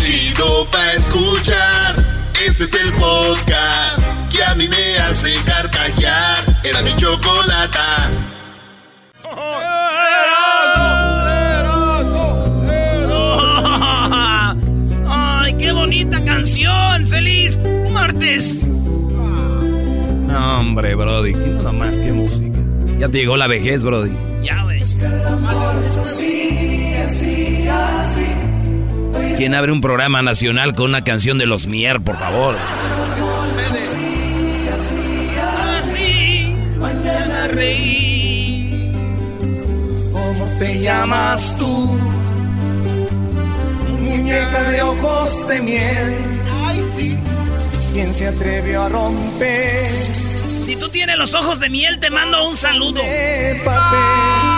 chido pa' escuchar. Este es el podcast que a mí me hace carcajear. Era mi chocolata. ¡Ay, qué bonita canción! ¡Feliz martes! No, hombre, Brody, nada más que música. Ya te llegó la vejez, Brody. Ya, ¿Quién abre un programa nacional con una canción de los Mier, por favor? Así, mañana reír. ¿Cómo te llamas tú? Muñeca de ojos de miel. Ay, sí. ¿Quién se atrevió a romper? Si tú tienes los ojos de miel, te mando un saludo. De papel.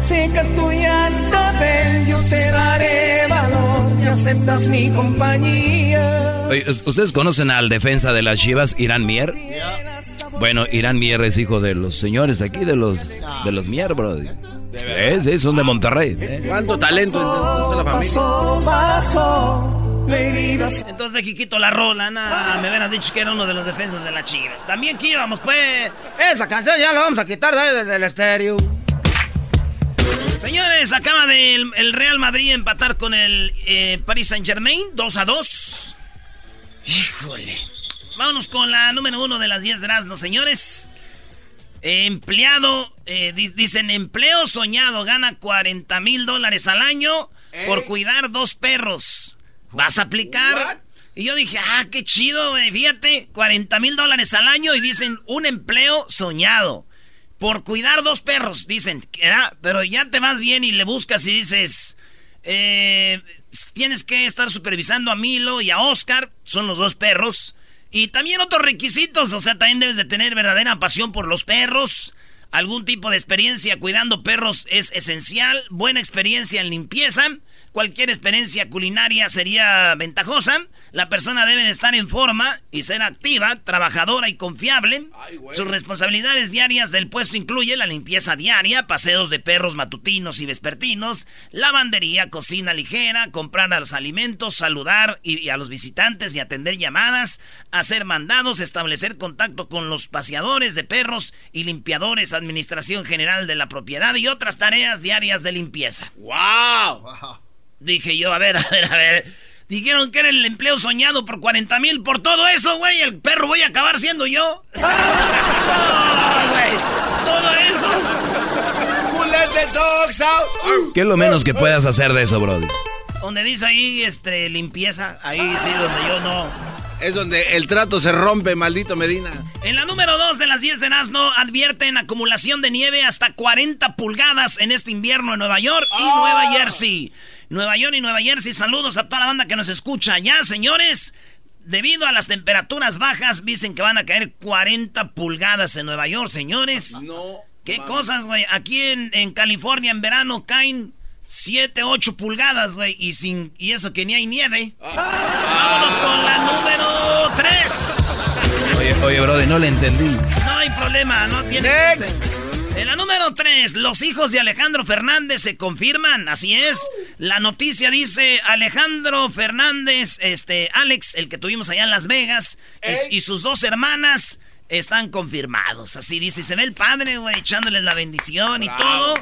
Seca tu llanto, ven, yo te daré aceptas mi compañía. Oye, ¿Ustedes conocen al defensa de las Chivas, Irán Mier? Bueno, Irán Mier es hijo de los señores aquí, de los, de los Mier, Brody. Sí, sí, son de Monterrey. ¿eh? ¿Cuánto talento en la familia? Paso, paso, Entonces aquí quito la rola, me hubieran dicho que era uno de los defensas de las chivas. También que íbamos, pues. Esa canción ya la vamos a quitar desde el estéreo. Señores, acaba de el, el Real Madrid empatar con el eh, Paris Saint Germain, 2 a 2. Híjole. Vámonos con la número uno de las 10 de Erasmo, señores. Empleado, eh, di- dicen empleo soñado, gana 40 mil dólares al año por cuidar dos perros. ¿Vas a aplicar? Y yo dije, ah, qué chido. Fíjate, 40 mil dólares al año y dicen un empleo soñado. Por cuidar dos perros, dicen. Pero ya te vas bien y le buscas y dices, eh, tienes que estar supervisando a Milo y a Oscar, son los dos perros. Y también otros requisitos, o sea, también debes de tener verdadera pasión por los perros. Algún tipo de experiencia cuidando perros es esencial. Buena experiencia en limpieza. Cualquier experiencia culinaria sería ventajosa. La persona debe de estar en forma y ser activa, trabajadora y confiable. Sus responsabilidades diarias del puesto incluyen la limpieza diaria, paseos de perros matutinos y vespertinos, lavandería, cocina ligera, comprar los alimentos, saludar y, y a los visitantes y atender llamadas, hacer mandados, establecer contacto con los paseadores de perros y limpiadores, administración general de la propiedad y otras tareas diarias de limpieza. ¡Wow! Dije yo, a ver, a ver, a ver. Dijeron que era el empleo soñado por 40 mil. Por todo eso, güey, el perro voy a acabar siendo yo. No, güey, todo eso. ¿Qué es lo menos que puedas hacer de eso, Brody? Donde dice ahí, este, limpieza. Ahí sí, donde yo no. Es donde el trato se rompe, maldito Medina. En la número 2 de las 10 de Nazno advierten acumulación de nieve hasta 40 pulgadas en este invierno en Nueva York y Nueva Jersey. Nueva York y Nueva Jersey, saludos a toda la banda que nos escucha ya, señores. Debido a las temperaturas bajas, dicen que van a caer 40 pulgadas en Nueva York, señores. No. ¿Qué cosas, güey? Aquí en, en California en verano caen 7, 8 pulgadas, güey. Y, sin, y eso que ni hay nieve. Vámonos con la número 3. Oye, oye, Brody, no le entendí. No hay problema, no tiene Next. En la número 3, los hijos de Alejandro Fernández se confirman, así es. La noticia dice Alejandro Fernández, este, Alex, el que tuvimos allá en Las Vegas, y, y sus dos hermanas están confirmados. Así dice, se ve el padre, güey, echándoles la bendición y todo.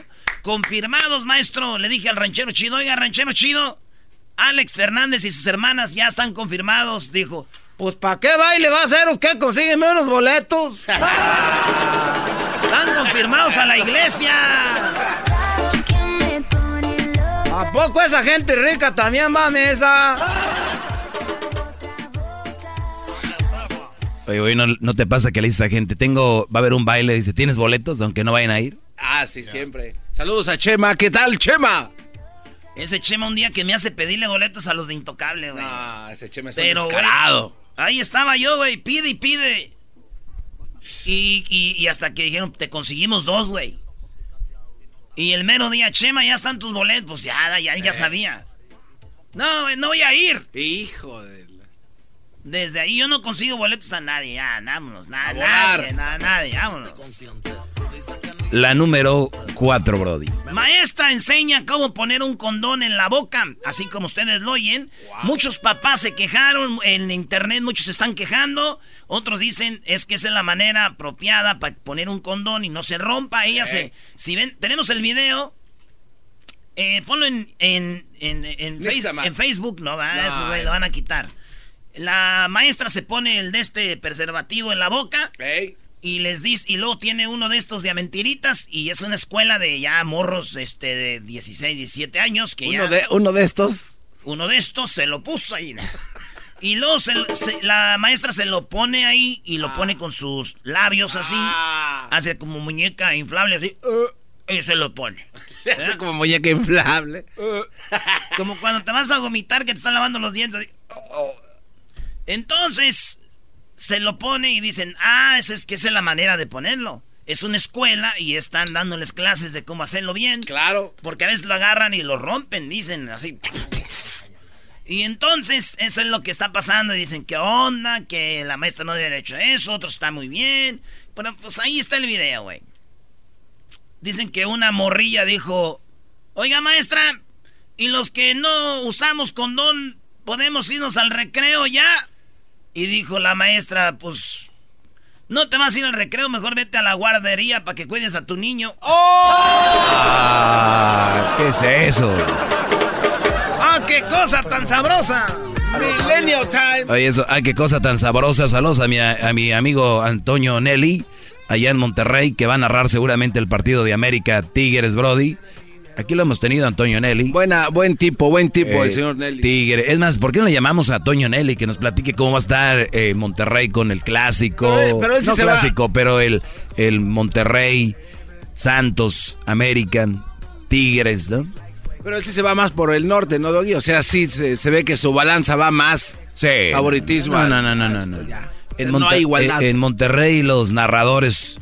Confirmados, maestro. Le dije al ranchero chido, oiga, ranchero chido, Alex Fernández y sus hermanas ya están confirmados. Dijo, pues ¿para qué baile va a hacer o qué? Consígueme unos boletos. Están confirmados a la iglesia. ¿A poco esa gente rica también va a mesa? Oye, oye, ¿no, no te pasa que le dices a gente, tengo, va a haber un baile, dice, ¿tienes boletos aunque no vayan a ir? Ah, sí, siempre. Saludos a Chema. ¿Qué tal, Chema? Ese Chema un día que me hace pedirle boletos a los de Intocable, güey. Ah, ese Chema es Pero, un descarado. ahí estaba yo, güey, pide y pide. Y, y- y hasta que dijeron, te conseguimos dos, güey. Y el mero día, Chema, ya están tus boletos. Pues ya, ya, ya sabía. No, no voy a ir. Hijo de... la- Desde ahí yo no consigo boletos a nadie. Ya, vámonos, nada, A nadie, nada, nadie, vámonos. La número cuatro, Brody. Maestra enseña cómo poner un condón en la boca, así como ustedes lo oyen. Muchos papás se quejaron, en internet muchos se están quejando, otros dicen es que esa es la manera apropiada para poner un condón y no se rompa. Ella se, si ven, tenemos el video, eh, ponlo en, en, en, en, Facebook, no, va, eso lo van a quitar. La maestra se pone el de este preservativo en la boca. Y les dice, y luego tiene uno de estos de mentiritas y es una escuela de ya morros este de 16, 17 años que uno de uno de estos uno de estos se lo puso ahí. Y luego la maestra se lo pone ahí y lo ah. pone con sus labios así. Ah. Hace como muñeca inflable así. Uh, y se lo pone. Hace como muñeca inflable. como cuando te vas a vomitar que te están lavando los dientes. Entonces, se lo pone y dicen, ah, esa es que esa es la manera de ponerlo. Es una escuela y están dándoles clases de cómo hacerlo bien. Claro. Porque a veces lo agarran y lo rompen, dicen así. Y entonces, eso es lo que está pasando. Dicen, ¿qué onda? Que la maestra no debe hecho eso, otro está muy bien. Bueno, pues ahí está el video, güey. Dicen que una morrilla dijo, oiga maestra, ¿y los que no usamos condón podemos irnos al recreo ya? Y dijo la maestra, pues, no te vas a ir al recreo, mejor vete a la guardería para que cuides a tu niño. ¡Oh! Ah, ¿Qué es eso? ¡Ah, qué cosa tan sabrosa! Millennial time. Oye, eso, ah, qué cosa tan sabrosa. Saludos a mi, a mi amigo Antonio Nelly, allá en Monterrey, que va a narrar seguramente el partido de América Tigres Brody. Aquí lo hemos tenido, Antonio Nelly. Buena, buen tipo, buen tipo el eh, señor Nelly. Tigre. Es más, ¿por qué no le llamamos a Antonio Nelly que nos platique cómo va a estar eh, Monterrey con el clásico? Pero, él sí no clásico, pero el, el Monterrey, Santos, American, Tigres, ¿no? Pero él sí se va más por el norte, ¿no, Doggy? O sea, sí se, ve que su balanza va más sí. favoritismo. No, no, no, no, no. no. En, no hay igualdad. en Monterrey los narradores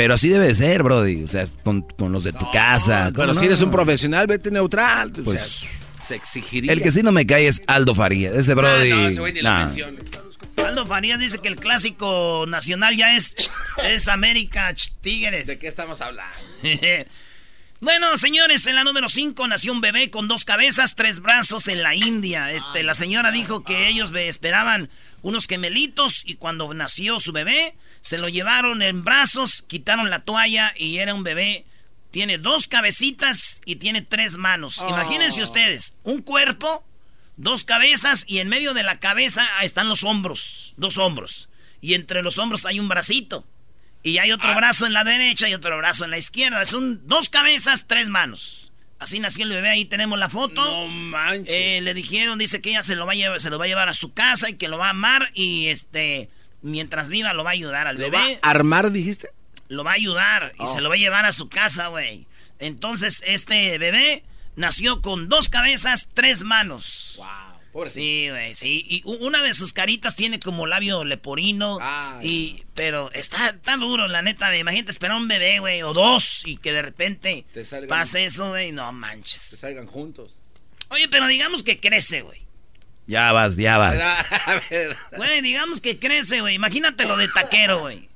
pero así debe ser, Brody. O sea, con, los de tu casa. Pero si eres un profesional, vete neutral. Pues se exigiría. El que sí no me cae es Aldo Faría. Ese Brody. Aldo Faría dice que el clásico nacional ya es, es América Tigres. ¿De qué estamos hablando? Bueno, señores, en la número 5 nació un bebé con dos cabezas, tres brazos en la India. Este, la señora dijo que ellos esperaban unos gemelitos y cuando nació su bebé, se lo llevaron en brazos, quitaron la toalla y era un bebé. Tiene dos cabecitas y tiene tres manos. Oh. Imagínense ustedes, un cuerpo, dos cabezas y en medio de la cabeza están los hombros, dos hombros. Y entre los hombros hay un bracito. Y hay otro ah. brazo en la derecha y otro brazo en la izquierda. Son dos cabezas, tres manos. Así nació el bebé, ahí tenemos la foto. No manches. Eh, le dijeron, dice que ella se lo va a llevar, se lo va a llevar a su casa y que lo va a amar y este mientras viva lo va a ayudar al bebé. Va a armar, dijiste? Lo va a ayudar y se oh. lo va a llevar a su casa, güey. Entonces, este bebé nació con dos cabezas, tres manos. Wow. Sí, güey, sí. Y una de sus caritas tiene como labio leporino. y, pero está tan duro, la neta. Imagínate esperar un bebé, güey, o dos, y que de repente pase eso, güey. No manches. Te salgan juntos. Oye, pero digamos que crece, güey. Ya vas, ya vas. Güey, digamos que crece, güey. Imagínate lo de taquero, güey.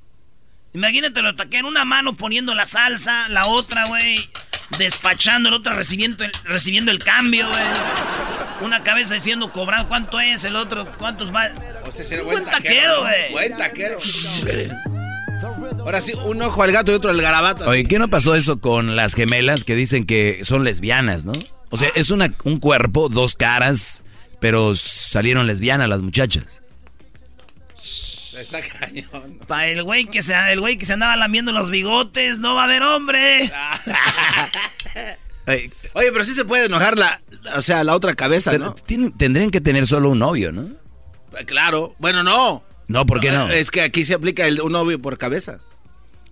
Imagínate lo de taquero. Una mano poniendo la salsa, la otra, güey, despachando, la otra recibiendo el, recibiendo el cambio, güey. Una cabeza diciendo cobrado cuánto es, el otro cuántos va. O sea, buen, taquero, güey. Buen taquero. Ahora sí, un ojo al gato y otro al garabato. Oye, ¿qué no pasó eso con las gemelas que dicen que son lesbianas, no? O sea, es una, un cuerpo, dos caras, pero salieron lesbianas las muchachas. Está cañón. Para el güey que se, el güey que se andaba lamiendo los bigotes, no va a haber hombre. Oye, pero sí se puede enojar la, o sea, la otra cabeza, ¿no? tendrían que tener solo un novio, ¿no? Eh, claro. Bueno, no. No, ¿por qué no? Es que aquí se aplica el, un novio por cabeza.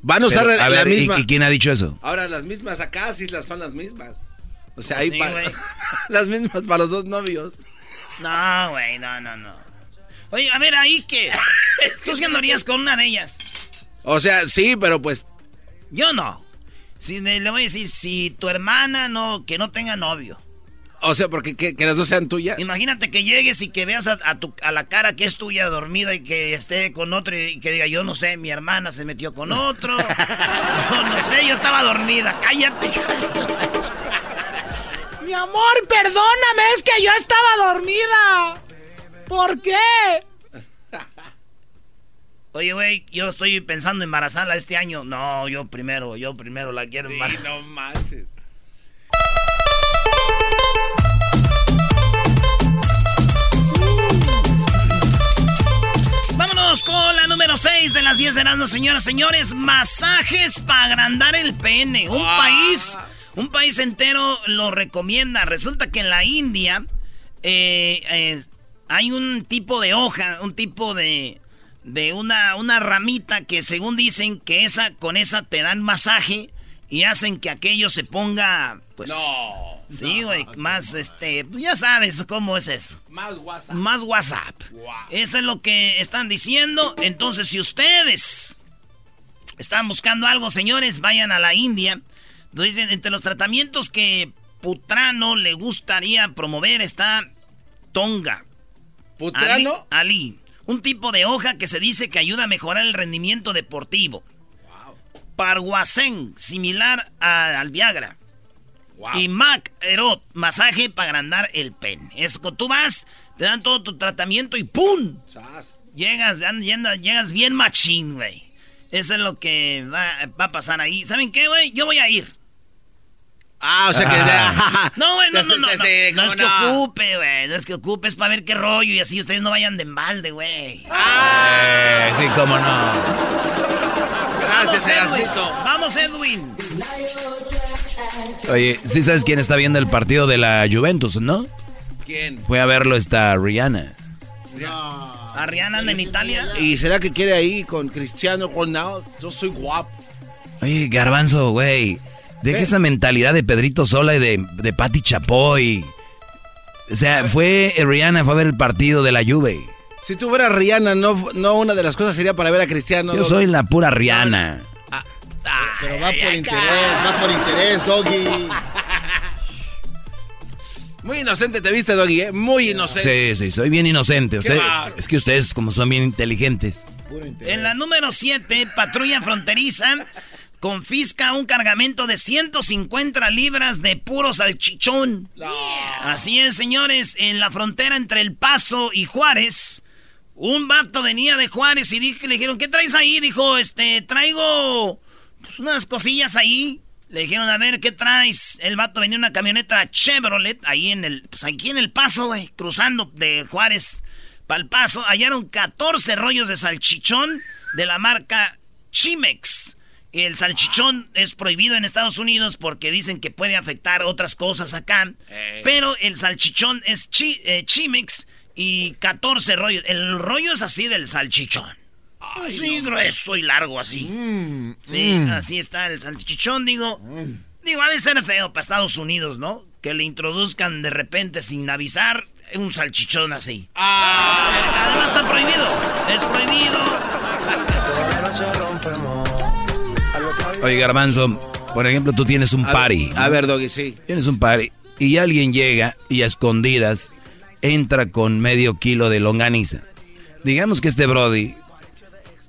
Van a usar la misma. ¿y, quién ha dicho eso? Ahora las mismas acá sí las son las mismas. O sea, ahí para, las mismas para los dos novios. No, güey, no, no, no. Oye, a ver, ahí que. ¿Tú sí andarías con una de ellas? O sea, sí, pero pues. Yo no. Si, le voy a decir, si tu hermana no, que no tenga novio. O sea, porque que, las dos sean tuyas. Imagínate que llegues y que veas a, tu, a la cara que es tuya dormida y que esté con otro y que diga, yo no sé, mi hermana se metió con otro. no, no sé, yo estaba dormida. Cállate. mi amor, perdóname, es que yo estaba dormida. ¿Por qué? Oye, güey, yo estoy pensando en embarazarla este año. No, yo primero, yo primero la quiero embarazar. no manches. Vámonos con la número 6 de las 10 de las señoras, señores. Masajes para agrandar el pene. Un país, un país entero lo recomienda. Resulta que en la India eh, eh, hay un tipo de hoja, un tipo de de una, una ramita que según dicen que esa, con esa te dan masaje y hacen que aquello se ponga, pues... No. Sí, güey, más, este, ya sabes cómo es eso. Más WhatsApp. Más WhatsApp. Eso es lo que están diciendo. Entonces, si ustedes están buscando algo, señores, vayan a la India. Dicen, entre los tratamientos que Putrano le gustaría promover está Tonga. ¿Putrano? Ali un tipo de hoja que se dice que ayuda a mejorar el rendimiento deportivo. Wow. similar al Viagra. Y Mac Erot, masaje para agrandar el pen. Es tú vas, te dan todo tu tratamiento y ¡pum! Llegas, llegas bien machín, güey. Eso es lo que va, va a pasar ahí. ¿Saben qué, güey? Yo voy a ir. Ah, o sea que... Ah. no, güey, no, no, no, no, no, es que ocupe, güey, no es que ocupe, es para ver qué rollo y así ustedes no vayan de embalde, güey. Ah, sí, cómo no. Gracias, Erasmito. Vamos, Edwin. Oye, sí sabes quién está viendo el partido de la Juventus, ¿no? ¿Quién? Fue a verlo esta Rihanna. ¿A Rihanna en Italia? ¿Y será que quiere ahí con Cristiano Ronaldo? Yo soy guapo. Oye, Garbanzo, güey. Deja esa mentalidad de Pedrito Sola y de, de Patti Chapoy. O sea, fue Rihanna fue a ver el partido de la Juve. Si tú fueras Rihanna, no, no una de las cosas sería para ver a Cristiano. Yo soy la pura Rihanna. Ah, pero va por interés, va por interés, Doggy. Muy inocente te viste, Doggy, ¿eh? Muy inocente. Sí, sí, soy bien inocente. es que ustedes, como son bien inteligentes. En la número 7, patrulla fronteriza confisca un cargamento de 150 libras de puro salchichón. Así es, señores, en la frontera entre El Paso y Juárez. Un vato venía de Juárez y le dijeron, ¿qué traes ahí? Dijo, este, traigo pues, unas cosillas ahí. Le dijeron, a ver, ¿qué traes? El vato venía en una camioneta Chevrolet, ahí en el, pues aquí en El Paso, güey, cruzando de Juárez para El Paso. Hallaron 14 rollos de salchichón de la marca Chimex. El salchichón es prohibido en Estados Unidos porque dicen que puede afectar otras cosas acá. Pero el salchichón es chi, eh, Chimix y 14 rollos. El rollo es así del salchichón. sí, grueso y largo así. Mm, sí, mm. así está el salchichón, digo. Mm. Digo, ha de ser feo para Estados Unidos, ¿no? Que le introduzcan de repente sin avisar un salchichón así. Ah. Además está prohibido. Es prohibido. Oye, Garbanzo, por ejemplo, tú tienes un party. A ver, Doggy, sí. Tienes un party y alguien llega y a escondidas entra con medio kilo de longaniza. Digamos que este Brody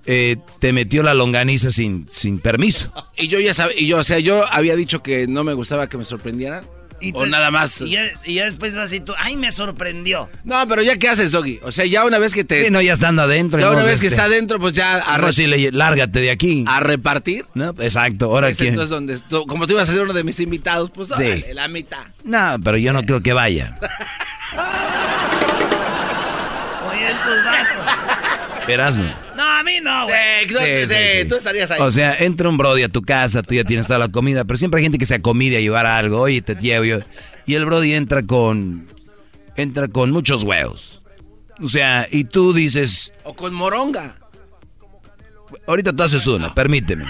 eh, te metió la longaniza sin, sin permiso. Y yo ya sabía, y yo, o sea, yo había dicho que no me gustaba que me sorprendieran. O nada más. Y ya, después vas así tú, ay, me sorprendió. No, pero ya qué haces, Doggy. O sea, ya una vez que te. Sí, no, ya estando adentro. Ya una vez que está adentro, pues ya. A lárgate de aquí. A repartir. No, exacto. Ahora es entonces donde. como tú ibas a ser uno de mis invitados, pues sí. la mitad. No, pero yo no creo que vaya. Oye, estos vatos. Erasmo. No, a mí no, güey. Sí, tú estarías ahí. O sea, entra un brody a tu casa, tú ya tienes toda la comida, pero siempre hay gente que se acomide a llevar algo. Oye, te llevo yo. Y el brody entra con... Entra con muchos huevos. O sea, y tú dices... O con moronga. Ahorita tú haces una, permíteme.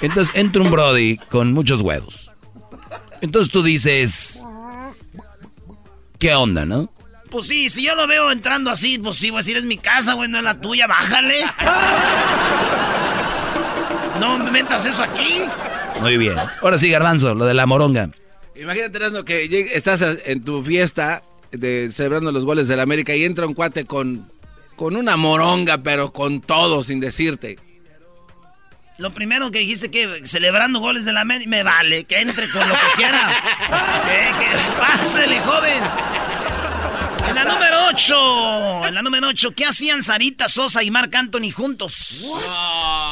Entonces entra un brody con muchos huevos. Entonces tú dices... ¿Qué onda, no? Pues sí, si yo lo veo entrando así, pues sí, voy a decir, es mi casa, güey, no es la tuya, bájale. no me metas eso aquí. Muy bien. Ahora sí, Garbanzo, lo de la moronga. Imagínate, Erasmo, que estás en tu fiesta de, celebrando los goles del América y entra un cuate con, con una moronga, pero con todo, sin decirte. Lo primero que dijiste que celebrando goles del América, me vale, que entre con lo que quiera. que, que pásele, joven. En la número 8, en la número 8, ¿qué hacían Sarita Sosa y Marc Anthony juntos?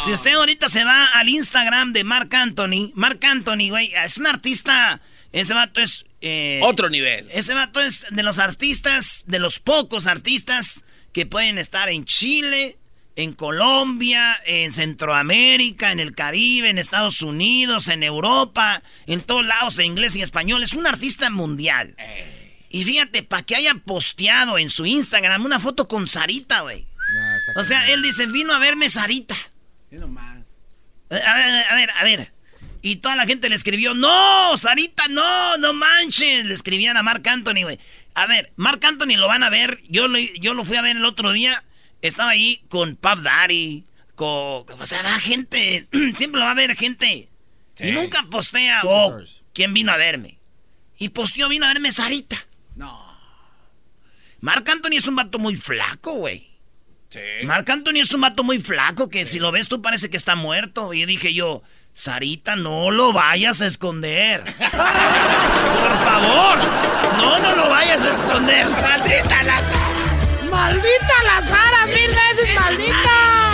Si usted ahorita se va al Instagram de Marc Anthony, Marc Anthony, güey, es un artista, ese vato es... Eh, Otro nivel. Ese vato es de los artistas, de los pocos artistas que pueden estar en Chile, en Colombia, en Centroamérica, en el Caribe, en Estados Unidos, en Europa, en todos lados, en inglés y español. Es un artista mundial. Eh. Y fíjate, para que haya posteado en su Instagram una foto con Sarita, güey. o sea, él dice, vino a verme Sarita. más. A ver, a ver, a ver. Y toda la gente le escribió, no, Sarita, no, no manches. Le escribían a Mark Anthony, güey. A ver, Mark Anthony lo van a ver. Yo lo, yo lo fui a ver el otro día. Estaba ahí con Puff Daddy, con... O sea, va gente, siempre lo va a ver gente. Y nunca postea, oh, ¿quién vino a verme? Y posteó, vino a verme Sarita. No. Marc Anthony es un vato muy flaco, güey. Sí. Marc Anthony es un vato muy flaco que si lo ves tú parece que está muerto. Y dije yo, Sarita, no lo vayas a esconder. Por favor, no, no lo vayas a esconder. Maldita las Maldita las aras, mil veces maldita.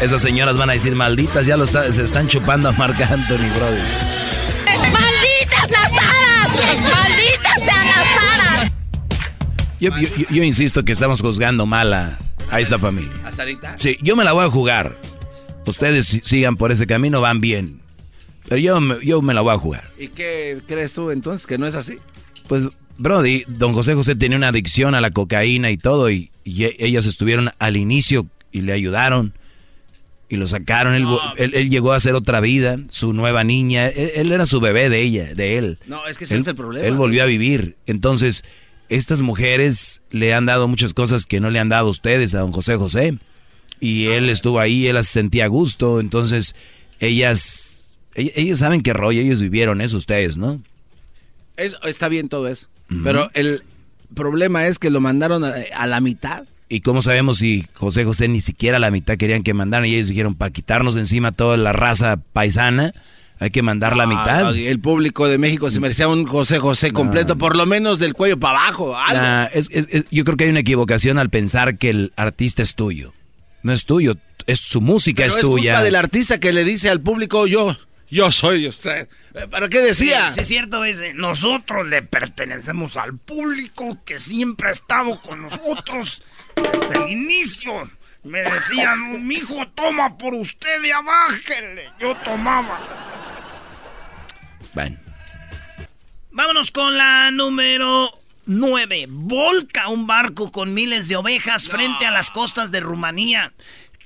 Esas señoras van a decir malditas, ya lo se están chupando a Marc Anthony, brother. ¡Malditas las aras! ¡Malditas sean las aras! Yo, insisto que estamos juzgando mal a, esta familia. ¿A Sarita? Sí, yo me la voy a jugar. Ustedes sigan por ese camino, van bien. Pero yo, yo me la voy a jugar. ¿Y qué crees tú entonces? ¿Que no es así? Pues, Brody, don José José tenía una adicción a la cocaína y todo, y, y ellos estuvieron al inicio y le ayudaron y lo sacaron. Él, llegó a hacer otra vida, su nueva niña. Él, era su bebé de ella, de él. No, es que ese es el problema. Él volvió a vivir. Entonces, estas mujeres le han dado muchas cosas que no le han dado a ustedes, a don José José. Y él estuvo ahí, él se sentía a gusto. Entonces, ellas, ellos saben qué rollo, ellos vivieron eso, ustedes, ¿no? está bien todo eso. Pero el problema es que lo mandaron a la mitad. ¿Y cómo sabemos si José José ni siquiera la mitad querían que mandaran? Y ellos dijeron, para quitarnos encima toda la raza paisana, hay que mandar la mitad. el público de México se merecía un José José completo, por lo menos del cuello para abajo. yo creo que hay una equivocación al pensar que el artista es tuyo. No es tuyo, es su música es, tuya. Es culpa del artista que le dice al público, yo, yo soy usted. ¿Para qué decía? Sí, es cierto, es, nosotros le pertenecemos al público que siempre ha estado con nosotros desde el inicio. Me decían, mi hijo toma por usted y abájenle. Yo tomaba. Bueno. Vámonos con la número 9. Volca un barco con miles de ovejas frente a las costas de Rumanía.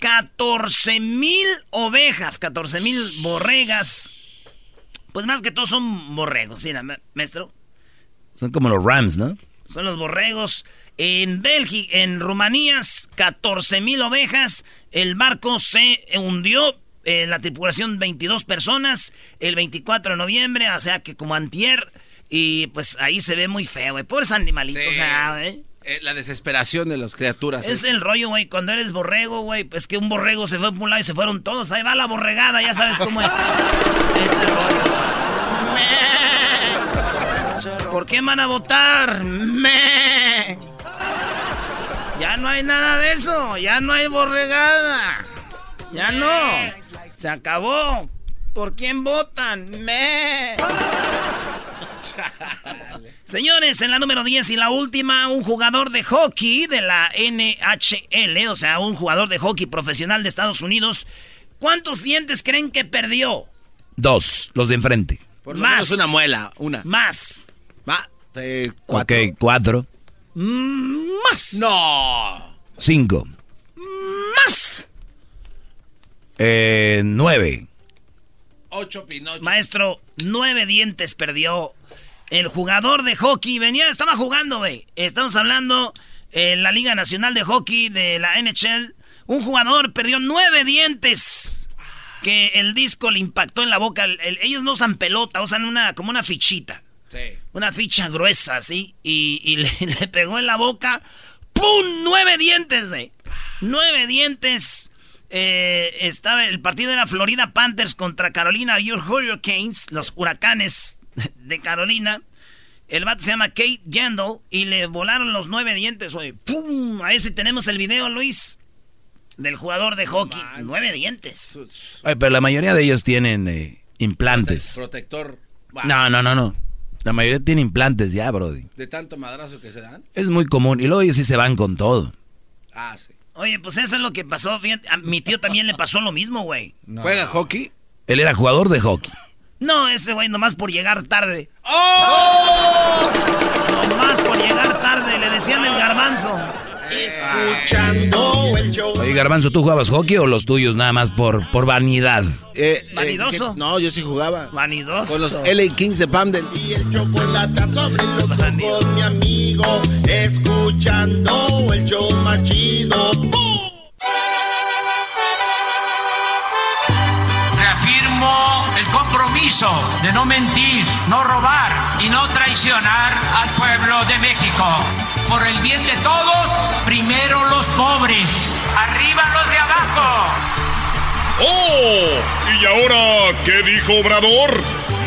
14 mil ovejas, 14 mil borregas. Pues más que todo son borregos, ¿sí, maestro? Son como los Rams, ¿no? Son los borregos. En Bélgica, en Rumanía, 14 mil ovejas. El barco se hundió. En la tripulación 22 personas. El 24 de noviembre, o sea que como antier. Y pues ahí se ve muy feo, güey. Pobres animalitos, ¿eh? la desesperación de las criaturas. Es ¿eh? el rollo, güey. Cuando eres borrego, güey, pues que un borrego se fue por un lado y se fueron todos. Ahí va la borregada, ya sabes cómo es. este rollo. ¿Por qué van a votar? Me. Ya no hay nada de eso. Ya no hay borregada. Ya no. Se acabó. ¿Por quién votan? Me. Señores, en la número 10 y la última, un jugador de hockey de la NHL, o sea, un jugador de hockey profesional de Estados Unidos. ¿Cuántos dientes creen que perdió? Dos, los de enfrente. Por más. una muela, una. Más. Va, cuatro. Ok, cuatro. Más. No. Cinco. Más. Eh, nueve. Ocho Pinocho. Maestro, nueve dientes perdió el jugador de hockey. Venía, estaba jugando, güey. Estamos hablando en la Liga Nacional de Hockey de la NHL. Un jugador perdió nueve dientes. que el disco le impactó en la boca. ellos no usan pelota, usan una como una fichita. Sí. Una ficha gruesa, así. Y, le, pegó en la boca. ¡Pum! Nueve dientes, eh. Nueve dientes. Eh, estaba el partido era Florida Panthers contra Carolina Hurricanes, los huracanes de Carolina. El vato se llama Kate Gendall y le volaron los nueve dientes, oye. ¡Pum! A ese tenemos el video, Luis. Del jugador de hockey. nueve dientes. pero la mayoría de ellos tienen eh, implantes. Protector. No, no, no, no. La mayoría tiene implantes ya, Brody. ¿De tanto madrazo que se dan? Es muy común. Y luego ellos sí se van con todo. Ah, sí. Oye, pues eso es lo que pasó. a mi tío también le pasó lo mismo, güey. ¿Juega hockey? Él era jugador de hockey. No, este güey nomás por llegar tarde. ¡Oh! Nomás por llegar tarde, le decían el garbanzo. Escuchando el show. Oye, Garbanzo, ¿tú jugabas hockey o los tuyos nada más por, por vanidad? Eh, eh ¿Vanidoso? no, yo sí jugaba. ¿Vanidoso? Con los LA Kings de Pamdel. Y el chocolate sobre los ojos, mi amigo. Escuchando el show machido. compromiso de no mentir, no robar y no traicionar al pueblo de México. Por el bien de todos, primero los pobres, arriba los de abajo. ¡Oh! ¿Y ahora qué dijo Obrador?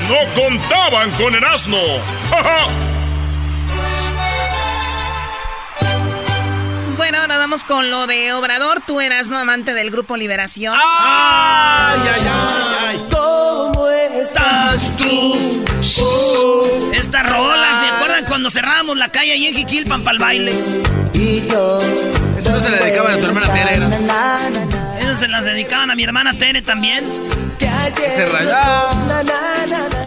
No contaban con el asno. Bueno, ahora vamos con lo de Obrador. Tú eras no amante del grupo Liberación. ¡Ay, ay, ay! ay. ¿Cómo estás tú? Estas rolas, ¿me acuerdan cuando cerrábamos la calle ahí en Jiquilpan para el baile? Y yo. Eso no se le dedicaban a tu hermana Tere. Eso se las dedicaban a mi hermana Tere también. Se rayaba.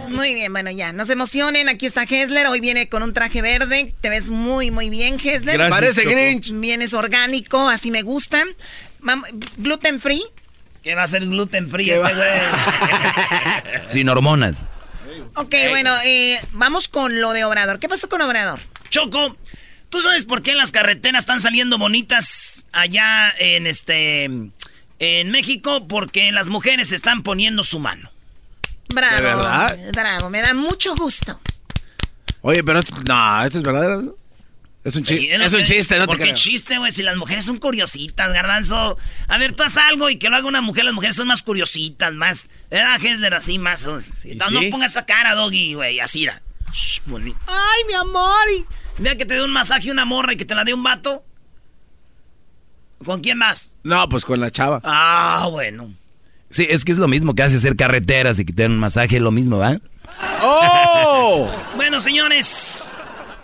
Muy bien, bueno, ya. No se emocionen. Aquí está Hesler. Hoy viene con un traje verde. Te ves muy, muy bien, Hesler. Parece Grinch. Vienes orgánico, así me gusta. gluten free. ¿Qué va a ser gluten free este güey? Sin hormonas. Ok, bueno, eh, vamos con lo de Obrador. ¿Qué pasó con Obrador? Choco, ¿tú sabes por qué las carreteras están saliendo bonitas allá en este en México? Porque las mujeres están poniendo su mano. Bravo. Bravo, me da mucho gusto. Oye, pero no, esto es verdad. Es un, chiste, es un chiste, ¿no? ¿Por qué chiste, güey? Si las mujeres son curiositas, garbanzo. A ver, tú haz algo y que lo haga una mujer. Las mujeres son más curiositas, más. ¿Verdad, Hesler? Así, más. No, no pongas esa cara, doggy, güey. Así, era. Ay, mi amor. Mira que te dé un masaje una morra y que te la dé un vato. ¿Con quién más? No, pues con la chava. Ah, bueno. Sí, es que es lo mismo que hace hacer carreteras y que te den un masaje, lo mismo, ¿va? ¡Oh! bueno, señores,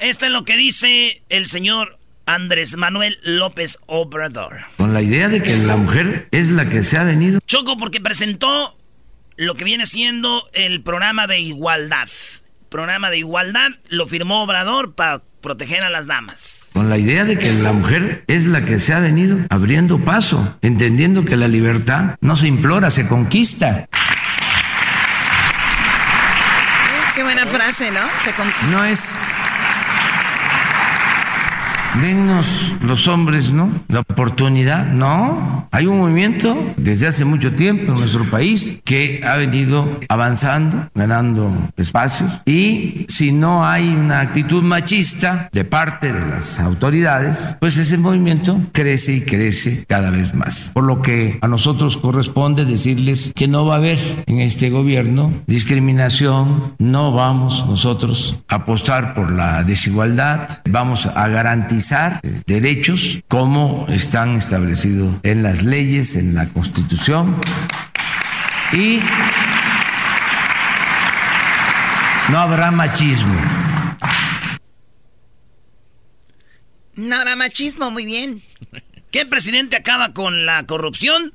esto es lo que dice el señor Andrés Manuel López Obrador. Con la idea de que la mujer es la que se ha venido. Choco porque presentó lo que viene siendo el programa de igualdad. Programa de igualdad lo firmó Obrador para proteger a las damas. Con la idea de que la mujer es la que se ha venido abriendo paso, entendiendo que la libertad no se implora, se conquista. Qué buena frase, ¿no? Se conquista. No es dennos los hombres, ¿no? La oportunidad, no. Hay un movimiento desde hace mucho tiempo en nuestro país que ha venido avanzando, ganando espacios y si no hay una actitud machista de parte de las autoridades, pues ese movimiento crece y crece cada vez más. Por lo que a nosotros corresponde decirles que no va a haber en este gobierno discriminación, no vamos nosotros a apostar por la desigualdad, vamos a garantizar derechos como están establecidos en las leyes, en la Constitución. Y no habrá machismo. No habrá machismo, muy bien. ¿Qué presidente acaba con la corrupción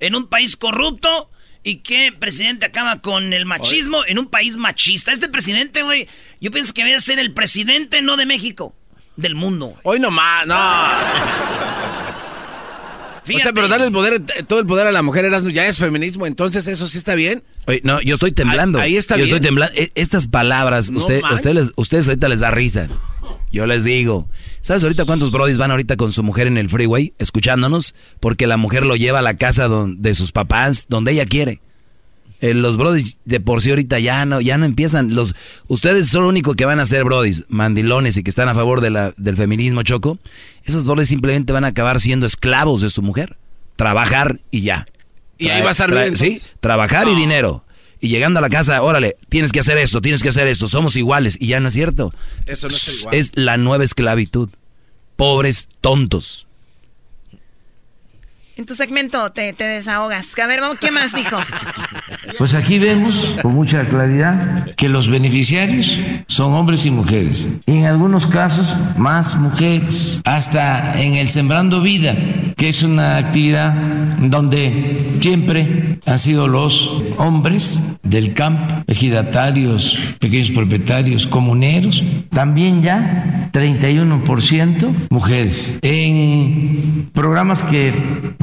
en un país corrupto? ¿Y qué presidente acaba con el machismo en un país machista? Este presidente, güey, yo pienso que debe ser el presidente no de México, del mundo. Hoy nomás, no. O sea, pero darle el poder, todo el poder a la mujer ya es feminismo, entonces eso sí está bien. Oye, no, yo estoy temblando. Ahí, está yo estoy temblando. E, estas palabras, usted, ustedes, ustedes ahorita les da risa. Yo les digo, ¿sabes ahorita cuántos brodis van ahorita con su mujer en el freeway escuchándonos? Porque la mujer lo lleva a la casa de sus papás, donde ella quiere. Eh, los brodis de por sí ahorita ya no, ya no empiezan. Los, ustedes son lo único que van a ser brodis, mandilones y que están a favor de la, del feminismo, Choco. Esos brodis simplemente van a acabar siendo esclavos de su mujer. Trabajar y ya. Y ahí va a estar bien. Sí, trabajar y dinero. Y llegando a la casa, órale, tienes que hacer esto, tienes que hacer esto, somos iguales. Y ya no es cierto. Eso no es igual. Es la nueva esclavitud. Pobres tontos. En tu segmento te, desahogas. A ver, ¿qué más dijo? Pues aquí vemos con mucha claridad que los beneficiarios son hombres y mujeres. En algunos casos más mujeres. Hasta en el Sembrando Vida, que es una actividad donde siempre han sido los hombres del campo, ejidatarios, pequeños propietarios, comuneros. También ya 31% mujeres. En programas que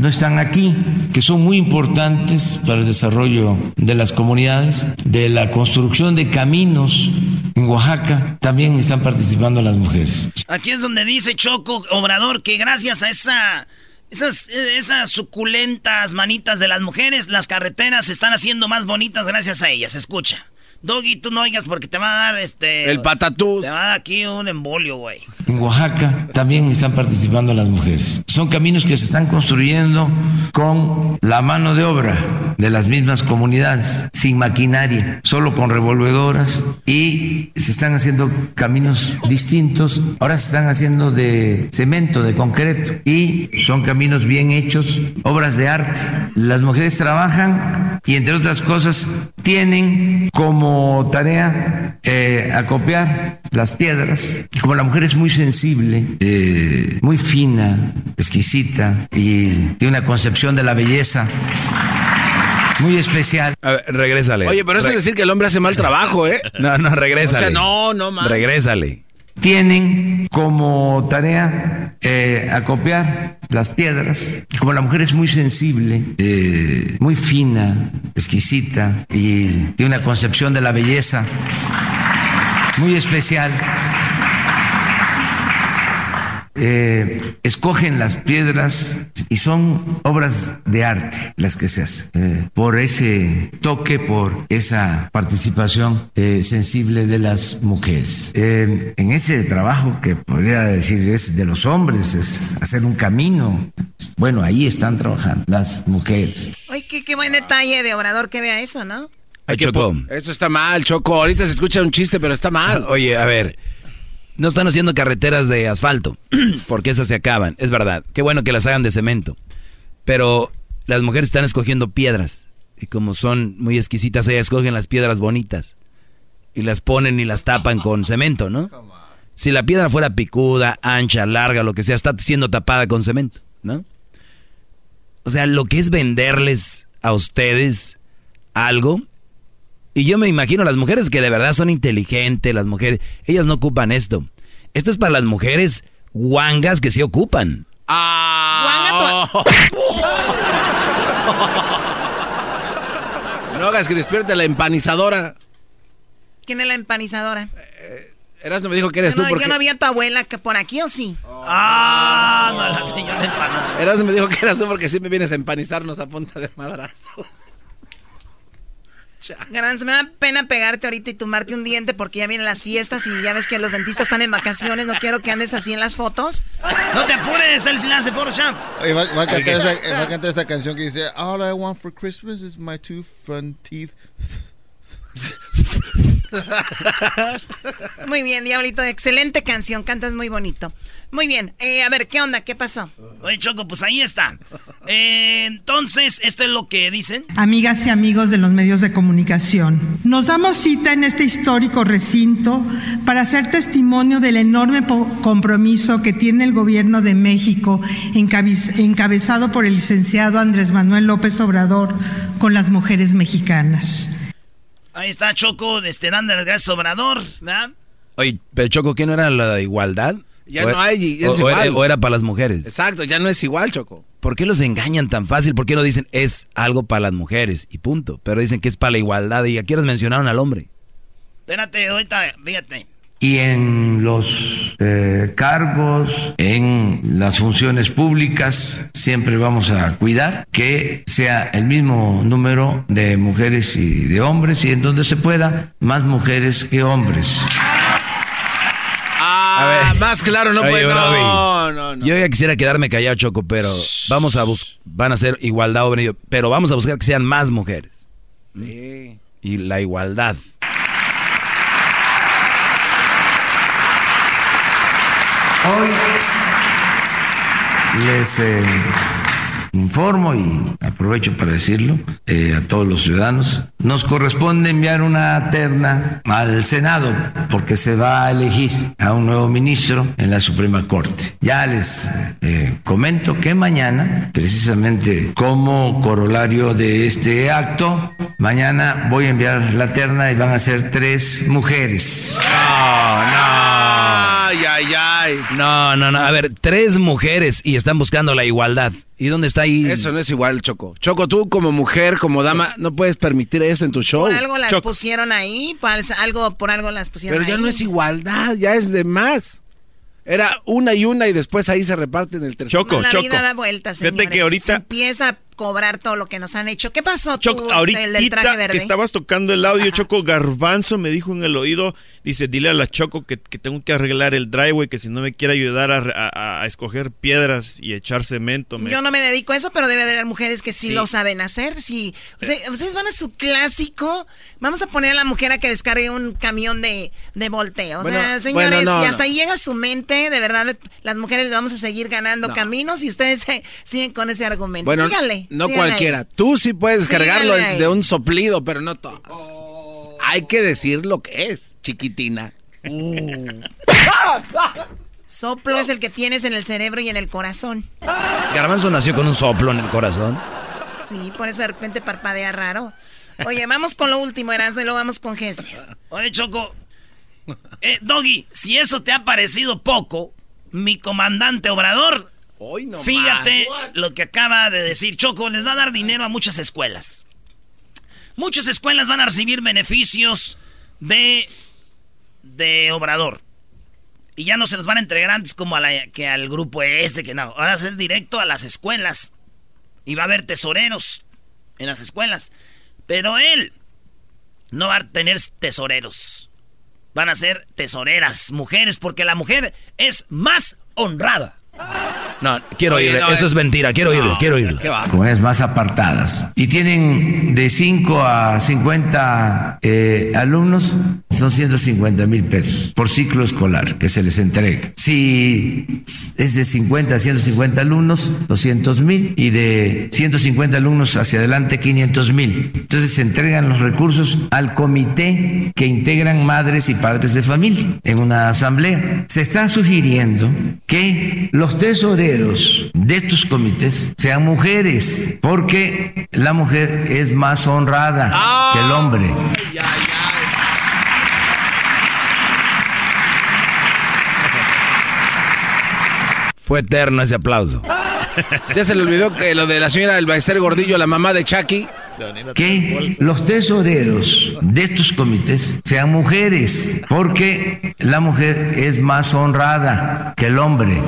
están aquí, que son muy importantes para el desarrollo de las comunidades, de la construcción de caminos en Oaxaca, también están participando las mujeres. Aquí es donde dice Choco Obrador que gracias a esa esas, esas suculentas manitas de las mujeres, las carreteras se están haciendo más bonitas gracias a ellas. Escucha. Doggy, tú no oigas porque te va a dar este. El patatús. Te va a dar aquí un embolio, güey. En Oaxaca también están participando las mujeres. Son caminos que se están construyendo con la mano de obra de las mismas comunidades, sin maquinaria, solo con revolvedoras y se están haciendo caminos distintos. Ahora se están haciendo de cemento, de concreto y son caminos bien hechos, obras de arte. Las mujeres trabajan y entre otras cosas tienen como tarea eh, acopiar las piedras. Como la mujer es muy sensible, eh, muy fina, exquisita y tiene una concepción de la belleza muy especial. A ver, regrésale. Oye, pero eso es decir que el hombre hace mal trabajo, ¿eh? No, no, regrésale. O sea, no, no, man. Regrésale tienen como tarea eh, acopiar las piedras. Como la mujer es muy sensible, eh, muy fina, exquisita y tiene una concepción de la belleza muy especial. Eh, escogen las piedras y son obras de arte las que se hacen. Eh, por ese toque, por esa participación eh, sensible de las mujeres. en ese trabajo que podría decir es de los hombres, es hacer un camino. Bueno, ahí están trabajando las mujeres. Ay, qué, buen detalle de Obrador que vea eso, ¿no? Ay, Choco. Eso está mal, Choco. Ahorita se escucha un chiste, pero está mal. Oye, a ver. No están haciendo carreteras de asfalto, porque esas se acaban, es verdad. Qué bueno que las hagan de cemento. Pero las mujeres están escogiendo piedras. Y como son muy exquisitas, ellas escogen las piedras bonitas. Y las ponen y las tapan con cemento, ¿no? Si la piedra fuera picuda, ancha, larga, lo que sea, está siendo tapada con cemento, ¿no? O sea, lo que es venderles a ustedes algo y yo me imagino las mujeres que de verdad son inteligentes, las mujeres, ellas no ocupan esto. Esto es para las mujeres guangas que sí ocupan. Ah. no hagas que despierte la empanizadora. ¿Quién es la empanizadora? Eh, Eras no me dijo que eres tú porque... Yo no vi a tu abuela que por aquí o sí. Ah, no, la señora empanada. Eras no me dijo que eras tú porque siempre vienes a empanizarnos a punta de madrazos. Garbanzo, me da pena pegarte ahorita y tomarte un diente porque ya vienen las fiestas y ya ves que los dentistas están en vacaciones. No quiero que andes así en las fotos. No te apures, él se hace por champ. Va, va, a cantar esa, va a cantar esa canción que dice All I want for Christmas is my two front teeth. Muy bien, Diablito. Excelente canción. Cantas muy bonito. Muy bien. Eh, a ver, ¿qué onda? ¿Qué pasó? Oye, Choco, pues ahí está. Eh, entonces, esto es lo que dicen. Amigas y amigos de los medios de comunicación, nos damos cita en este histórico recinto para hacer testimonio del enorme compromiso que tiene el gobierno de México, encabezado por el licenciado Andrés Manuel López Obrador, con las mujeres mexicanas. Ahí está Choco, este, dando el gracias Obrador, ¿verdad? Oye, pero Choco, ¿qué no era la igualdad? Ya no hay, o, Era, o, Era, para las mujeres. Exacto, ya no es igual, Choco. ¿Por qué los engañan tan fácil? ¿Por qué no dicen es algo para las mujeres y punto? Pero dicen que es para la igualdad y aquí les mencionaron al hombre. Espérate, ahorita, fíjate. y en los eh, cargos, en las funciones públicas, siempre vamos a cuidar que sea el mismo número de mujeres y de hombres y en donde se pueda, más mujeres que hombres. Ah, más claro no puede. No, no, Yo ya quisiera quedarme callado, Choco, pero vamos a buscar, van a ser igualdad, pero vamos a buscar que sean más mujeres. Y la igualdad. Hoy les eh, informo y aprovecho para decirlo eh, a todos los ciudadanos, nos corresponde enviar una terna al Senado porque se va a elegir a un nuevo ministro en la Suprema Corte. Ya les eh, comento que mañana, precisamente como corolario de este acto, mañana voy a enviar la terna y van a ser tres mujeres. No, no. Ay, ay, ay. No, no, no. A ver, tres mujeres y están buscando la igualdad. ¿Y dónde está ahí? Eso no es igual, Choco. Choco, tú como mujer, como dama, no puedes permitir eso en tu show. Por algo las pusieron ahí, algo, por algo las pusieron Pero ya no es igualdad, ya es de más. Era una y una y después ahí se reparten el tercer. Choco, la vida da vueltas, señores. que ahorita... empieza cobrar todo lo que nos han hecho. ¿Qué pasó tú, Choco, ahorita que estabas tocando el audio, Choco Garbanzo me dijo en el oído, dice, dile a la Choco que, tengo que arreglar el driveway, que si no me quiere ayudar a, escoger piedras y echar cemento. Yo no me dedico a eso, pero debe haber mujeres que sí, lo saben hacer. Sí. ustedes van a su clásico, vamos a poner a la mujer a que descargue un camión de, volteo. O sea, señores, y hasta ahí llega su mente, de verdad, las mujeres vamos a seguir ganando caminos y ustedes siguen con ese argumento. Bueno, Síganle. No cualquiera. Tú sí puedes descargarlo de un soplido, pero no todos. Hay que decir lo que es, chiquitina. Uh. Soplo es el que tienes en el cerebro y en el corazón. Garbanzo nació con un soplo en el corazón. Sí, por eso de repente parpadea raro. Oye, vamos con lo último, Erasmo, y luego vamos con Gessler. Oye, Choco. Eh, Doggy, si eso te ha parecido poco, mi comandante Obrador Fíjate lo que acaba de decir Choco, les va a dar dinero a muchas escuelas. Muchas escuelas van a recibir beneficios de, de Obrador. Y ya no se los van a entregar antes como a la, que al grupo este, que no. Ahora ser directo a las escuelas. Y va a haber tesoreros en las escuelas. Pero él no va a tener tesoreros. Van a ser tesoreras, mujeres, porque la mujer es más honrada. No, quiero oírlo. Eso es mentira. Quiero oírlo, quiero oírlo. Comunidades más apartadas. Y tienen de 5 a 50 eh, alumnos, son 150 mil pesos por ciclo escolar que se les entrega. Si es de 50 a 150 alumnos, 200 mil. Y de 150 alumnos hacia adelante, 500 mil. Entonces se entregan los recursos al comité que integran madres y padres de familia en una asamblea. Se está sugiriendo que los tesoreros de estos comités sean mujeres, porque la mujer es más honrada que el hombre. Fue eterno ese aplauso. ya se le olvidó que lo de la señora Elbaester Gordillo, la mamá de Chucky. Que los tesoreros de estos comités sean mujeres, porque la mujer es más honrada que el hombre.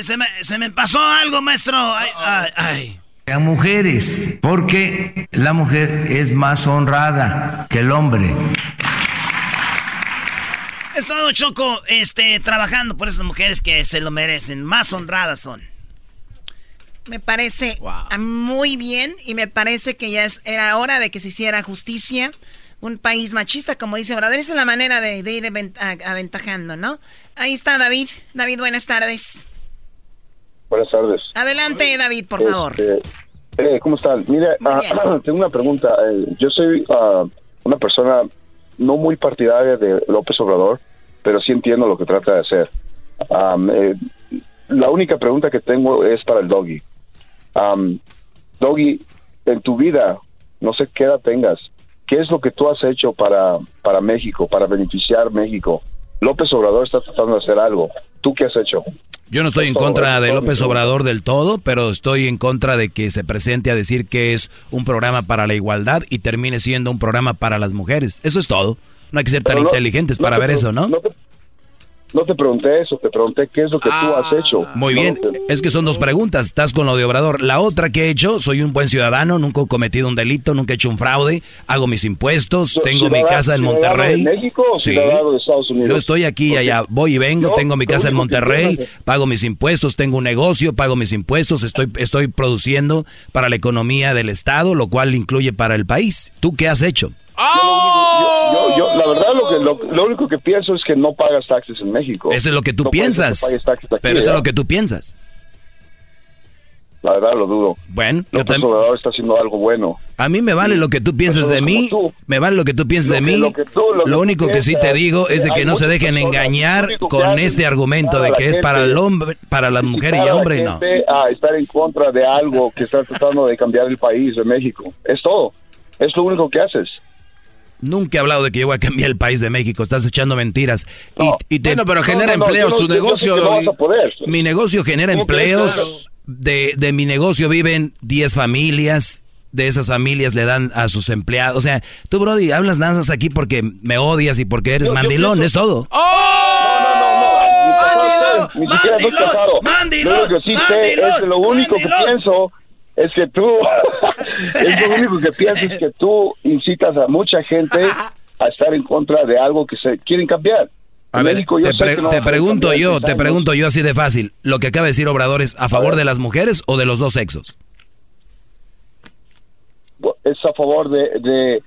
Se, me, pasó algo, maestro. Ay, ay, mujeres, porque la mujer es más honrada que el hombre. He estado Choco este, trabajando por esas mujeres que se lo merecen, más honradas son. Me parece muy bien y me parece que ya es, era hora de que se hiciera justicia. Un país machista, como dice Obrador, esa es la manera de, de ir aventajando, ¿no? Ahí está David. David, buenas tardes. Buenas tardes. Adelante, David, por favor. Este, eh, ¿Cómo están? Mire, ah, tengo una pregunta. Eh, yo soy ah, una persona no muy partidaria de López Obrador, pero sí entiendo lo que trata de hacer. Eh, la única pregunta que tengo es para el Doggy. Doggy, en tu vida, no sé qué edad tengas, ¿qué es lo que tú has hecho para, para México, para beneficiar México? López Obrador está tratando de hacer algo. ¿Tú qué has hecho? Yo no estoy en contra de López Obrador del todo, pero estoy en contra de que se presente a decir que es un programa para la igualdad y termine siendo un programa para las mujeres. Eso es todo. No hay que ser tan inteligentes para ver eso, ¿no? No te pregunté eso, te pregunté qué es lo que tú has ah. hecho. Muy bien, es que son dos preguntas. Estás con lo de Obrador. La otra que he hecho, soy un buen ciudadano, nunca he cometido un delito, nunca he hecho un fraude, hago mis impuestos, tengo mi casa en Monterrey. De México o sí. de Estados Unidos? Yo estoy aquí y allá, voy y vengo, tengo mi casa en Monterrey, pago mis impuestos, tengo un negocio, pago mis impuestos, estoy, estoy produciendo para la economía del Estado, lo cual incluye para el país. ¿Tú qué has hecho? Yo, la verdad, lo, que, lo, único que pienso es que no pagas taxes en México. Eso es lo que tú piensas. pero eso es lo que tú piensas. La verdad lo dudo. Bueno, yo también. está haciendo algo bueno. A mí me vale lo que tú pienses de mí. Me vale lo que tú pienses de mí. Lo, único que sí te digo es de que no se dejen engañar con este argumento de que es para el hombre, para la mujer y hombre, no. A estar en contra de algo que está tratando de cambiar el país de México. Es todo. Es lo único que haces. Nunca he hablado de que yo voy a cambiar el país de México. Estás echando mentiras. y, bueno, pero genera empleos. tu negocio. Mi negocio genera empleos. De, de mi negocio viven 10 familias. De esas familias le dan a sus empleados. O sea, tú, Brody, hablas nada más aquí porque me odias y porque eres mandilón. es todo. ¡Oh! No, no, no. Ni siquiera estoy casado. Mandilón. Lo que sí sé es lo único que pienso es que tú, es lo único que piensas es que tú incitas a mucha gente a estar en contra de algo que se quieren cambiar. A ver, te, pregunto yo, te pregunto yo así de fácil, ¿lo que acaba de decir Obrador es a favor de las mujeres o de los dos sexos? Es a favor de, de,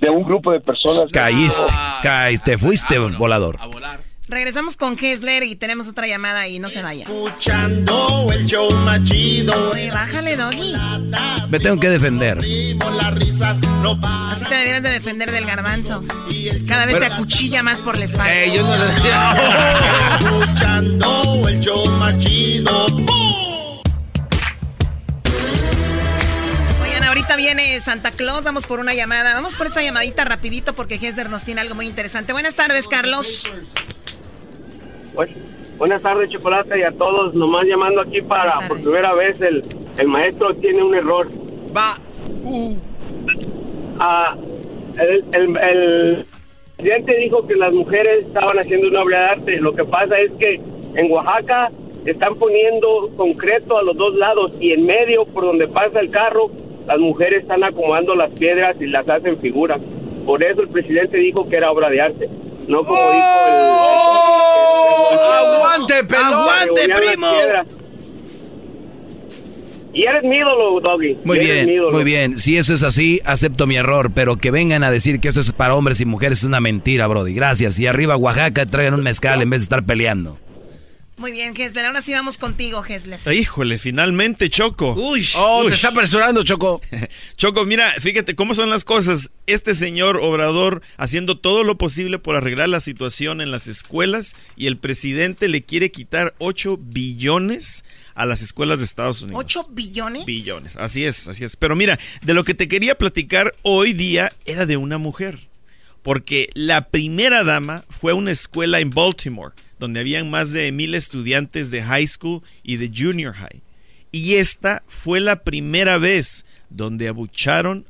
de un grupo de personas. Caíste, caíste, te fuiste volador. A volar. Regresamos con Kessler y tenemos otra llamada y no se vaya. Escuchando el show machido. bájale, Doggy. Me tengo que defender. Así te debieras de defender del garbanzo. Cada vez te acuchilla más por la espalda. Eh, yo no Escuchando el show machido. Oigan, ahorita viene Santa Claus, vamos por una llamada. Vamos por esa llamadita rapidito porque Hesder nos tiene algo muy interesante. Buenas tardes, Carlos buenas tardes, Chocolate, y a todos. Nomás llamando aquí para, por primera vez, el, el maestro tiene un error. Va. Uh. Ah, el, el, presidente dijo que las mujeres estaban haciendo una obra de arte. Lo que pasa es que en Oaxaca están poniendo concreto a los dos lados y en medio, por donde pasa el carro, las mujeres están acomodando las piedras y las hacen figuras. Por eso el presidente dijo que era obra de arte. No como dijo el... ¡Aguante, pelón! ¡Aguante, primo! Y eres mi ídolo, Doggy. Muy bien, muy bien. Si eso es así, acepto mi error. Pero que vengan a decir que eso es para hombres y mujeres es una mentira, Brody. Gracias. Y arriba Oaxaca traigan un mezcal en vez de estar peleando. Muy bien, Gessler. Ahora sí vamos contigo, Gessler. Híjole, finalmente, Choco. Uy, oh, te está apresurando, Choco. Choco, mira, fíjate cómo son las cosas. Este señor Obrador haciendo todo lo posible por arreglar la situación en las escuelas y el presidente le quiere quitar 8 billones a las escuelas de Estados Unidos. ¿8 billones? Billones, así es, así es. Pero mira, de lo que te quería platicar hoy día era de una mujer. Porque la primera dama fue a una escuela en Baltimore donde habían más de mil estudiantes de high school y de junior high. Y esta fue la primera vez donde abucharon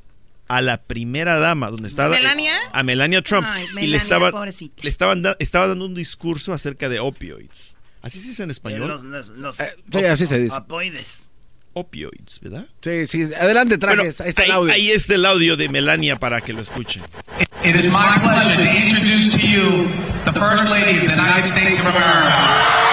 a la primera dama, donde estaba ¿Melania? a Melania Trump y le estaban le estaban estaba dando un discurso acerca de opioids. Así se dice en español. Los, eh, sí, así se dice. Opioides. Opioids, ¿verdad? Sí, sí. Adelante, trajes. ahí está el audio. Ahí está el audio de Melania para que lo escuchen. It is my pleasure to introduce to you the First Lady of the United States of America.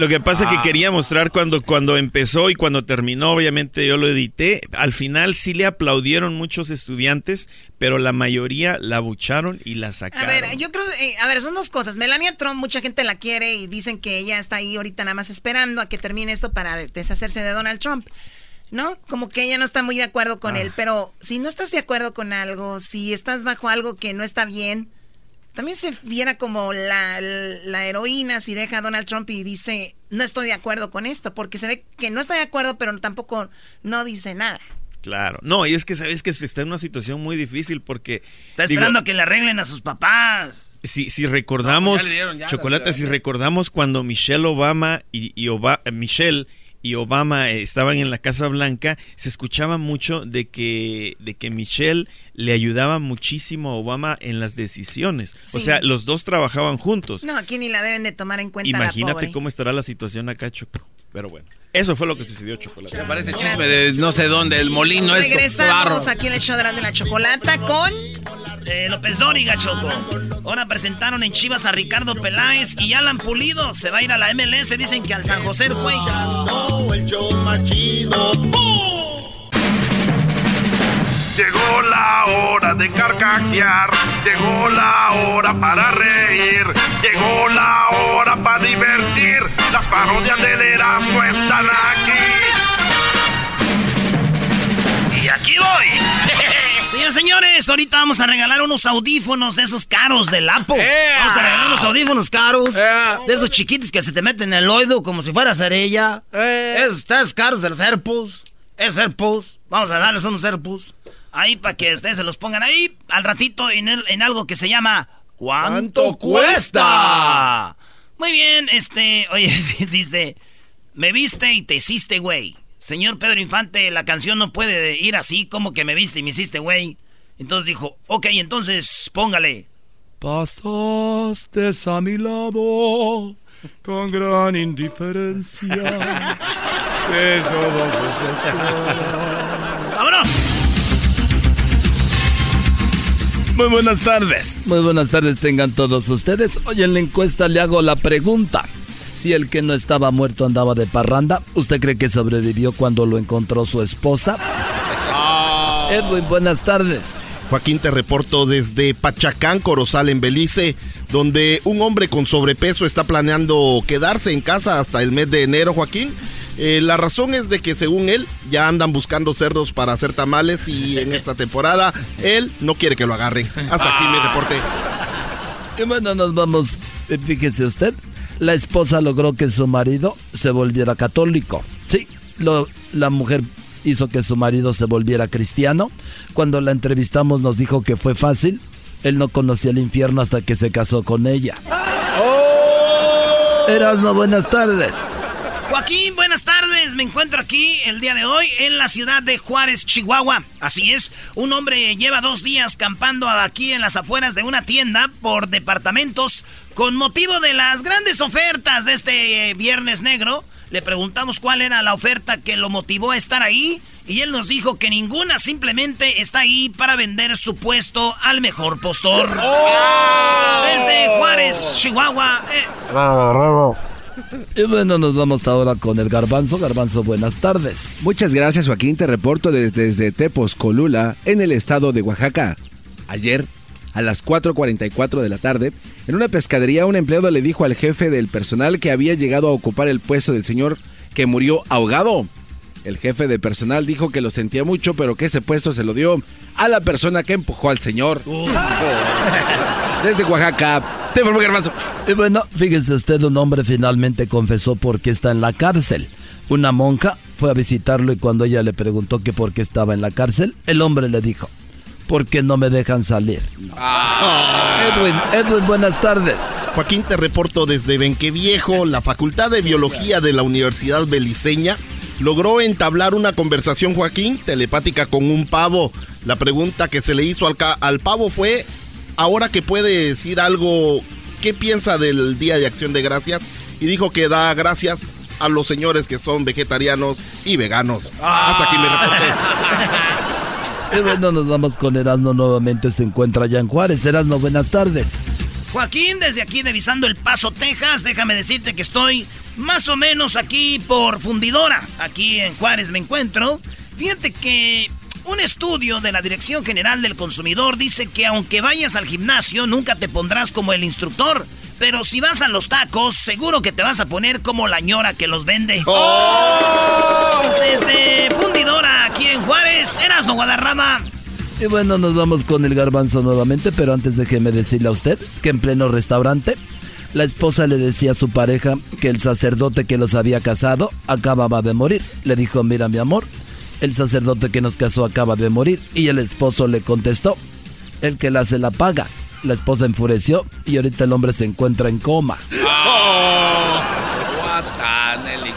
Lo que pasa es que ah. quería mostrar cuando, cuando empezó y cuando terminó, obviamente yo lo edité. Al final sí le aplaudieron muchos estudiantes, pero la mayoría la bucharon y la sacaron. A ver, yo creo, eh, a ver, son dos cosas. Melania Trump, mucha gente la quiere y dicen que ella está ahí ahorita nada más esperando a que termine esto para deshacerse de Donald Trump. ¿no? Como que ella no está muy de acuerdo con él, ah. pero si no estás de acuerdo con algo, si estás bajo algo que no está bien, también se viera como la, la, heroína si deja a Donald Trump y dice, no estoy de acuerdo con esto, porque se ve que no está de acuerdo, pero tampoco no dice nada. Claro, no, y es que sabes que está en una situación muy difícil porque... Está esperando a que le arreglen a sus papás. Si, si recordamos, Chocolate, si recordamos cuando Michelle Obama y, y Michelle y Obama estaban en la Casa Blanca, se escuchaba mucho de que, de que Michelle le ayudaba muchísimo a Obama en las decisiones. O sea, los dos trabajaban juntos. No, aquí ni la deben de tomar en cuenta. Imagínate cómo estará la situación acá, Choco. Pero bueno, eso fue lo que sucedió, Chocolate. Me parece chisme de no sé dónde, el molino es Regresamos aquí en el show de la chocolata con... Eh, López Dóriga, Choco. Ahora presentaron en Chivas a Ricardo Peláez y Alan Pulido. Se va a ir a la MLS, dicen que al San José Quakes. Llegó la hora de carcajear, llegó la hora para reír, llegó la hora para divertir. Las parodias del Erasmo están aquí. Y aquí voy. Señores, señores, ahorita vamos a regalar unos audífonos de esos caros del Apple. Vamos a regalar unos audífonos caros. De esos chiquitos que se te meten en el oído como si fuera cerilla. Esos caros de los AirPods. Es AirPods. Vamos a darles unos AirPods. Ahí para que ustedes se los pongan ahí al ratito en, en algo que se llama ¿Cuánto, cuesta? Muy bien, este, oye, dice, me viste y te hiciste, güey. Señor Pedro Infante, la canción no puede ir así como que me viste y me hiciste, güey. Entonces dijo, ok, entonces póngale. Pasaste a mi lado con gran indiferencia. ¡Vámonos! Muy buenas tardes. Muy buenas tardes tengan todos ustedes. Hoy en la encuesta le hago la pregunta. Si el que no estaba muerto andaba de parranda, ¿usted cree que sobrevivió cuando lo encontró su esposa? Ah. Edwin, buenas tardes. Joaquín, te reporto desde Pachacán, Corozal, en Belice, donde un hombre con sobrepeso está planeando quedarse en casa hasta el mes de enero, Joaquín. Eh, la razón es de que según él ya andan buscando cerdos para hacer tamales y en esta temporada él no quiere que lo agarren. Hasta aquí mi reporte. Y bueno, nos vamos. Eh, fíjese usted, la esposa logró que su marido se volviera católico. Sí, lo, la mujer hizo que su marido se volviera cristiano. Cuando la entrevistamos nos dijo que fue fácil. Él no conocía el infierno hasta que se casó con ella. ¡Oh! Erasno, buenas tardes. Joaquín, buenas tardes. Me encuentro aquí el día de hoy en la ciudad de Juárez, Chihuahua. Así es, un hombre lleva dos días campando aquí en las afueras de una tienda por departamentos con motivo de las grandes ofertas de este eh, Viernes Negro. Le preguntamos cuál era la oferta que lo motivó a estar ahí y él nos dijo que ninguna, simplemente está ahí para vender su puesto al mejor postor. ¡Oh! Desde Juárez, Chihuahua. Eh. Y bueno, nos vamos ahora con el Garbanzo. Garbanzo, buenas tardes. Muchas gracias, Joaquín. Te reporto desde, Tepos, Colula, en el estado de Oaxaca. Ayer, a las 4.44 de la tarde, en una pescadería, un empleado le dijo al jefe del personal que había llegado a ocupar el puesto del señor que murió ahogado. El jefe de personal dijo que lo sentía mucho, pero que ese puesto se lo dio a la persona que empujó al señor. Desde Oaxaca, te informo Garbanzo. Y bueno, fíjese usted, un hombre finalmente confesó por qué está en la cárcel. Una monja fue a visitarlo y cuando ella le preguntó que por qué estaba en la cárcel, el hombre le dijo, porque no me dejan salir. Ah. Edwin, Edwin, buenas tardes. Joaquín, te reporto desde Benqueviejo, la Facultad de Biología de la Universidad Beliceña logró entablar una conversación, Joaquín, telepática con un pavo. La pregunta que se le hizo al, al pavo fue ahora que puede decir algo, ¿qué piensa del Día de Acción de Gracias? Y dijo que da gracias a los señores que son vegetarianos y veganos. Hasta aquí me reporté. y bueno, nos vamos con Erasmo nuevamente. Se encuentra allá en Juárez. Erasmo, buenas tardes. Joaquín, desde aquí revisando El Paso, Texas, déjame decirte que estoy más o menos aquí por fundidora. Aquí en Juárez me encuentro. Fíjate que un estudio de la Dirección General del Consumidor dice que aunque vayas al gimnasio, nunca te pondrás como el instructor. Pero si vas a los tacos, seguro que te vas a poner como la ñora que los vende. ¡Oh! Desde Fundidora, aquí en Juárez, Erasno Guadarrama. Y bueno, nos vamos con el garbanzo nuevamente, pero antes déjeme decirle a usted que en pleno restaurante, la esposa le decía a su pareja que el sacerdote que los había casado acababa de morir. Le dijo, mira mi amor, el sacerdote que nos casó acaba de morir. Y el esposo le contestó, el que la se la paga. La esposa enfureció y ahorita el hombre se encuentra en coma. Oh,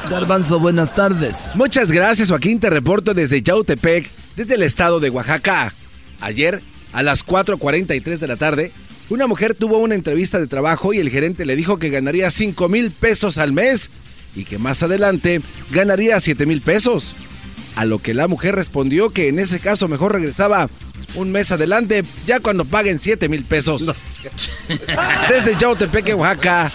Garbanzo, buenas tardes. Muchas gracias, Joaquín. Te reporto desde Yautepec, desde el estado de Oaxaca. Ayer, a las 4.43 de la tarde, una mujer tuvo una entrevista de trabajo y el gerente le dijo que ganaría 5 mil pesos al mes y que más adelante ganaría 7 mil pesos. A lo que la mujer respondió que en ese caso mejor regresaba un mes adelante, ya cuando paguen 7 mil pesos. Desde Yautepec, Oaxaca.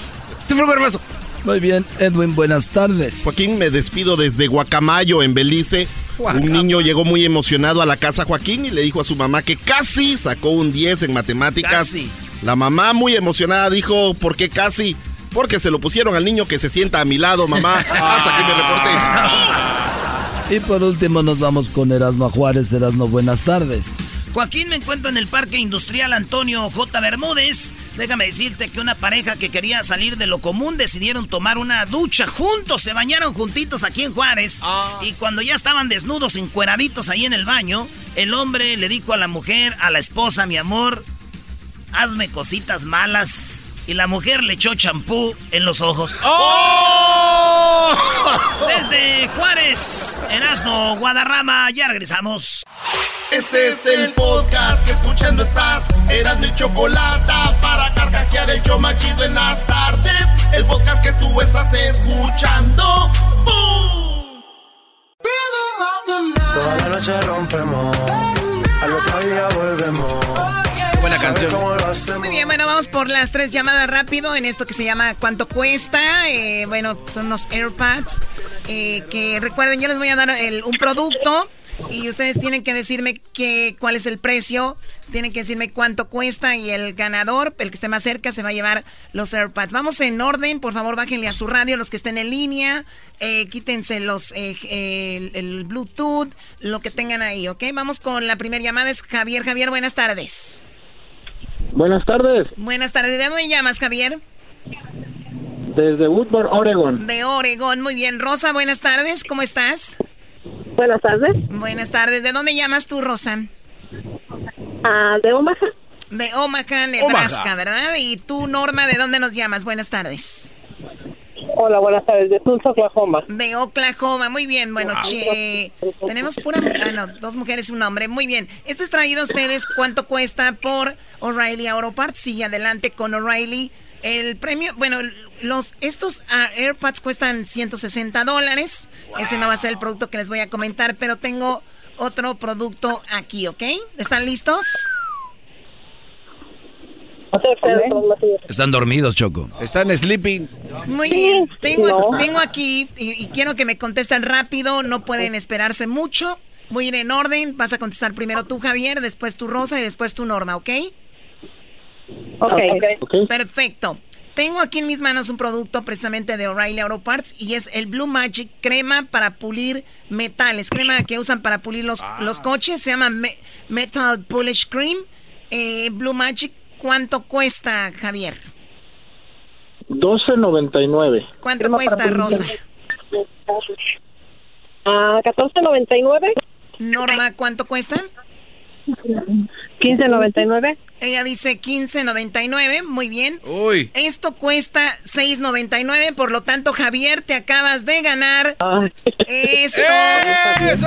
Muy bien, Edwin, buenas tardes. Joaquín, me despido desde Guacamayo, en Belice. Un niño llegó muy emocionado a la casa Joaquín y le dijo a su mamá que casi sacó un 10 en matemáticas. La mamá muy emocionada dijo, ¿por qué casi? Porque se lo pusieron al niño que se sienta a mi lado, mamá. Hasta que me reporte. Y por último nos vamos con Erasmo Juárez. Erasmo, buenas tardes. Joaquín, me encuentro en el Parque Industrial Antonio J. Bermúdez. Déjame decirte que una pareja que quería salir de lo común decidieron tomar una ducha juntos. Se bañaron juntitos aquí en Juárez. Ah. Y cuando ya estaban desnudos, encueraditos ahí en el baño, el hombre le dijo a la mujer, a la esposa, mi amor, hazme cositas malas. Y la mujer le echó champú en los ojos. ¡Oh! Desde Juárez, Erasmo, Guadarrama, ya regresamos. Este es el podcast que escuchando estás. Eran mi chocolate para carcajear el yo machido en las tardes. El podcast que tú estás escuchando. ¡Bum! Toda la noche rompemos. Al otro día volvemos. Qué buena canción. Muy bien, bueno, vamos por las tres llamadas rápido en esto que se llama ¿Cuánto cuesta? Eh, bueno, son unos AirPods eh, que recuerden, yo les voy a dar un producto y ustedes tienen que decirme que, cuál es el precio, tienen que decirme cuánto cuesta y el ganador, el que esté más cerca, se va a llevar los AirPods. Vamos en orden, por favor, bájenle a su radio los que estén en línea, eh, quítense los eh, el, Bluetooth, lo que tengan ahí, ¿ok? Vamos con la primera llamada, es Javier. Javier, buenas tardes. Buenas tardes. Buenas tardes. ¿De dónde llamas, Javier? Desde Woodward, Oregon. De Oregon, muy bien. Rosa, buenas tardes, ¿cómo estás? Buenas tardes. Buenas tardes. ¿De dónde llamas tú, Rosa? Ah, de Omaha. De Omaha, Nebraska, ¿verdad? Y tú, Norma, ¿de dónde nos llamas? Buenas tardes. Hola, buenas tardes. De Tulsa, Oklahoma. De Oklahoma, muy bien. Bueno, che, tenemos pura... Ah, no, dos mujeres y un hombre. Muy bien. Esto es traído a ustedes. ¿Cuánto cuesta por O'Reilly Auto Parts? Sigue adelante con O'Reilly. El premio, bueno, los estos ah, AirPods cuestan 160 dólares. Ese no va a ser el producto que les voy a comentar, pero tengo otro producto aquí, ¿ok? ¿Están listos? Están dormidos, Choco. Están sleeping. Muy bien. Tengo, tengo aquí y, y, quiero que me contesten rápido. No pueden esperarse mucho. A ir en orden. Vas a contestar primero tú, Javier, después tú, Rosa, y después tú, Norma, ¿ok? Okay. Perfecto. Tengo aquí en mis manos un producto precisamente de O'Reilly Auto Parts y es el Blue Magic crema para pulir metales, crema que usan para pulir los, ah. los coches, se llama Metal Polish Cream. Eh, Blue Magic, ¿cuánto cuesta, Javier? 12.99. ¿Cuánto cuesta, Rosa? Ah, 14.99. Norma, ¿cuánto cuestan? 15.99. Ella dice 15.99, muy bien. Uy. Esto cuesta 6.99, por lo tanto, Javier, te acabas de ganar estos ¡Eso!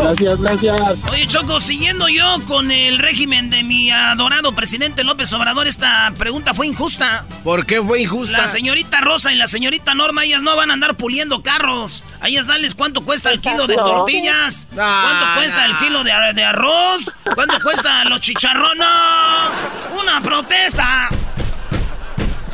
Gracias, gracias. Oye, Choco, siguiendo yo con el régimen de mi adorado presidente López Obrador, esta pregunta fue injusta. ¿Por qué fue injusta? La señorita Rosa y la señorita Norma, ellas no van a andar puliendo carros. Ahí es darles cuánto cuesta el kilo de tortillas, cuánto cuesta el kilo de, de, arroz, cuánto cuesta los chicharrones. ¡Una protesta!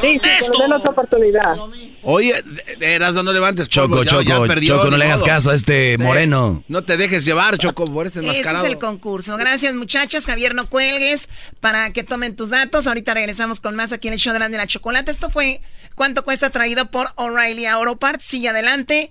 Sí, sí, otra oportunidad. Oye, eras no levantes Choco, Choco, Choco, no le hagas caso a este moreno. No te dejes llevar, Choco, por este enmascarado. Este es el concurso. Gracias, muchachos. Javier, no cuelgues para que tomen tus datos. Ahorita regresamos con más aquí en el show de la chocolate. Esto fue ¿Cuánto cuesta? Traído por O'Reilly Auto Parts. Sigue adelante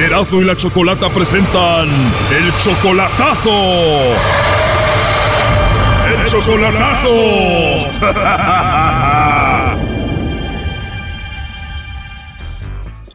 Erasmo y la Chocolata presentan el chocolatazo. El chocolatazo.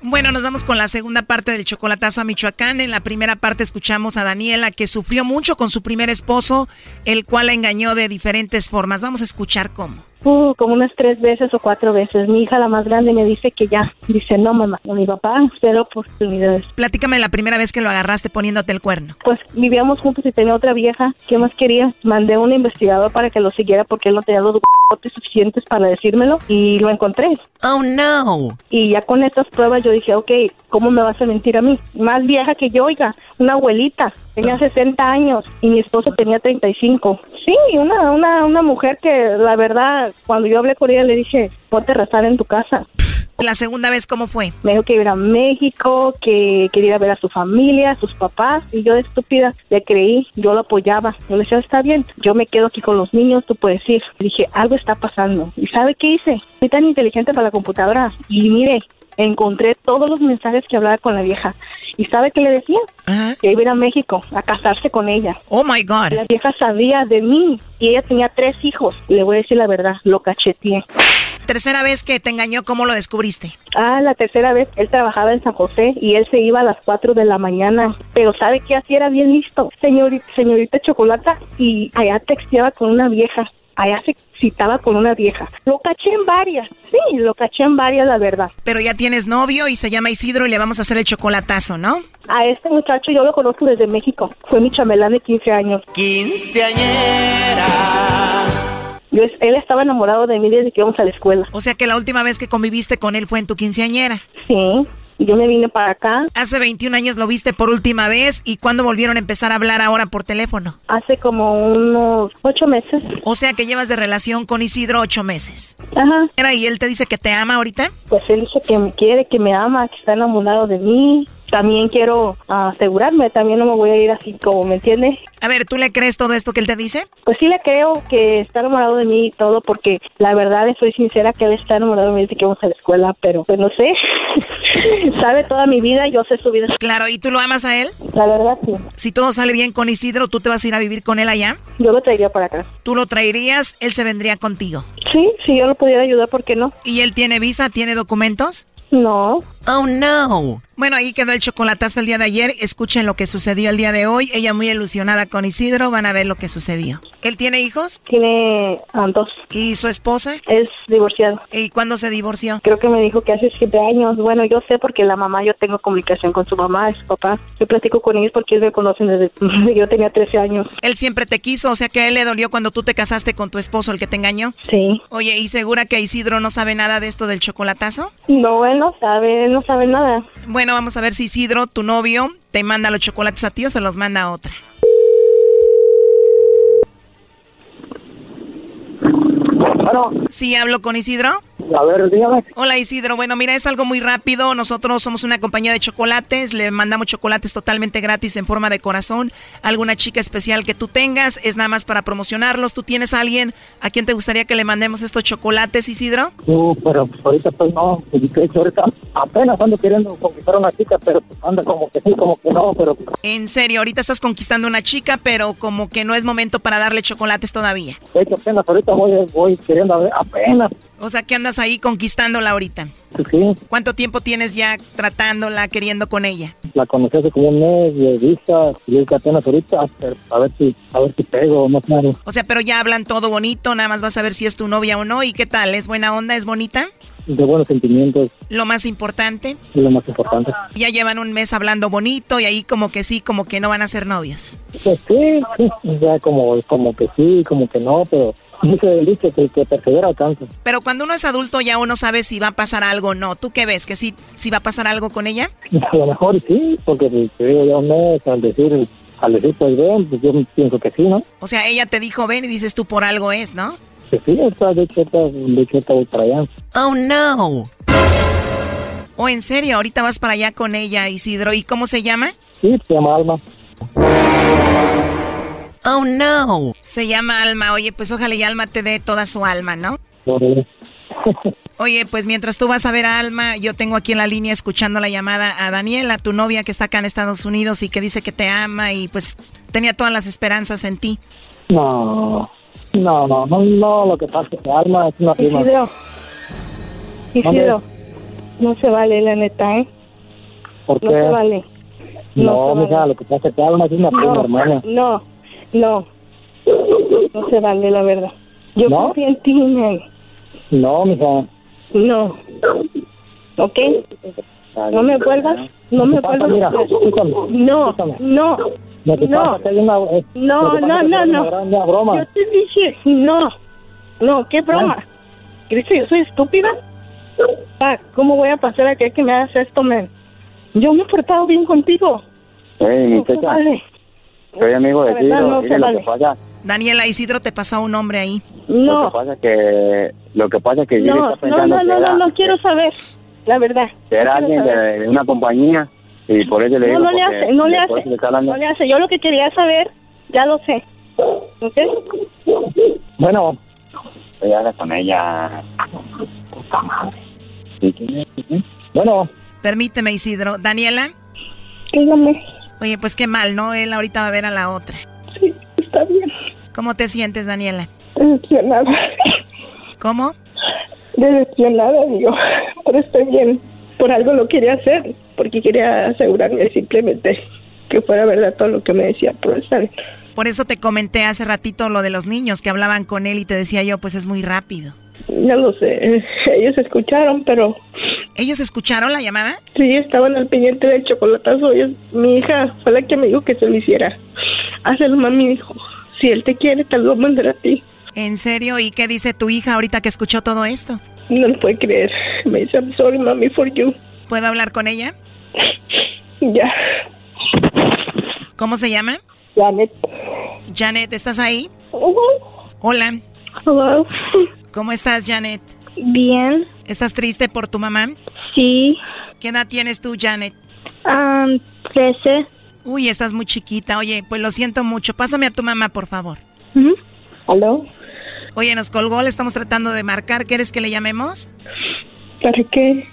Bueno, nos vamos con la segunda parte del chocolatazo a Michoacán. En la primera parte escuchamos a Daniela que sufrió mucho con su primer esposo, el cual la engañó de diferentes formas. Vamos a escuchar cómo. Uh, como unas tres veces o cuatro veces. Mi hija, la más grande, me dice que ya. Dice, no, mamá, no, mi papá, cero oportunidades. Platícame la primera vez que lo agarraste poniéndote el cuerno. Pues vivíamos juntos y tenía otra vieja. ¿Qué más quería? Mandé a un investigador para que lo siguiera porque él no tenía los documentos suficientes para decírmelo y lo encontré. Oh, no. Y ya con estas pruebas yo dije, ok, ¿cómo me vas a mentir a mí? Más vieja que yo, oiga, una abuelita. Tenía 60 años y mi esposo tenía 35. Sí, una, una, una mujer que la verdad cuando yo hablé con ella le dije, ponte a rezar en tu casa. ¿La segunda vez cómo fue? Me dijo que iba a México, que quería ver a su familia, a sus papás, y yo de estúpida le creí, yo lo apoyaba. Yo le decía, está bien, yo me quedo aquí con los niños, tú puedes ir. dije, algo está pasando. ¿Y sabe qué hice? Soy tan inteligente para la computadora. Y mire, encontré todos los mensajes que hablaba con la vieja. ¿Y sabe qué le decía? Que iba a ir a México a casarse con ella. Oh my God. La vieja sabía de mí y ella tenía tres hijos. Le voy a decir la verdad, lo cacheteé. Tercera vez que te engañó, ¿cómo lo descubriste? Ah, la tercera vez, él trabajaba en San José y él se iba a las 4 de la mañana. Pero ¿sabe qué hacía? Era bien listo. Señorita, señorita Chocolata y allá texteaba con una vieja allá se citaba con una vieja. Lo caché en varias, sí, lo caché en varias, la verdad. Pero ya tienes novio y se llama Isidro y le vamos a hacer el chocolatazo, ¿no? A este muchacho yo lo conozco desde México. Fue mi chamelán de 15 años. Quinceañera. Yo, él estaba enamorado de mí desde que íbamos a la escuela. O sea que la última vez que conviviste con él fue en tu quinceañera. Sí yo me vine para acá. Hace 21 años lo viste por última vez y ¿cuándo volvieron a empezar a hablar ahora por teléfono? Hace como unos ocho meses. O sea que llevas de relación con Isidro ocho meses. Ajá. ¿Y él te dice que te ama ahorita? Pues él dice que me quiere, que me ama, que está enamorado de mí también quiero asegurarme, también no me voy a ir así como, ¿me entiendes? A ver, ¿tú le crees todo esto que él te dice? Pues sí le creo que está enamorado de mí y todo, porque la verdad soy sincera que él está enamorado de mí desde que vamos a la escuela, pero pues no sé, sabe toda mi vida, yo sé su vida. Claro, ¿y tú lo amas a él? La verdad sí. Si todo sale bien con Isidro, ¿tú te vas a ir a vivir con él allá? Yo lo traería para acá. ¿Tú lo traerías? ¿Él se vendría contigo? Sí, si yo lo pudiera ayudar, ¿por qué no? ¿Y él tiene visa? ¿Tiene documentos? No. Oh, no. Bueno, ahí quedó el chocolatazo el día de ayer. Escuchen lo que sucedió el día de hoy. Ella muy ilusionada con Isidro. Van a ver lo que sucedió. ¿Él tiene hijos? Tiene um, dos. ¿Y su esposa? Es divorciado. ¿Y cuándo se divorció? Creo que me dijo que hace siete años. Bueno, yo sé porque la mamá, yo tengo comunicación con su mamá su papá. Yo platico con ellos porque ellos me conocen desde que yo tenía 13 años. ¿Él siempre te quiso? O sea que a él le dolió cuando tú te casaste con tu esposo, el que te engañó. Sí. Oye, ¿y segura que Isidro no sabe nada de esto del chocolatazo? No, él no sabe, él no sabe nada. Bueno, vamos a ver si Isidro, tu novio, te manda los chocolates a ti o se los manda a otra. Bueno. Sí, hablo con Isidro. A ver, dígame. Hola Isidro, bueno, mira, es algo muy rápido. Nosotros somos una compañía de chocolates, le mandamos chocolates totalmente gratis en forma de corazón. Alguna chica especial que tú tengas, es nada más para promocionarlos. ¿Tú tienes a alguien a quien te gustaría que le mandemos estos chocolates, Isidro? Uh, pero ahorita pues no, ahorita apenas ando queriendo conquistar a una chica, pero pues, anda como que sí, como que no, pero... En serio, ahorita estás conquistando una chica, pero como que no es momento para darle chocolates todavía. De hecho, apenas ahorita voy, voy queriendo apenas. O sea, que andas ahí conquistándola ahorita. Sí. ¿Cuánto tiempo tienes ya tratándola, queriendo con ella? La conocí hace como un mes de vista, y es que apenas ahorita, a ver si, a ver si pego, no claro. O sea, pero ya hablan todo bonito, nada más vas a ver si es tu novia o no. ¿Y qué tal? ¿Es buena onda? ¿Es bonita? De buenos sentimientos. Lo más importante. Lo más importante. Ya llevan un mes hablando bonito y ahí como que sí, como que no van a ser novios. Pues sí, sí, ya como, como que sí, como que no, pero dice el dicho que que persevera alcanza. Pero cuando uno es adulto ya uno sabe si va a pasar algo o no. ¿Tú qué ves? ¿Que sí, sí va a pasar algo con ella? A lo mejor sí, porque si te digo ya un mes al decir, al decir pues ven, pues yo pienso que sí, ¿no? O sea, ella te dijo ven y dices tú por algo es, ¿no? Sí, está, de hecho, está, de hecho, está para allá. Oh, no. Oh, en serio, ahorita vas para allá con ella, Isidro. ¿Y cómo se llama? Sí, se llama Alma. Oh, no. Se llama Alma. Oye, pues ojalá y Alma te dé toda su alma, ¿no? Oye, pues mientras tú vas a ver a Alma, yo tengo aquí en la línea escuchando la llamada a Daniela, tu novia que está acá en Estados Unidos y que dice que te ama y pues tenía todas las esperanzas en ti. No. No, no, no, no, lo que pasa es que Alma es una prima. Isidro, Isidro, no se vale, la neta, ¿eh? ¿Por qué? No se vale. No, no mija, lo que pasa es que Alma es una prima, hermana. No, no, no se vale, la verdad. Yo ¿No? confío en ti, man. No, mija. No. ¿Ok? No me vuelvas, no me vuelvas. Mira, no, no. No, no, no, no, no. broma. Yo te dije, no, no, ¿qué broma? ¿Crees que yo soy estúpida? Ah, ¿cómo voy a pasar a que me hagas esto, men? Yo me he portado bien contigo. Ey, mi no vale. Soy amigo de Isidro, no lo que pasa. Daniela Isidro te pasó un hombre ahí. No. Lo que pasa que lo que pasa que no, está pensando no, no, no, no, no quiero saber, la verdad. Era alguien de una compañía y por eso le digo. No, no le hace, no le hace. No le hace. Yo lo que quería saber, ya lo sé. ¿Ok? Bueno. Voy a con ella. Puta madre. Bueno. Permíteme, Isidro. Daniela. Dígame. Oye, pues qué mal, ¿no? Él ahorita va a ver a la otra. Sí, está bien. ¿Cómo te sientes, Daniela? Decepcionada. ¿Cómo? Decepcionada, digo. Pero estoy bien. Por algo lo quería hacer porque quería asegurarme simplemente que fuera verdad todo lo que me decía, por Por eso te comenté hace ratito lo de los niños que hablaban con él y te decía yo, pues es muy rápido. Ya lo sé, ellos escucharon, pero... ¿Ellos escucharon la llamada? Sí, estaban al pendiente del chocolatazo. mi hija fue la que me dijo que se lo hiciera. Hazlo, mami, dijo. Si él te quiere, te lo voy a mandar a ti. ¿En serio? ¿Y qué dice tu hija ahorita que escuchó todo esto? No lo puede creer. Me dice, I'm sorry, mami, for you. ¿Puedo hablar con ella? Ya. ¿Cómo se llama? Janet. Janet, ¿estás ahí? Hola. Hello. ¿Cómo estás, Janet? Bien. ¿Estás triste por tu mamá? Sí. ¿Qué edad tienes tú, Janet? Um, 13. Uy, estás muy chiquita. Oye, pues lo siento mucho. Pásame a tu mamá, por favor. ¿Aló? Oye, nos colgó, le estamos tratando de marcar. ¿Quieres que le llamemos? ¿Para qué?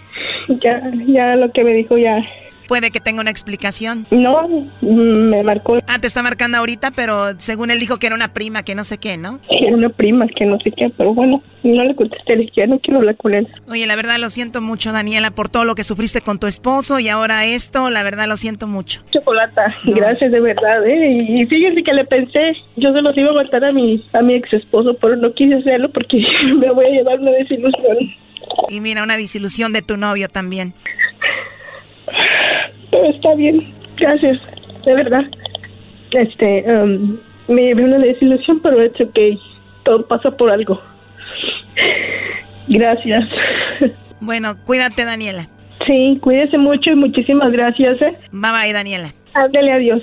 Ya, ya lo que me dijo ya puede que tenga una explicación. No, me marcó. Ah, te está marcando ahorita, pero según él dijo que era una prima, que no sé qué, ¿no? Era una prima, que no sé qué, pero bueno, no le contesté, ya no quiero hablar con él. Oye, la verdad lo siento mucho, Daniela, por todo lo que sufriste con tu esposo y ahora esto, la verdad lo siento mucho. Chocolata, gracias de verdad, ¿eh? Y fíjense que le pensé, yo se los iba a matar a mi, a mi ex esposo, pero no quise hacerlo porque me voy a llevar una desilusión. Y mira, una desilusión de tu novio también pero está bien, gracias, de verdad. Este, um, me llevé una desilusión, pero es ok, todo pasa por algo. Gracias. Bueno, cuídate, Daniela. Sí, cuídese mucho y muchísimas gracias. ¿eh? Bye bye, Daniela. Ándale, adiós.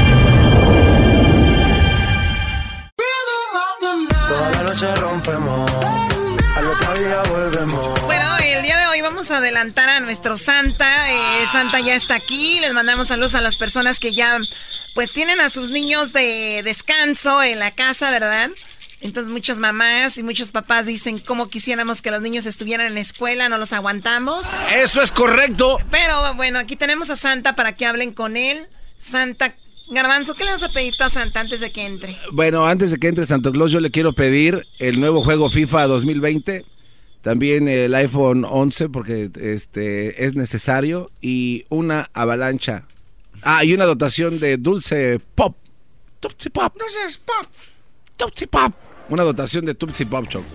vamos a adelantar a nuestro Santa. Eh, Santa ya está aquí. Les mandamos saludos a las personas que ya pues tienen a sus niños de descanso en la casa, ¿verdad? Entonces muchas mamás y muchos papás dicen cómo quisiéramos que los niños estuvieran en la escuela, no los aguantamos. Eso es correcto. Pero bueno, aquí tenemos a Santa para que hablen con él. Santa Garbanzo, ¿qué le vas a pedir a Santa antes de que entre? Bueno, antes de que entre Santo Claus, yo le quiero pedir el nuevo juego FIFA 2020, también el iPhone 11 porque este es necesario y una avalancha. Ah, y una dotación de dulce pop. Dulce pop. Dulce pop. Dulce pop. Una dotación de Tupsi Pop Choco.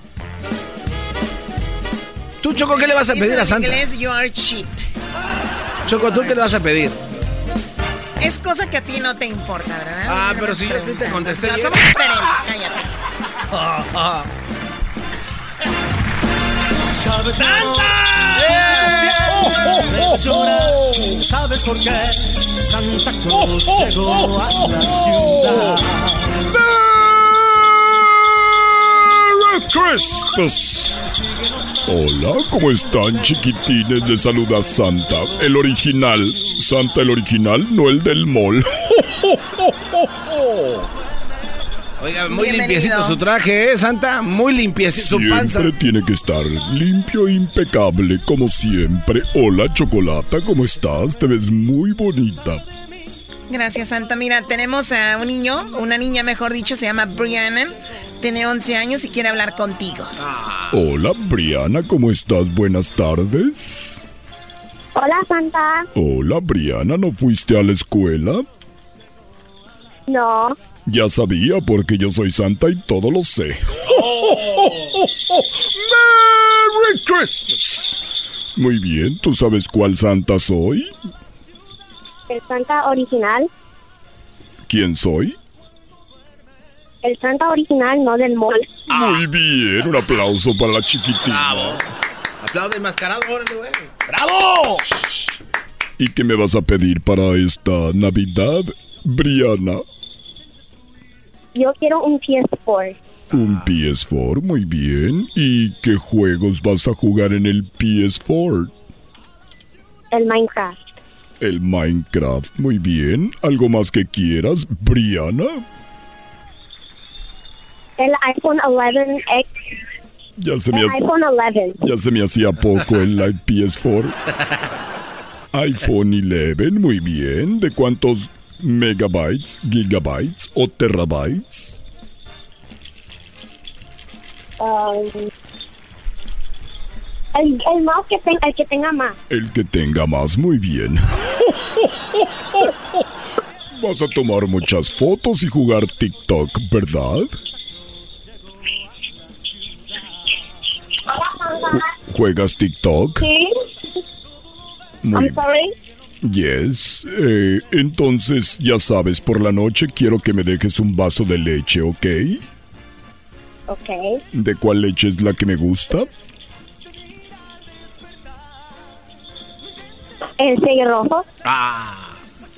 ¿Tú, Choco, qué le vas a pedir a Santa? inglés, you are cheap. Choco, ¿tú qué le vas a pedir? Es cosa que a ti no te importa, ¿verdad? Ah, pero si yo te contesté. No, somos diferentes, cállate. ¡Santa! ¡Eh! ¡Oh, oh, oh, ¿Sabes por qué? Santa Claus llegó a la ciudad. Christmas. Hola, ¿cómo están chiquitines? Les saluda Santa, el original. Santa el original, no el del mall. Oiga, muy limpiecito su traje, ¿eh, Santa? Muy limpiecito su panza. Siempre tiene que estar limpio e impecable, como siempre. Hola, Chocolata, ¿cómo estás? Te ves muy bonita. Gracias, Santa. Mira, tenemos a un niño, una niña, mejor dicho, se llama Brianna. Tiene 11 años y quiere hablar contigo. Hola, Brianna, ¿cómo estás? Buenas tardes. Hola, Santa. Hola, Brianna, ¿no fuiste a la escuela? No. Ya sabía porque yo soy Santa y todo lo sé. ¡Merry Christmas! Muy bien, ¿tú sabes cuál Santa soy? El Santa original. ¿Quién soy? El Santa original, no del mall. Muy bien, un aplauso para la chiquitina. Bravo. Aplaude enmascarado, órale, güey. ¡Bravo! ¿Y qué me vas a pedir para esta Navidad, Briana? Yo quiero un PS4. Un PS4, muy bien. ¿Y qué juegos vas a jugar en el PS4? El Minecraft. El Minecraft, muy bien. ¿Algo más que quieras, Briana? El iPhone 11X. Ya se me el iPhone 11. Ya se me hacía poco el PS4. iPhone 11, muy bien. ¿De cuántos megabytes, gigabytes o terabytes? Um, el, el, más que tenga, el que tenga más. El que tenga más, muy bien. Vas a tomar muchas fotos y jugar TikTok, ¿verdad? ¿Juegas TikTok? Sí. Muy I'm sorry. Yes. Eh, entonces, ya sabes, por la noche quiero que me dejes un vaso de leche, ¿ok? Ok. ¿De cuál leche es la que me gusta? El sello rojo. Ah.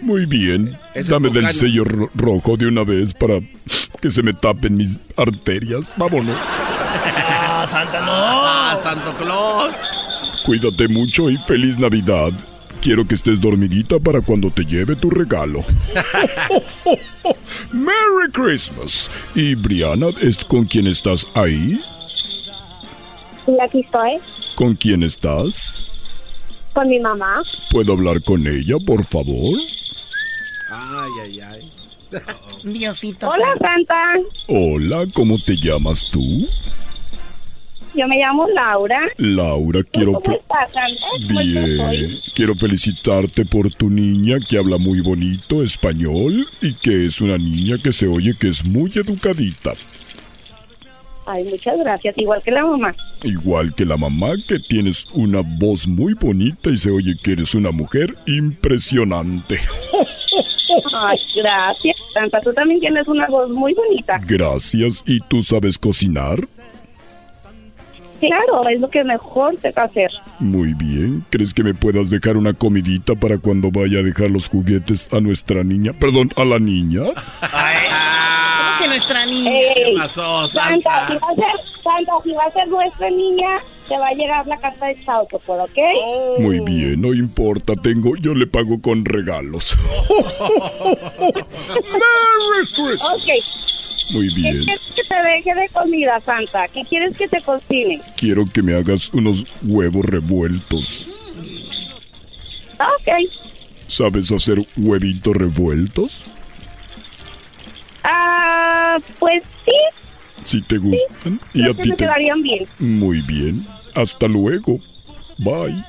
Muy bien. Dame del sello rojo de una vez para que se me tapen mis arterias. Vámonos. ¡Ah, Santa, no! ¡Ah, Santo Claus! Cuídate mucho y feliz Navidad. Quiero que estés dormidita para cuando te lleve tu regalo. ¡Merry Christmas! ¿Y Brianna, es con quién estás ahí? Sí, aquí estoy. ¿Con quién estás? Con mi mamá. ¿Puedo hablar con ella, por favor? Ay, ay, ay. Diosito. Hola, Santa. Hola, ¿cómo te llamas tú? Yo me llamo Laura. Laura, quiero... ¿Cómo estás? Bien, quiero felicitarte por tu niña que habla muy bonito español y que es una niña que se oye que es muy educadita. Ay, muchas gracias, igual que la mamá. Igual que la mamá, que tienes una voz muy bonita y se oye que eres una mujer impresionante. Ay, gracias, Santa. Tú también tienes una voz muy bonita. Gracias. ¿Y tú sabes cocinar? Claro, es lo que mejor te va a hacer. Muy bien. ¿Crees que me puedas dejar una comidita para cuando vaya a dejar los juguetes a nuestra niña? Perdón, a la niña. ¿Cómo que nuestra niña? Ey, ¿Qué pasó, Santa, Santa? si va a ser, Santa, si va a ser nuestra niña, te va a llegar la carta de Chauco, ¿ok? Muy bien, no importa, tengo, yo le pago con regalos. Merry Christmas. Ok. Muy bien. ¿Qué quieres que te deje de comida, Santa? ¿Qué quieres que te cocine? Quiero que me hagas unos huevos revueltos. Ok. ¿Sabes hacer huevitos revueltos? Ah, pues sí. Si te gustan. y a ti te quedarían bien. Muy bien. Hasta luego. Bye.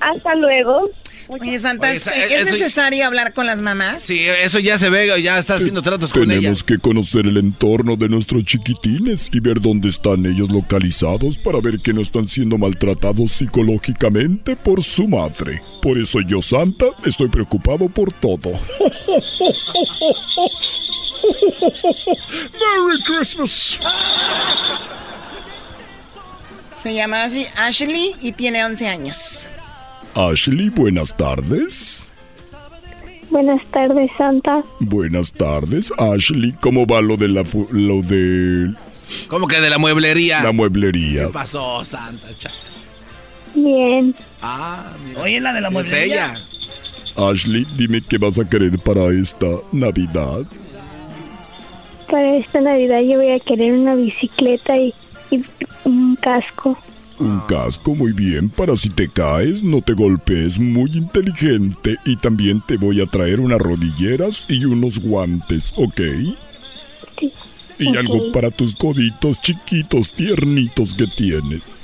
Hasta luego. Oye, Santa, ¿es, necesario hablar con las mamás? Sí, eso ya se ve, ya está haciendo tratos con ellas. Tenemos que conocer el entorno de nuestros chiquitines y ver dónde están ellos localizados para ver que no están siendo maltratados psicológicamente por su madre. Por eso yo, Santa, estoy preocupado por todo. Merry Christmas. Se llama Ashley y tiene 11 años. Ashley, buenas tardes. Buenas tardes, Santa. Buenas tardes, Ashley. ¿Cómo va lo de la lo de ¿Cómo que de la mueblería? La mueblería. ¿Qué pasó, Santa? Bien. Ah, mira. Oye, la de la mueblería. Ashley, dime qué vas a querer para esta Navidad. Para esta Navidad yo voy a querer una bicicleta y un casco. Un casco muy bien para si te caes, no te golpees, muy inteligente. Y también te voy a traer unas rodilleras y unos guantes, ¿ok? Sí. Y algo para tus coditos chiquitos, tiernitos que tienes.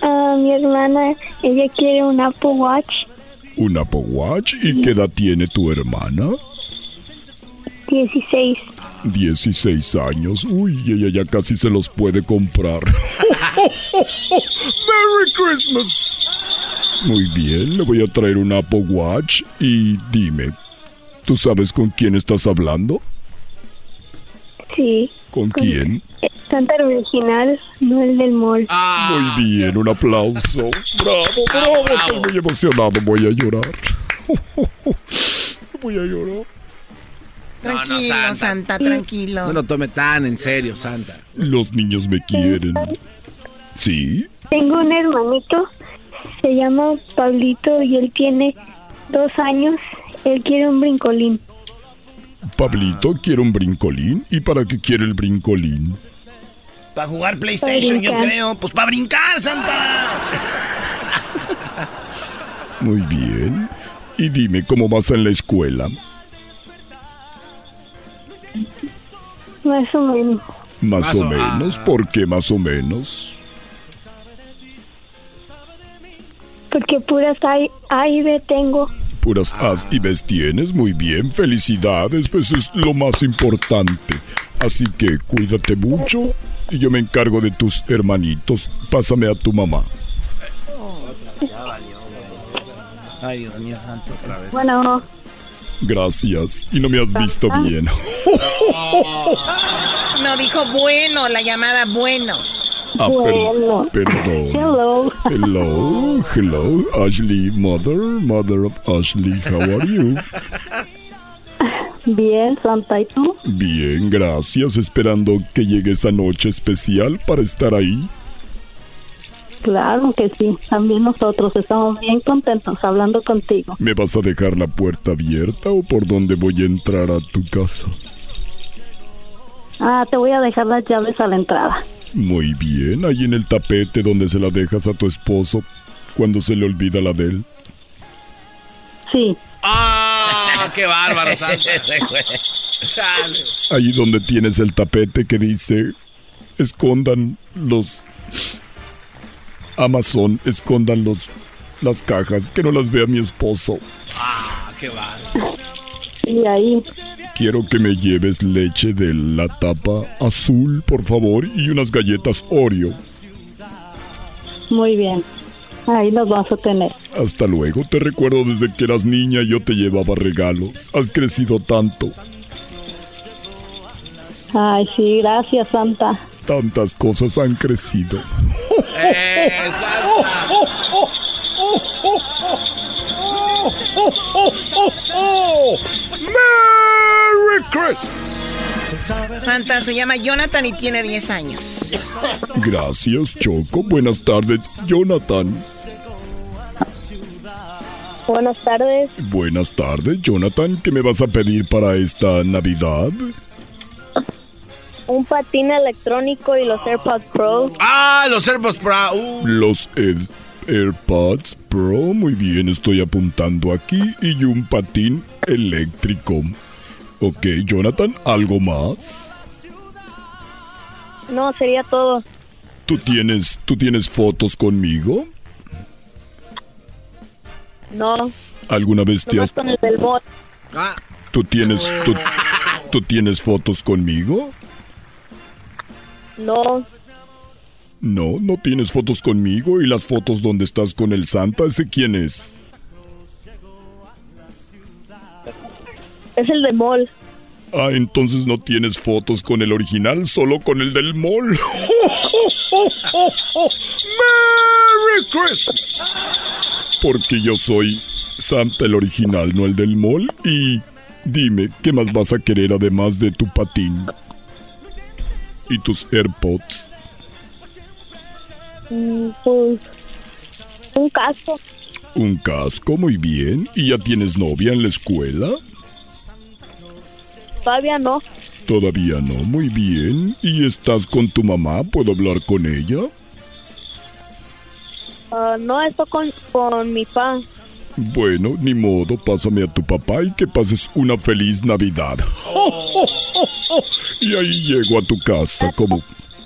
Ah, mi hermana, ella quiere un Apple Watch. ¿Un Apple Watch? ¿Y qué edad tiene tu hermana? 16. 16 años. Uy, ella ya casi se los puede comprar. ¡Merry Christmas! Muy bien, le voy a traer un Apple Watch y dime, ¿tú sabes con quién estás hablando? Sí. ¿Con, quién? Santa original, no el del mall. Muy bien, un aplauso. Bravo, bravo, estoy muy emocionado, voy a llorar. voy a llorar. Tranquilo, Santa. tranquilo. No lo tome tan en serio, Santa. Los niños me quieren. ¿Sí? Tengo un hermanito, se llama Pablito y él tiene dos años. Él quiere un brincolín. Pablito quiere un brincolín. ¿Y para qué quiere el brincolín? Para jugar PlayStation, yo creo. Pues para brincar, Santa. Muy bien. Y dime, ¿cómo vas en la escuela? Más o menos. Más, o, menos, ¿por qué más o menos? Porque puras A, y B tengo. Puras A y B tienes, muy bien, felicidades, pues es lo más importante. Así que cuídate mucho y yo me encargo de tus hermanitos. Pásame a tu mamá. Ay, Dios mío, santo, otra vez. Bueno. Gracias. Y no me has visto bien. No dijo bueno, la llamada bueno. Ah, bueno. perdón. Hello. Hello. Hello. Ashley, mother. Mother of Ashley. How are you? Bien, Santa, ¿y tú? Bien, gracias. Esperando que llegue esa noche especial para estar ahí. Claro que sí, también nosotros estamos bien contentos hablando contigo. ¿Me vas a dejar la puerta abierta o por dónde voy a entrar a tu casa? Ah, te voy a dejar las llaves a la entrada. Muy bien, ahí en el tapete donde se la dejas a tu esposo cuando se le olvida la de él. Sí. ¡Ah! ¡Qué bárbaro, Ahí donde tienes el tapete que dice, escondan los Amazon, escondan los, las cajas, que no las vea mi esposo. Ah, qué va. Y ahí. Quiero que me lleves leche de la tapa azul, por favor, y unas galletas Oreo. Muy bien. Ahí los vas a tener. Hasta luego. Te recuerdo desde que eras niña y yo te llevaba regalos. Has crecido tanto. Ay, sí, gracias, Santa. Tantas cosas han crecido. ¡Eh, Merry Christmas. Santa se llama Jonathan y tiene 10 años. Gracias, Choco. Buenas tardes, Jonathan. Buenas tardes. Buenas tardes, Jonathan. ¿Qué me vas a pedir para esta Navidad? Un patín electrónico y los AirPods Pro. Ah, los AirPods Pro. Uh. Los AirPods Pro. Muy bien, estoy apuntando aquí. Y un patín eléctrico. Ok, Jonathan, ¿algo más? No, sería todo. ¿Tú tienes, ¿tú tienes fotos conmigo? No. ¿Alguna vez te has... Con el del bot. Ah. ¿Tú tienes, tú, ¿Tú tienes fotos conmigo? No. No, no tienes fotos conmigo y las fotos donde estás con el Santa, ¿ese quién es? Es el de mall. Ah, entonces no tienes fotos con el original, solo con el del mall. ¡Merry Christmas! Porque yo soy Santa el original, no el del mall. Y dime, ¿qué más vas a querer además de tu patín? Y tus AirPods. Mm, pues, un casco. Un casco, muy bien. ¿Y ya tienes novia en la escuela? Todavía no. Todavía no, muy bien. ¿Y estás con tu mamá? ¿Puedo hablar con ella? Ah, no, estoy con, con mi papá. Bueno, ni modo, pásame a tu papá y que pases una feliz Navidad. y ahí llego a tu casa como...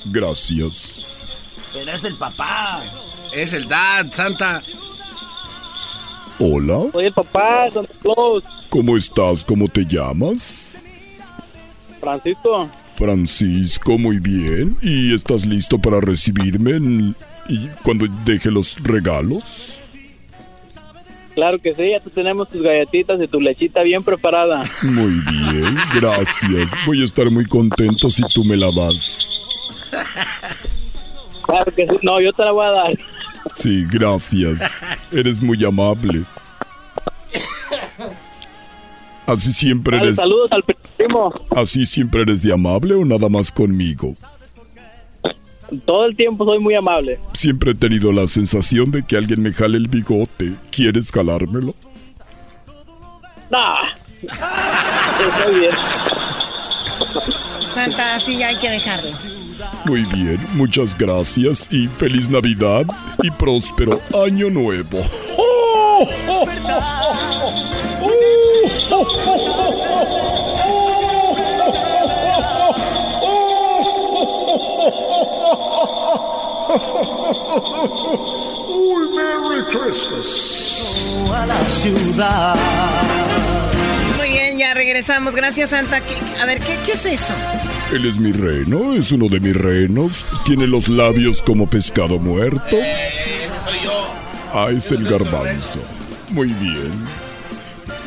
Gracias. Pero es el papá. Es el dad, Santa. Hola. Oye, papá, Santa Claus. ¿Cómo estás? ¿Cómo te llamas? Francisco. Francisco, muy bien. ¿Y estás listo para recibirme y cuando deje los regalos? Claro que sí, ya tenemos tus galletitas y tu lechita bien preparada. Muy bien, gracias. Voy a estar muy contento si tú me la das. Claro que sí, no, yo te la voy a dar. Sí, gracias. Eres muy amable. Así siempre eres. Saludos al primo. Así siempre eres de amable o nada más conmigo. Todo el tiempo soy muy amable. Siempre he tenido la sensación de que alguien me jale el bigote. ¿Quieres jalármelo? No. Estoy bien. Santa, sí, ya hay que dejarlo. Muy bien, muchas gracias y feliz Navidad y próspero Año Nuevo. ¡Oh, oh, Uy, Christmas. A la ciudad. Muy bien, ya regresamos. Gracias, Santa. A ver, ¿qué, ¿qué es eso? Él es mi reno, es uno de mis renos. Tiene los labios como pescado muerto. Eh, ese soy yo. Ah, es el garbanzo. Muy bien.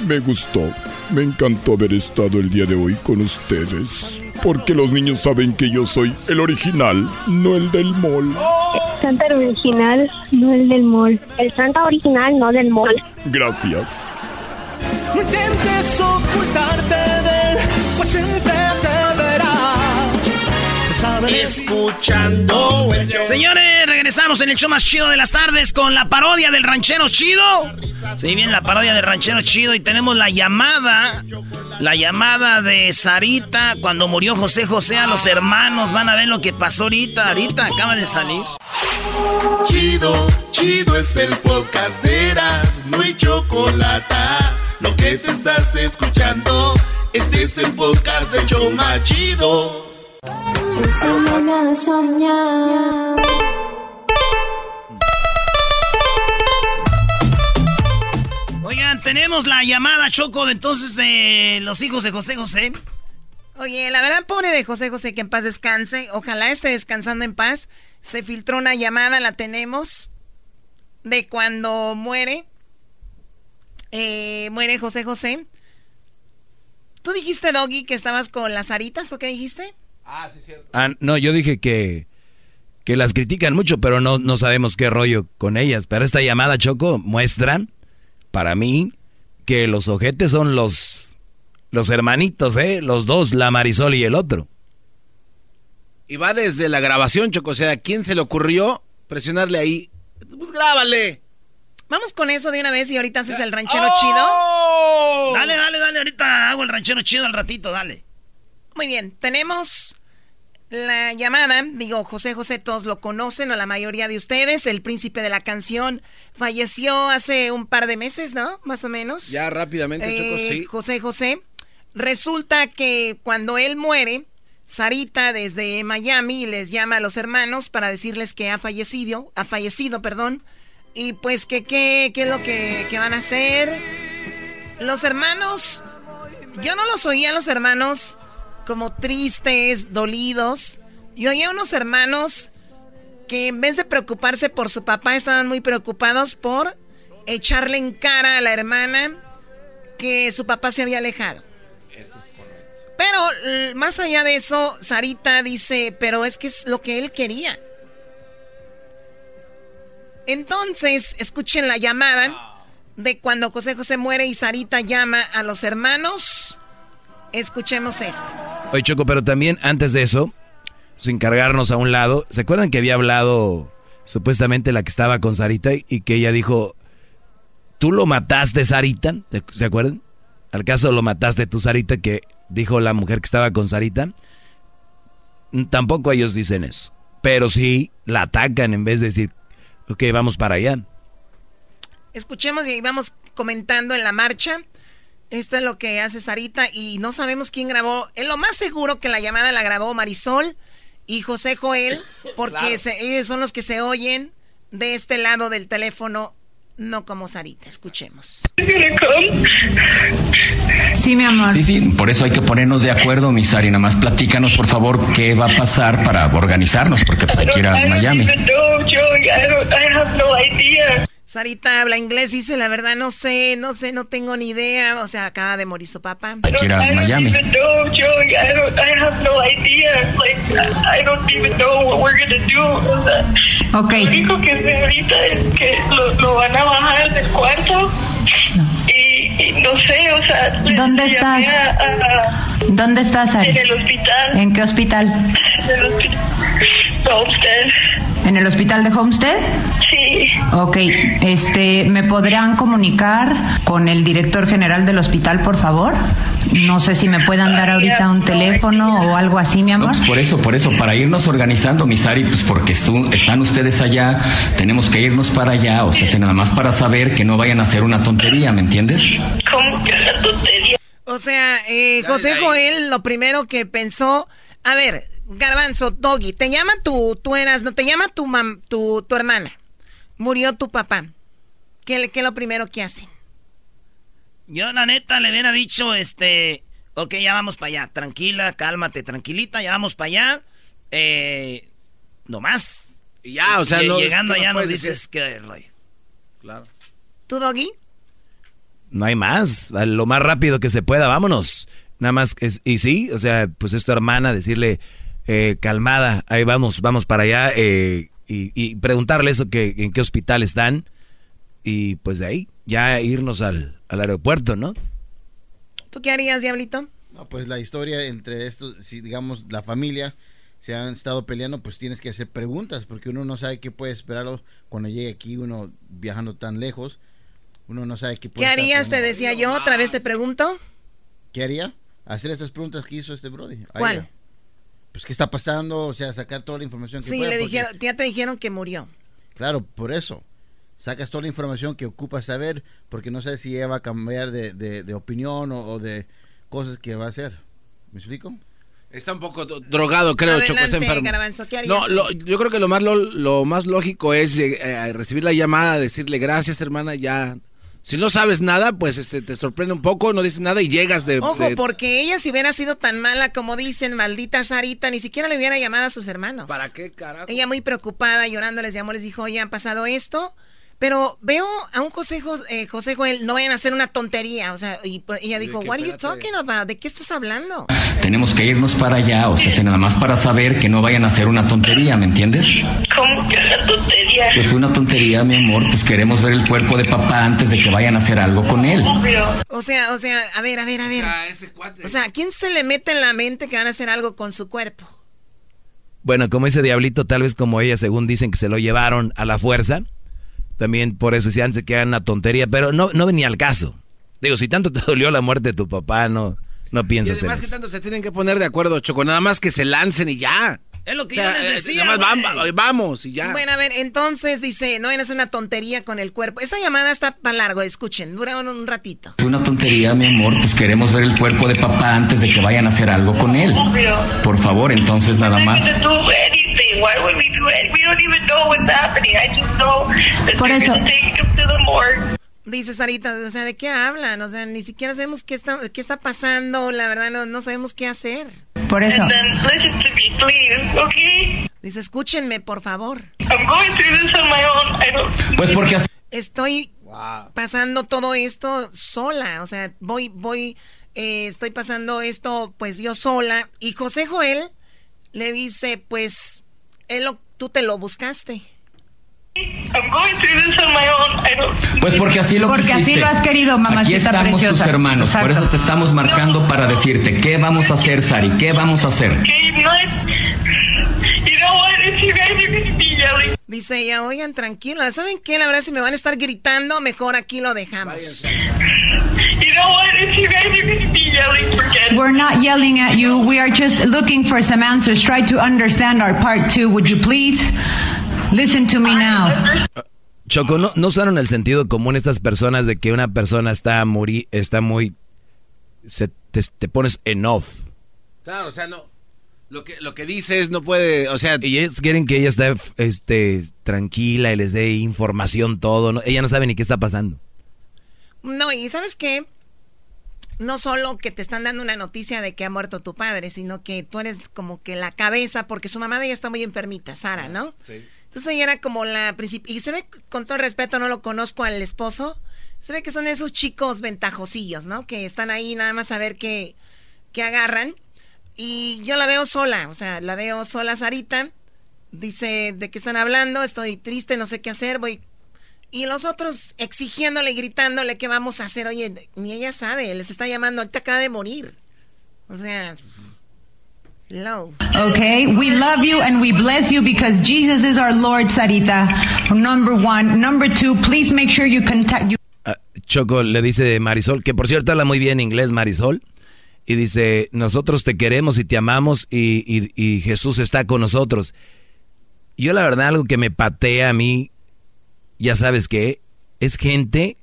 Me gustó. Me encantó haber estado el día de hoy con ustedes. Porque los niños saben que yo soy el original, no el del mall. Santa original, no el del mall. El Santa original, no del mall. Gracias. Escuchando el show. Señores, regresamos en el show más chido de las tardes con la parodia del ranchero chido. Sí, bien, la parodia del ranchero chido y tenemos la llamada. La llamada de Sarita cuando murió José José a los hermanos. Van a ver lo que pasó ahorita. Ahorita acaba de salir. Chido, chido es el podcast de Eras, no hay chocolate. Lo que te estás escuchando, este es el podcast de Choma Chido. A soñar. Oigan, tenemos la llamada Choco de entonces de los hijos de José José. Oye, la verdad, pobre de José José, que en paz descanse. Ojalá esté descansando en paz. Se filtró una llamada, la tenemos, de cuando muere. Eh, muere José José. ¿Tú dijiste, Doggy, que estabas con las aritas o qué dijiste? Ah, sí, cierto. Ah, no, yo dije que, que las critican mucho, pero no, no sabemos qué rollo con ellas. Pero esta llamada, Choco, muestra, para mí, que los ojetes son los, los hermanitos, ¿eh? Los dos, la Marisol y el otro. Y va desde la grabación, Choco. O sea, ¿quién se le ocurrió presionarle ahí? Pues grábale. Vamos con eso de una vez y ahorita haces el ranchero chido. ¡Oh! Dale, dale, dale. Ahorita hago el ranchero chido al ratito, dale. Muy bien, tenemos la llamada. Digo, José José, todos lo conocen, o la mayoría de ustedes. El príncipe de la canción falleció hace un par de meses, ¿no? Más o menos. Ya rápidamente, Choco, Eh, sí. José José. Resulta que cuando él muere, Sarita desde Miami les llama a los hermanos para decirles que ha fallecido, ha fallecido, perdón. Y pues que qué qué es lo que, que van a hacer. Los hermanos, yo no los oía a los hermanos como tristes, dolidos. Yo oía a unos hermanos que en vez de preocuparse por su papá, estaban muy preocupados por echarle en cara a la hermana que su papá se había alejado. Eso es correcto. Pero más allá de eso, Sarita dice, pero es que es lo que él quería. Entonces, escuchen la llamada de cuando José José muere y Sarita llama a los hermanos. Escuchemos esto. Oye, Choco, pero también antes de eso, sin cargarnos a un lado, ¿se acuerdan que había hablado supuestamente la que estaba con Sarita y que ella dijo, tú lo mataste, Sarita? ¿Te- ¿Se acuerdan? Al caso lo mataste tú, Sarita, que dijo la mujer que estaba con Sarita. Tampoco ellos dicen eso, pero sí la atacan en vez de decir, ok, vamos para allá. Escuchemos y vamos comentando en la marcha. Esto es lo que hace Sarita y no sabemos quién grabó. Es lo más seguro que la llamada la grabó Marisol y José Joel, porque Claro. se- ellos son los que se oyen de este lado del teléfono, no como Sarita. Escuchemos. Sí, mi amor. Sí, sí, por eso hay que ponernos de acuerdo, Misari. Nada más platícanos, por favor, qué va a pasar para organizarnos, porque pues, hay que ir a Miami. Sarita habla inglés y dice, la verdad no sé, no sé, no tengo ni idea. O sea, acaba de morir su papá. Hay que ir a Miami. No, Joey, I don't, I have no idea. Like, I I don't even know what we're gonna do. Ok. Lo único que sé ahorita es que lo, lo van a bajar del cuarto. Y, y no sé, o sea. ¿Dónde estás? a- a- ¿Dónde estás, Ari? En el hospital. ¿En qué hospital? En el hospital. Homestead. ¿En el hospital de Homestead? Sí. Ok, este, ¿me podrán comunicar con el director general del hospital, por favor? No sé si me puedan dar ahorita un teléfono o algo así, mi No, amor. pues por eso, por eso, para irnos organizando, Misari, pues porque están ustedes allá, tenemos que irnos para allá, o sea, si nada más para saber que no vayan a hacer una tontería, ¿me entiendes? ¿Cómo que la tontería? O sea, eh, José Joel lo primero que pensó, a ver, Garbanzo, Doggy, te llama tu, tú eras, no te llama tu mam, tu, tu hermana. Murió tu papá. ¿Qué, le- qué es lo primero que hacen? Yo, la neta, le hubiera dicho, este, ok, ya vamos para allá. Tranquila, cálmate, tranquilita, ya vamos para allá. Eh, no más. Y ya, o sea, no- Llegando ¿qué allá más nos dices que rollo. Claro. ¿Tú, Doggy? No hay más, lo más rápido que se pueda, vámonos. Nada más, es, y sí, o sea, pues es tu hermana, decirle, eh, calmada, ahí vamos, vamos para allá, eh, y, y preguntarle eso, que en qué hospital están, y pues de ahí, ya irnos al, al aeropuerto, ¿no? ¿Tú qué harías, Diablito? No, pues la historia entre estos, si digamos la familia se han estado peleando, pues tienes que hacer preguntas, porque uno no sabe qué puede esperarlo cuando llegue aquí, uno viajando tan lejos, uno no sabe qué puede ¿Qué estar harías? Te decía yo, otra vez te pregunto. ¿Qué haría? Hacer estas preguntas que hizo este Brody. ¿Cuál? Pues qué está pasando, o sea, sacar toda la información que Sí, pueda, le porque- dijeron, ya te dijeron que murió. Claro, por eso. Sacas toda la información que ocupas saber, porque no sabes si ella va a cambiar de, de- de opinión o, o de cosas que va a hacer. ¿Me explico? Está un poco do- drogado, creo, Choco, está Adelante, enfermo. No, lo- yo creo que lo más, lo, lo más lógico es eh, eh, recibir la llamada, decirle gracias, hermana, ya. Si no sabes nada, pues este te sorprende un poco, no dices nada y llegas de... Ojo, de- porque ella si hubiera sido tan mala como dicen, maldita Sarita, ni siquiera le hubiera llamado a sus hermanos. ¿Para qué carajo? Ella muy preocupada, llorando, les llamó, les dijo, oye, han pasado esto. Pero veo a un José, Jos- eh, José Joel, no vayan a hacer una tontería. O sea, y ella dijo, what are you talking about? ¿De qué estás hablando? Tenemos que irnos para allá, o sea, nada más para saber que no vayan a hacer una tontería, ¿me entiendes? ¿Cómo que la tontería? Pues una tontería, mi amor, pues queremos ver el cuerpo de papá antes de que vayan a hacer algo con él. O sea, o sea, a ver, a ver, a ver. O sea, ¿a quién se le mete en la mente que van a hacer algo con su cuerpo? Bueno, como ese diablito, tal vez como ella, según dicen que se lo llevaron a la fuerza. También por eso si antes que una tontería, pero no, no venía al caso. Digo, si tanto te dolió la muerte de tu papá, no, no piensas y además que tanto se tienen que poner de acuerdo, Choco, nada más que se lancen y ya. Es lo que yo les eh, decía. vamos, y ya. Bueno, a ver, entonces dice, no es una tontería con el cuerpo. Esta llamada está para largo, escuchen, dura un, ratito. Una tontería, mi amor, pues queremos ver el cuerpo de papá antes de que vayan a hacer algo con él. Por favor, entonces nada más. Por eso. Dice Sarita, o sea, ¿de qué hablan? O sea, ni siquiera sabemos qué está, qué está pasando, la verdad no, no sabemos qué hacer. Por eso. Dice, escúchenme, por favor. Pues porque Estoy pasando todo esto sola, o sea, voy, voy, eh, estoy pasando esto pues yo sola. Y José Joel le dice, pues, él tú te lo buscaste. Pues porque así lo Porque así lo has querido, mamacita Aquí estamos preciosa. tus hermanos, por eso te estamos marcando para decirte qué vamos a hacer, Sari, qué vamos a hacer. Dice ella, oigan, tranquila, ¿saben qué? La verdad, si me van a estar gritando, mejor aquí lo dejamos. We're not yelling at you. We are just looking for some answers. Try to understand our part two. Would you please? Listen to me now. Choco, ¿no, no usaron el sentido común estas personas de que una persona está muy, está muy, se, te, pones en off? Claro, o sea, no, lo que, lo que dices no puede, o sea... Y ellos quieren que ella esté, este, tranquila y les dé información todo, ¿no? ella no sabe ni qué está pasando. No, y ¿sabes qué? No solo que te están dando una noticia de que ha muerto tu padre, sino que tú eres como que la cabeza, porque su mamá de ella está muy enfermita, Sara, ¿no? Sí. Entonces ella era como la principal. Y se ve, con todo respeto, no lo conozco al esposo. Se ve que son esos chicos ventajosillos, ¿no? Que están ahí nada más a ver qué, qué agarran. Y yo la veo sola, o sea, la veo sola, Sarita. Dice, ¿de qué están hablando? Estoy triste, no sé qué hacer, voy... Y los otros exigiéndole, gritándole qué vamos a hacer. Oye, ni ella sabe, les está llamando, ahorita acaba de morir. O sea, Hello. Okay, we love you and we bless you because Jesus is our Lord, Sarita. Number one. Number two, please make sure you contact you. Uh, Choco le dice Marisol, que por cierto habla muy bien inglés Marisol, y dice, nosotros te queremos y te amamos y, y, y Jesús está con nosotros. Yo la verdad algo que me patea a mí, ya sabes qué, es gente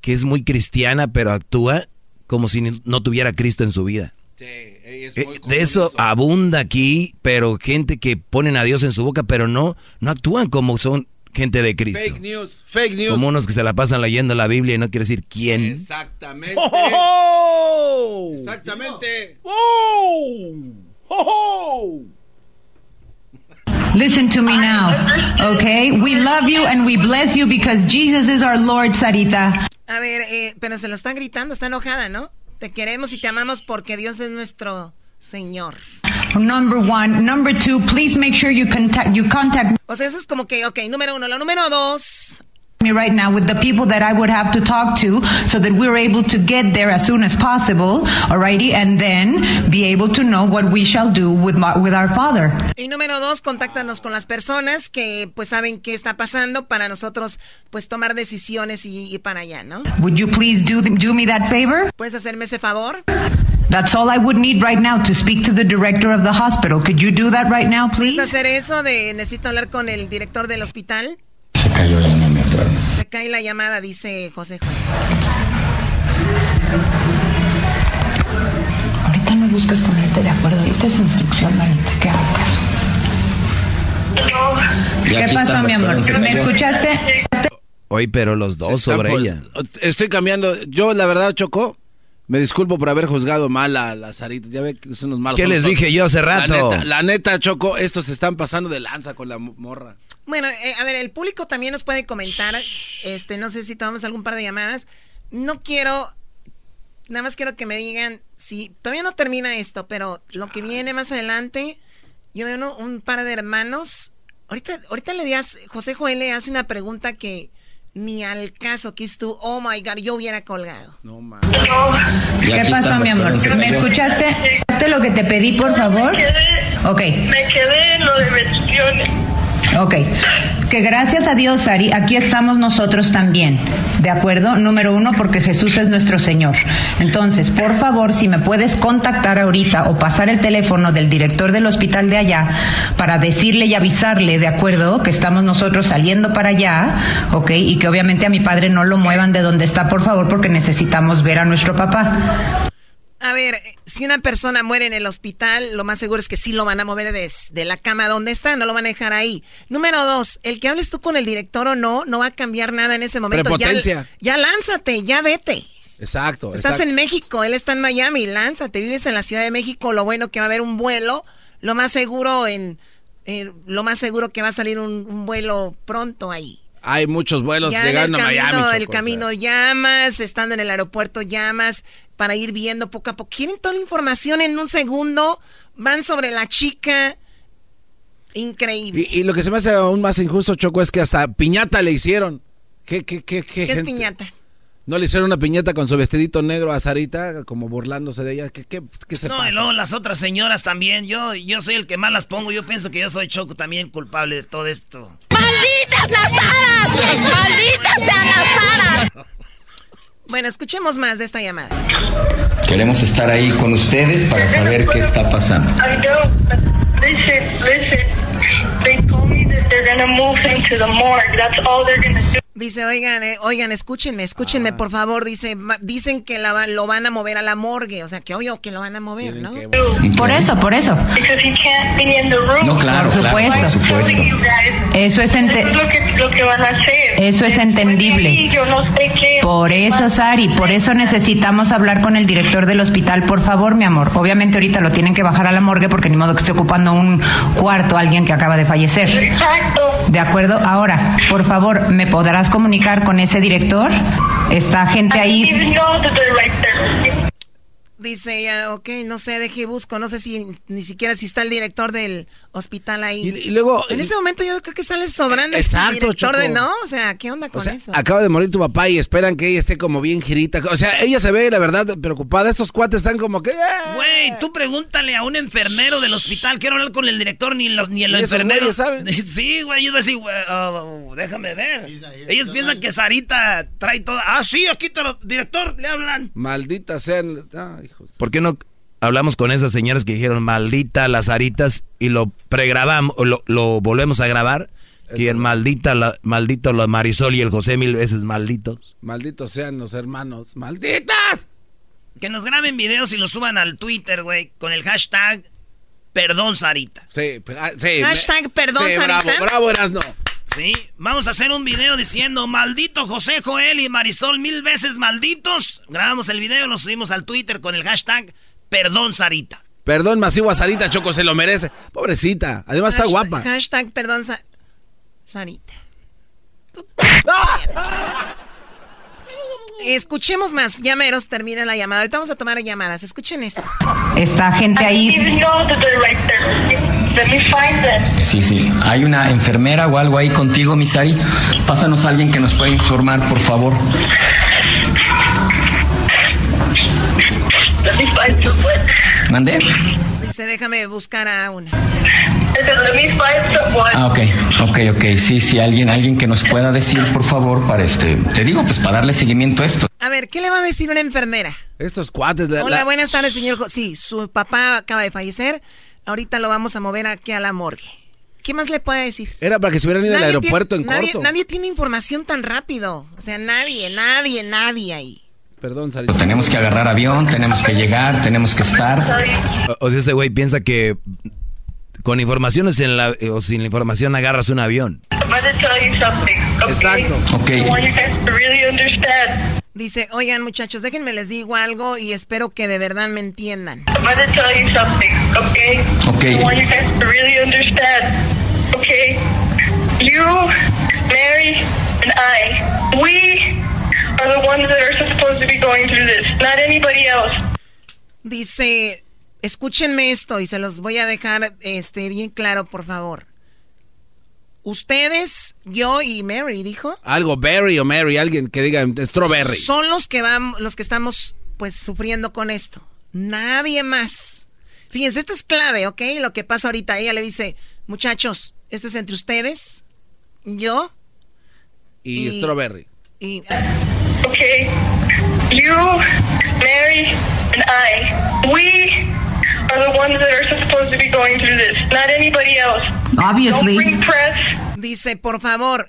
que es muy cristiana pero actúa como si no tuviera Cristo en su vida. Eh, de eso abunda aquí, pero gente que ponen a Dios en su boca, pero no, no actúan como son gente de Cristo. Fake news, fake news. Como unos que se la pasan leyendo la Biblia y no quiere decir quién. Exactamente. ¡Oh! Exactamente. ¡Oh! ¡Oh! Listen to me now, okay? We love you and we bless you because Jesus is our Lord, Sarita. A ver, eh, pero se lo están gritando, está enojada, ¿no? Te queremos y te amamos porque Dios es nuestro Señor. Number one. Number two, please make sure you contact, you contact. O sea, eso es como que, ok, número uno. Lo número dos, me right now with the people that I would have to talk to so that we're able to get there as soon as possible, alrighty, and then be able to know what we shall do with, my, with our father. Y número dos, contáctanos con las personas que pues saben qué está pasando para nosotros pues tomar decisiones y ir para allá, ¿no? Would you please do, do me that favor? ¿Puedes hacerme ese favor? That's all I would need right now to speak to the director of the hospital. Could you do that right now, please? ¿Puedes hacer eso de necesito hablar con el director del hospital? Se cayó la se cae la llamada, dice José Juan. Ahorita no buscas ponerte de acuerdo, ahorita es instrucción, Marita, ¿qué hagas? ¿Qué pasó, mi amor? ¿Me escuchaste? Hoy, pero los dos sobre ella. Estoy cambiando. Yo, la verdad, Choco, me disculpo por haber juzgado mal a la Sarita. Ya ve que son unos malos. ¿Qué les dije yo hace rato? La neta, la neta, Choco, estos se están pasando de lanza con la morra. Bueno, eh, a ver, el público también nos puede comentar. Este, no sé si tomamos algún par de llamadas. No quiero. Nada más quiero que me digan si todavía no termina esto, pero lo que viene más adelante, yo veo un par de hermanos. Ahorita, ahorita le das, José Joel le hace una pregunta que ni al caso que es tú, oh my god, yo hubiera colgado. No ¿Qué pasó, mi amor? ¿Me escuchaste? ¿Escuchaste lo que te pedí, por favor? Ok. Me quedé en lo de bendiciones. Ok. Que gracias a Dios, Ari, aquí estamos nosotros también. ¿De acuerdo? Número uno, porque Jesús es nuestro Señor. Entonces, por favor, si me puedes contactar ahorita o pasar el teléfono del director del hospital de allá para decirle y avisarle, ¿de acuerdo? Que estamos nosotros saliendo para allá, ¿ok? Y que obviamente a mi padre no lo muevan de donde está, por favor, porque necesitamos ver a nuestro papá. A ver, si una persona muere en el hospital, lo más seguro es que sí lo van a mover de, la cama donde está, no lo van a dejar ahí. Número dos, el que hables tú con el director o no, no va a cambiar nada en ese momento. Ya, ya lánzate, ya vete. Exacto. Estás en México, él está en Miami, lánzate, vives en la Ciudad de México, lo bueno que va a haber un vuelo, lo más seguro en, lo más seguro que va a salir un vuelo pronto ahí. Hay muchos vuelos llegando a Miami. el camino llamas, estando en el aeropuerto llamas para ir viendo poco a poco. Quieren toda la información en un segundo, van sobre la chica. Increíble. Y, lo que se me hace aún más injusto, Choco, es que hasta piñata le hicieron. ¿Qué, qué, qué, qué, ¿Qué es piñata? ¿No le hicieron una piñata con su vestidito negro a Sarita, como burlándose de ella? ¿Qué, qué, qué se no, y luego las otras señoras también. Yo, yo soy el que más las pongo. Yo pienso que yo soy Choco también culpable de todo esto. ¡Malditas las aras! ¡Malditas sean las aras! Bueno, escuchemos más de esta llamada. Queremos estar ahí con ustedes para saber qué está pasando. I know. Listen, listen. They told me that they're gonna move him to the morgue. That's all they're gonna do. Dice, oigan, eh, oigan, escúchenme, escúchenme, ah. por favor. Dice, dicen que la, lo van a mover a la morgue. O sea, que obvio que lo van a mover, ¿no? Por eso, por eso. No, claro, por supuesto. por supuesto. Eso es, Eso es entendible. Por eso, Sari, por eso necesitamos hablar con el director del hospital, por favor, mi amor. Obviamente ahorita lo tienen que bajar a la morgue porque ni modo que esté ocupando un cuarto alguien que acaba de fallecer. Exacto. De acuerdo. Ahora, por favor, ¿me podrás comunicar con ese director? ¿Está gente ahí? Dice ella, ok, no sé, deje busco, no sé si ni siquiera si está el director del hospital ahí. Y, luego... En ese momento yo creo que sale sobrando exacto, el director de, ¿no? O sea, ¿qué onda con eso? Acaba de morir tu papá y esperan que ella esté como bien girita. O sea, ella se ve, la verdad, preocupada. Estos cuates están como que... Ah". Güey, tú pregúntale a un enfermero del hospital. Quiero hablar con el director ni, los, ni el enfermero. saben? Sí, güey, yo decía, oh, déjame ver. Ellos piensan que Sarita trae todo. Ah, sí, aquí te lo, director, le hablan. Maldita sean... ¿Por qué no hablamos con esas señoras que dijeron maldita las aritas y lo pregrabamos, o lo, volvemos a grabar? Que maldita la, maldito la Marisol y el José mil veces malditos. Malditos sean los hermanos. ¡Malditas! Que nos graben videos y los suban al Twitter, güey, con el hashtag Perdón Sarita. Sí, pues, ah, sí. Hashtag Perdón Sarita. Bravo, bravo Erasno. Sí, vamos a hacer un video diciendo maldito José Joel y Marisol mil veces malditos. Grabamos el video, lo subimos al Twitter con el hashtag Perdón Sarita. Perdón masivo a Sarita, Choco, se lo merece. Pobrecita, además está guapa. Hashtag Perdón Sarita. Escuchemos más. Llameros, termina la llamada. Ahorita vamos a tomar llamadas. Escuchen esto. Está gente ahí. Sí, sí. ¿Hay una enfermera o algo ahí contigo, Misari? Pásanos a alguien que nos pueda informar, por favor. ¿Mande? Dice, déjame buscar a una. Ah, ok, ok, ok. Sí, sí, alguien, alguien que nos pueda decir, por favor, para este, te digo, pues para darle seguimiento a esto. A ver, ¿qué le va a decir una enfermera? Estos cuates de Hola, buenas tardes, señor. Sí, su papá acaba de fallecer. Ahorita lo vamos a mover aquí a la morgue. ¿Qué más le puede decir? Era para que se hubieran ido al aeropuerto en corto. Nadie tiene información tan rápido. O sea, nadie, nadie, nadie ahí. Perdón, Sarita. Tenemos que agarrar avión, tenemos que llegar, tenemos que estar. O, sea, este güey piensa que con informaciones en la, o sin información agarras un avión. Exacto. Okay. Dice, oigan muchachos, déjenme les digo algo y espero que de verdad me entiendan. You, Mary, and I, we are the ones that are supposed to be going through this, not anybody else. Dice, escúchenme esto y se los voy a dejar este bien claro, por favor. Ustedes, yo y Mary, dijo. Algo Berry o Mary, alguien que diga strawberry. Son los que van, los que estamos pues sufriendo con esto. Nadie más. Fíjense, esto es clave, ¿ok? Lo que pasa ahorita. Ella le dice, muchachos, esto es entre ustedes, yo y, Strawberry. Y, okay, you, Mary, and I, we are the ones that are supposed to be going through this, not anybody else. Obviously. Dice, por favor,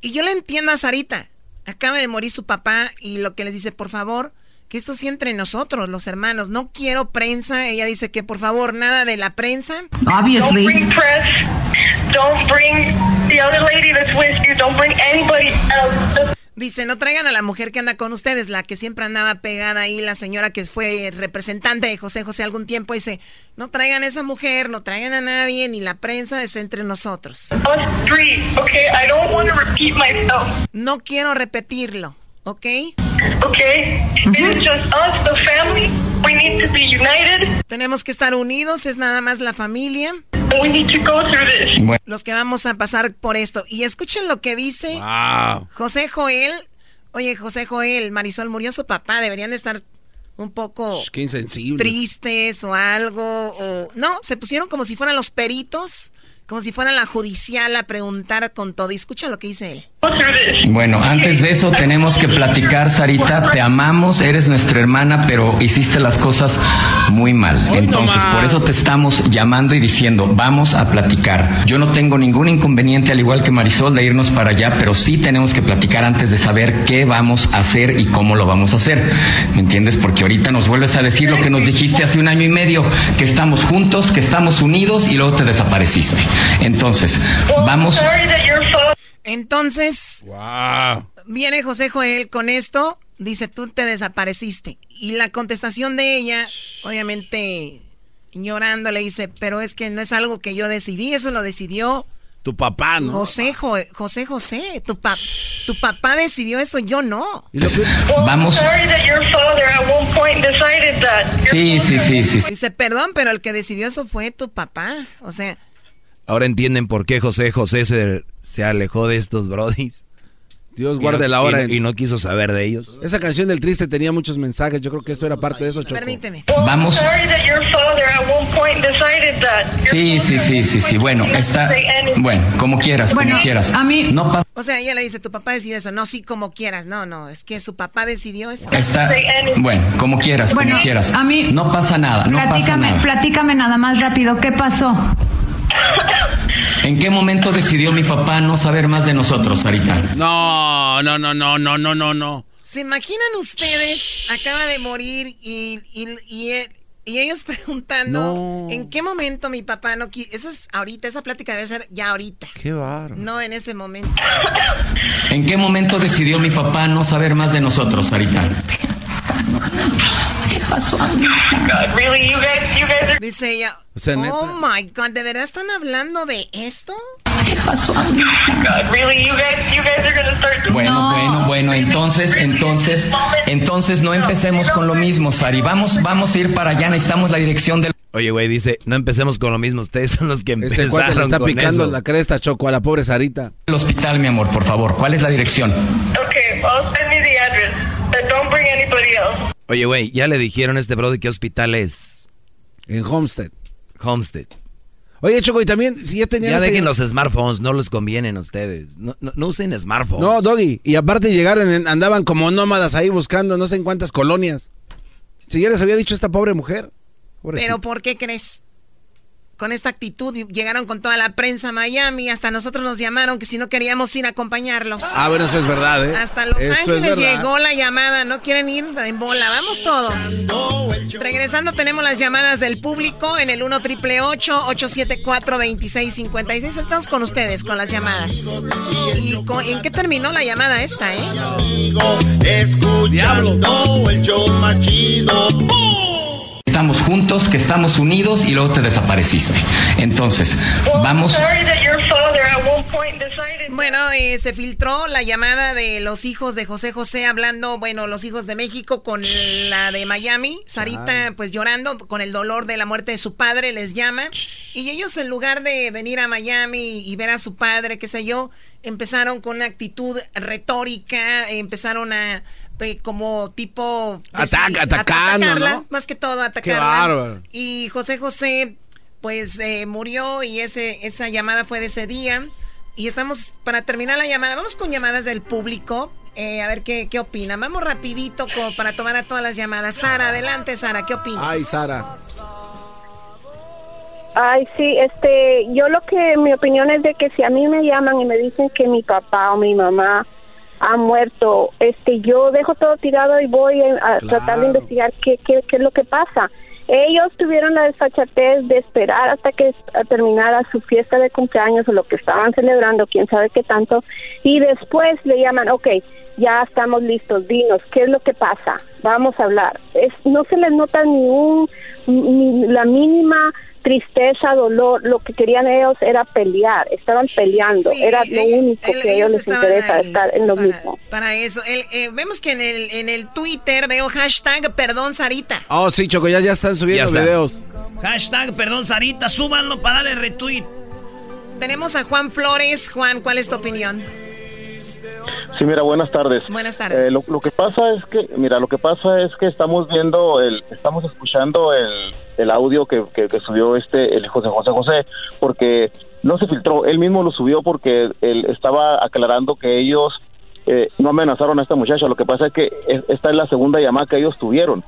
y yo le entiendo a Sarita. Acaba de morir su papá y lo que les dice, por favor, que esto sea entre nosotros, los hermanos. No quiero prensa. Ella dice que por favor, nada de la prensa. Obviously. Don't bring press. Don't bring the other lady that's with you. Don't bring anybody else. Dice, no traigan a la mujer que anda con ustedes, la que siempre andaba pegada ahí, la señora que fue representante de José José algún tiempo, dice, no traigan a esa mujer, no traigan a nadie, ni la prensa, es entre nosotros. No quiero repetirlo, ¿ok? Ok. It's just us, the family. We need to be united. Tenemos que estar unidos, es nada más la familia. We need to go through this. Los que vamos a pasar por esto. Y escuchen lo que dice José Joel. Oye, José Joel, Marisol murió su papá, deberían de estar un poco tristes o algo. O... No, se pusieron como si fueran los peritos como si fuera la judicial a preguntar con todo. Y escucha lo que dice él. Bueno, antes de eso tenemos que platicar, Sarita, te amamos, eres nuestra hermana, pero hiciste las cosas muy mal. Entonces, por eso te estamos llamando y diciendo, vamos a platicar. Yo no tengo ningún inconveniente, al igual que Marisol, de irnos para allá, pero sí tenemos que platicar antes de saber qué vamos a hacer y cómo lo vamos a hacer. ¿Me entiendes? Porque ahorita nos vuelves a decir lo que nos dijiste hace un año y medio, que estamos juntos, que estamos unidos y luego te desapareciste. Entonces, vamos... Entonces, viene José Joel con esto, dice, tú te desapareciste. Y la contestación de ella, obviamente llorando, le dice, pero es que no es algo que yo decidí, eso lo decidió tu papá, ¿no? José, José, José, tu, tu papá decidió esto, yo no. Vamos. Sí, sí, sí, sí. Dice, perdón, pero el que decidió eso fue tu papá. O sea, Ahora entienden por qué José José se, se alejó de estos brodis. Dios guarde la hora. Y, no quiso saber de ellos. Esa canción del triste tenía muchos mensajes. Yo creo que esto era parte de eso, Choco. Permíteme. Vamos. Sí, sí, sí, sí, sí. Bueno, está. Bueno, como quieras, como quieras. A mí. No O sea, ella le dice, tu papá decidió eso. No, sí, como quieras. No, no, es que su papá decidió eso. Está. Bueno, como quieras, como quieras. A mí. No pasa nada, no pasa nada. Platícame nada más rápido. ¿Qué pasó? ¿En qué momento decidió mi papá no saber más de nosotros, Sarita? No, no, no, no, no, no, no, no. ¿Se imaginan ustedes? Acaba de morir y, y, ellos preguntando en qué momento mi papá no quiso. Eso es ahorita, esa plática debe ser ya ahorita. Qué barro. No en ese momento. ¿En qué momento decidió mi papá no saber más de nosotros, Sarita? Dice ella, oh my God, ¿de verdad están hablando de esto? Bueno, bueno, bueno, entonces, entonces, entonces no empecemos con lo mismo, Sari. Vamos, vamos a ir para allá, necesitamos la dirección del... Oye, güey, dice, no empecemos con lo mismo, ustedes son los que este empezaron le está picando la cresta, Choco, a la pobre Sarita. El hospital, mi amor, por favor, ¿cuál es la dirección? Okay, I'll send you the address. Don't bring anybody else. Oye, güey, ya le dijeron a este brother qué hospital es. En Homestead. Homestead. Oye, Choco, y también, si ya tenían... Ya dejen los smartphones, no les convienen a ustedes. No, no, usen smartphones. No, Doggy. Y aparte llegaron, andaban como nómadas ahí buscando no sé en cuántas colonias. Si ya les había dicho esta pobre mujer. Pero ¿por qué crees? con esta actitud llegaron con toda la prensa a Miami, hasta nosotros nos llamaron que si no queríamos ir a acompañarlos. Ah, bueno, eso es verdad, ¿eh? Hasta Los Ángeles llegó la llamada, no quieren ir en bola, vamos todos. Regresando tenemos las llamadas del público en el 1 triple 874 2656. Estamos con ustedes con las llamadas. ¿Y en qué terminó la llamada esta, eh? Diablo. el show machido estamos juntos, que estamos unidos y luego te desapareciste. Entonces, vamos... Bueno, eh, se filtró la llamada de los hijos de José José hablando, bueno, los hijos de México con la de Miami. Sarita, pues llorando con el dolor de la muerte de su padre, les llama. Y ellos, en lugar de venir a Miami y ver a su padre, qué sé yo, empezaron con una actitud retórica, empezaron a eh, como tipo... Ataca, atacando, ¿no? Más que todo atacarla. Y José José, pues, eh, murió y ese, esa llamada fue de ese día. Y estamos, para terminar la llamada, vamos con llamadas del público. Eh, a ver qué, qué opinan. Vamos rapidito como para tomar a todas las llamadas. Sara, adelante, Sara, ¿qué opinas? Ay, Sara. Ay, sí, este, yo lo que, mi opinión es de que si a mí me llaman y me dicen que mi papá o mi mamá ha muerto, este, yo dejo todo tirado y voy a, tratar de investigar qué, qué, qué es lo que pasa. Ellos tuvieron la desfachatez de esperar hasta que terminara su fiesta de cumpleaños o lo que estaban celebrando, quién sabe qué tanto, y después le llaman, ok, ya estamos listos, dinos, ¿qué es lo que pasa? Vamos a hablar. Es, no se les nota ni, un, ni la mínima tristeza, dolor, lo que querían ellos era pelear, estaban peleando, era lo único que a ellos les interesa, estar en lo mismo. Para eso, eh, vemos que en el, en el Twitter veo hashtag perdón Sarita. Oh, sí, Choco, ya, ya están subiendo videos. Hashtag perdón Sarita, súbanlo para darle retweet. Tenemos a Juan Flores. Juan, ¿cuál es tu opinión? Sí, mira, buenas tardes. Buenas tardes. Eh, lo, que pasa es que, mira, lo que pasa es que estamos viendo, el, estamos escuchando el, el audio que, que, subió este, el hijo de José José, porque no se filtró, él mismo lo subió porque él estaba aclarando que ellos eh, no amenazaron a esta muchacha, lo que pasa es que esta es la segunda llamada que ellos tuvieron,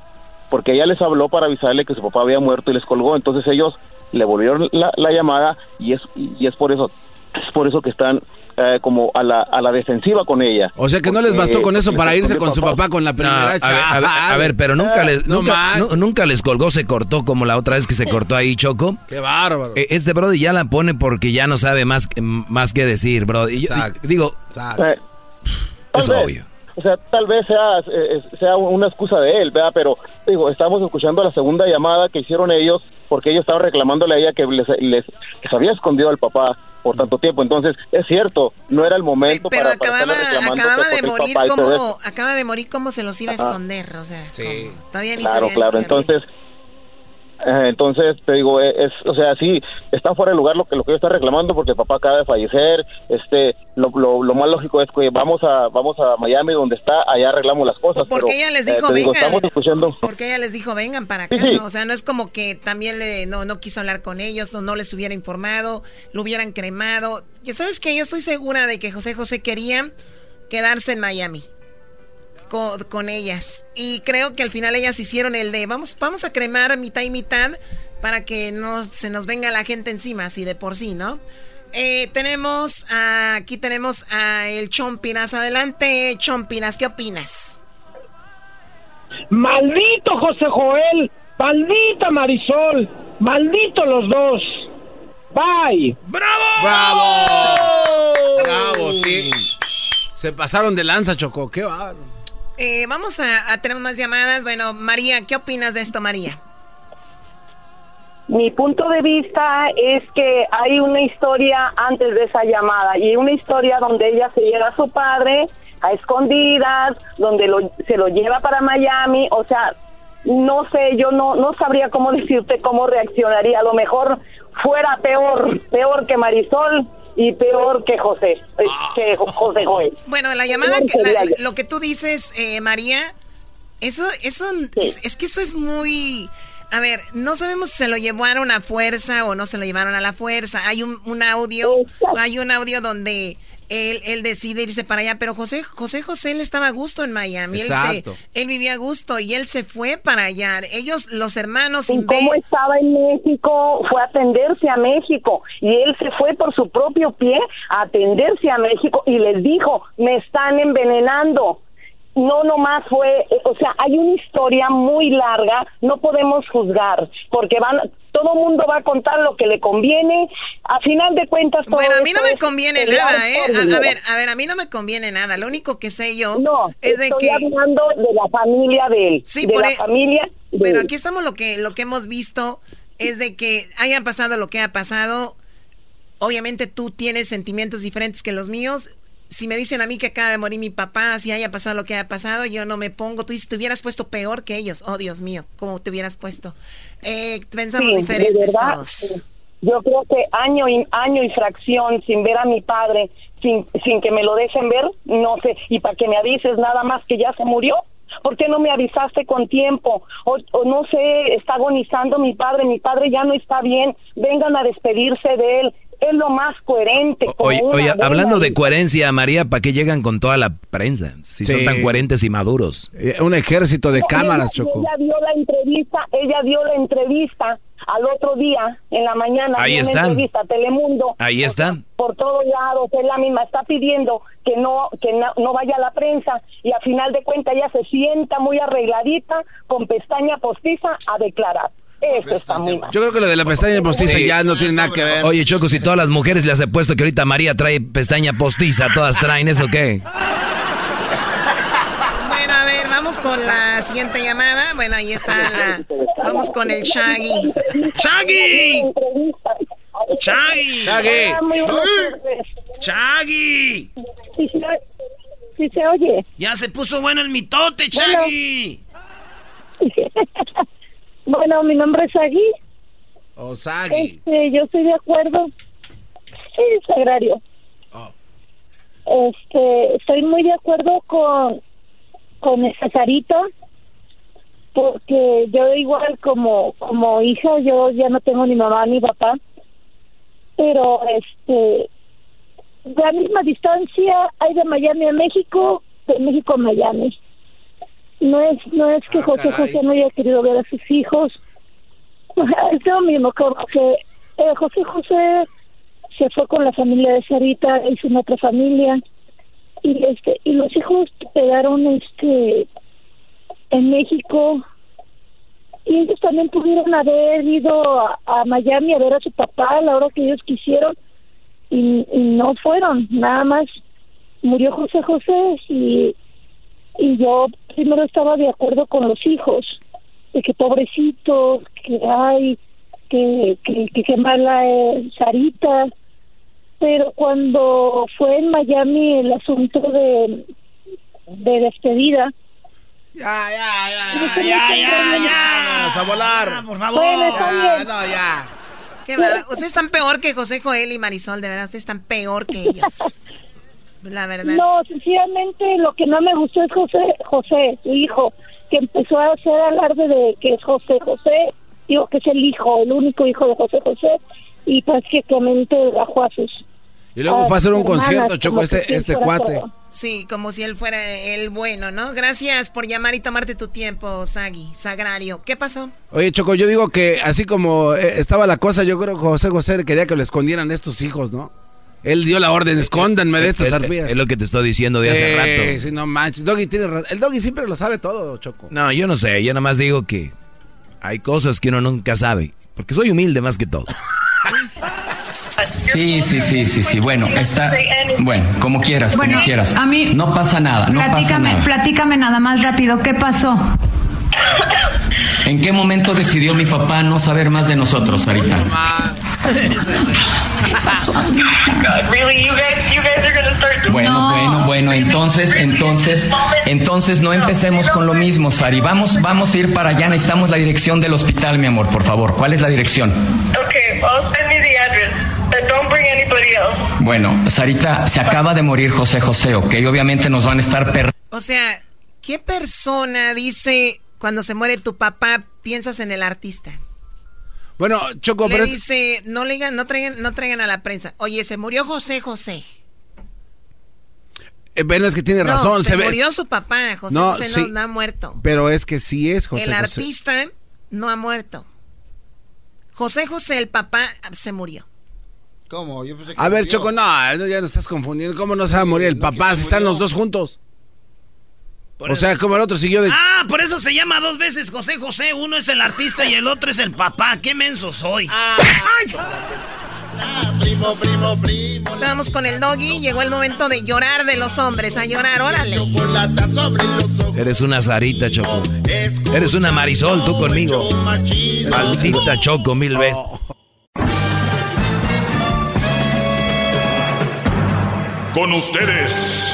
porque ella les habló para avisarle que su papá había muerto y les colgó, entonces ellos le volvieron la, la llamada y es, y es por eso, es por eso que están eh, como a la, a la defensiva con ella. O sea que no les bastó con eso para irse con su papá con la primera a, ver, pero nunca les nunca, les colgó, se cortó como la otra vez que se cortó ahí Choco. Qué bárbaro. E, este Brody ya la pone porque ya no sabe más, más que decir, Brody. digo, eh, es obvio. O sea, tal vez sea, eh, sea una excusa de él, ¿verdad? Pero, digo, estamos escuchando la segunda llamada que hicieron ellos porque ellos estaban reclamándole a ella que les, les, les había escondido al papá por tanto tiempo. Entonces, es cierto, no era el momento pero para, acababa, acababa de morir como acaba de morir como se los iba a esconder, o sea, sí. todavía ni Claro, claro, entonces entonces, te digo, e, es, o sea, sí, está fuera de lugar lo que lo que yo está reclamando porque el papá acaba de fallecer. Este, lo, lo, más lógico es que vamos a vamos a Miami donde está, allá arreglamos las cosas. Porque ella les dijo, vengan. estamos escuchando. Porque ella les dijo, vengan para acá. O sea, no es como que también le, no, no quiso hablar con ellos, no, no les hubiera informado, lo hubieran cremado. Ya sabes que yo estoy segura de que José José quería quedarse en Miami con, ellas. Y creo que al final ellas hicieron el de vamos, vamos a cremar mitad y mitad para que no se nos venga la gente encima, así de por sí, ¿no? Eh, tenemos, aquí tenemos a el Chompinas. Adelante, Chompinas, ¿qué opinas? Maldito José Joel, maldita Marisol, maldito los dos. Bye. ¡Bravo! ¡Bravo! ¡Bravo! Sí. Se pasaron de lanza, Chocó. ¡Qué va! Eh, vamos a, tener más llamadas. Bueno, María, ¿qué opinas de esto, María? Mi punto de vista es que hay una historia antes de esa llamada y una historia donde ella se lleva a su padre a escondidas, donde lo, se lo lleva para Miami, o sea, no sé, yo no, no sabría cómo decirte cómo reaccionaría, a lo mejor fuera peor, peor que Marisol, y peor que José, eh, ah. que José Joel. Bueno, la llamada, lo que tú dices, eh, María, eso, eso, es, que eso es muy... A ver, no sabemos si se lo llevaron a fuerza o no se lo llevaron a la fuerza. Hay un, un audio, hay un audio donde él, él decide irse para allá, pero José José José él estaba a gusto en Miami. Exacto. Él, vivía a gusto y él se fue para allá. Ellos, los hermanos... ¿Y cómo estaba en México? Fue a atenderse a México y él se fue por su propio pie a atenderse a México y les dijo, me están envenenando no nomás fue, o sea, hay una historia muy larga, no podemos juzgar, porque van, todo mundo va a contar lo que le conviene, a final de cuentas... bueno, a mí no me conviene nada, ¿eh? A, ver, a ver, a mí no me conviene nada, lo único que sé yo no, es de estoy que... hablando de la familia de él, sí, de la e- familia... Pero aquí estamos lo que, lo que hemos visto es de que haya pasado lo que ha pasado, obviamente tú tienes sentimientos diferentes que los míos, si me dicen a mí que acaba de morir mi papá, si haya pasado lo que haya pasado, yo no me pongo. Tú dices, te hubieras puesto peor que ellos. Oh, Dios mío, ¿cómo te hubieras puesto? Eh, pensamos diferentes todos. Yo creo que año y, año y fracción sin ver a mi padre sin, sin que me lo dejen ver, no sé, y para que me avises nada más que ya se murió. ¿Por qué no me avisaste con tiempo? O, no sé, está agonizando mi padre, mi padre ya no está bien, vengan a despedirse de él. Es lo más coherente. Oye, hablando de coherencia, María, ¿para qué llegan con toda la prensa? Si son tan coherentes y maduros. Eh, un ejército de cámaras, Choco. Ella dio la entrevista, ella dio la entrevista al otro día, en la mañana, Ahí está. Telemundo. Ahí está. Por, todos lados, es la misma, está pidiendo que no que no, vaya a la prensa y a final de cuentas ella se sienta muy arregladita, con pestaña postiza, a declarar. Eso está muy mal. Yo creo que lo de la pestaña postiza ya no tiene nada que ver. Oye, Choco, si todas las mujeres les he puesto que ahorita María trae pestaña postiza, ¿todas traen eso qué? vamos con la siguiente llamada. Bueno, ahí está la. Vamos con el Shaggy. ¡Shaggy! ¡Shaggy! ¡Shaggy! ¡Shaggy! Sí, se oye. Ya se puso bueno el mitote, Shaggy. Bueno, mi nombre es Shaggy. Oh, Shaggy. Este, yo estoy de acuerdo. Sí, Sagrario. Oh. Este, estoy muy de acuerdo con con esa Sarita porque yo igual como como hija yo ya no tengo ni mamá ni papá pero este la misma distancia hay de Miami a México de México a Miami no es no es que ah, José José no haya querido ver a sus hijos. Es lo mismo como que eh, José José se fue con la familia de Sarita hizo una otra familia. Y este y los hijos quedaron este en México. Y ellos también pudieron haber ido a, Miami a ver a su papá a la hora que ellos quisieron. Y, no fueron nada más murió José José y y yo primero estaba de acuerdo con los hijos de que pobrecitos que hay que que, que, mala es Sarita pero cuando fue en Miami el asunto de, de despedida. Ya, ya, ya, ya, ya, ya, vamos a volar. por favor. ya, no, ya. Qué verdad. Ustedes están peor que José Joel y Marisol, de verdad, ustedes están peor que ellos. La verdad. No, sencillamente lo que no me gustó es José, José, su hijo, que empezó a hacer alarde de que es José José, digo que es el hijo, el único hijo de José José, y prácticamente bajó a sus y luego fue a hacer un concierto, Choco, este, este cuate. Sí, como si él fuera el bueno, ¿no? Gracias por llamar y tomarte tu tiempo, Sagui, Sagrario. ¿Qué pasó? Oye, Choco, yo digo que así como eh, estaba la cosa, yo creo que José José quería que le escondieran estos hijos, ¿no? Él dio la orden, escóndanme de estas arpías. Es lo que te estoy diciendo de hace rato. Sí, no manches. Doggy tiene El Doggy siempre lo sabe todo, Choco. No, yo no sé. Yo nomás digo que hay cosas que uno nunca sabe. Porque soy humilde más que todo. Sí, sí, sí, sí, sí. Bueno, está. Bueno, como quieras, como quieras. A mí. No pasa nada, no pasa nada. Platícame nada más rápido, ¿qué pasó? ¿En qué momento decidió mi papá no saber más de nosotros, Sarita? Bueno, bueno, bueno, entonces, entonces, entonces no empecemos con lo mismo, Sari. Vamos, vamos a ir para allá. Necesitamos la dirección del hospital, mi amor, por favor. ¿Cuál es la dirección? Okay, I'll send me the address. don't bring anybody else. Bueno, Sarita, se acaba de morir José José, ¿ok? Obviamente nos van a estar per... O sea, ¿qué persona dice cuando se muere tu papá piensas en el artista? Bueno, Choco, Le dice, no le digan, no traigan, no traigan a la prensa. Oye, se murió José José. Eh, bueno, es que tiene razón. Se, murió su papá, José José no, ha muerto. Pero es que sí es José El artista no ha muerto. José José, el papá, se murió. ¿Cómo? Yo pensé que a ver, Choco, no, ya no estás confundiendo. ¿Cómo no se va a morir el papá? Si están los dos juntos o sea, como el otro siguió de... Ah, por eso se llama dos veces José José. Uno es el artista y el otro es el papá. ¡Qué menso soy! Ah. primo, primo, primo. Vamos con el doggy. Llegó el momento de llorar de los hombres. A llorar, órale. Eres una Sarita, Choco. Eres una Marisol, tú conmigo. Maldita Choco, mil veces. Con ustedes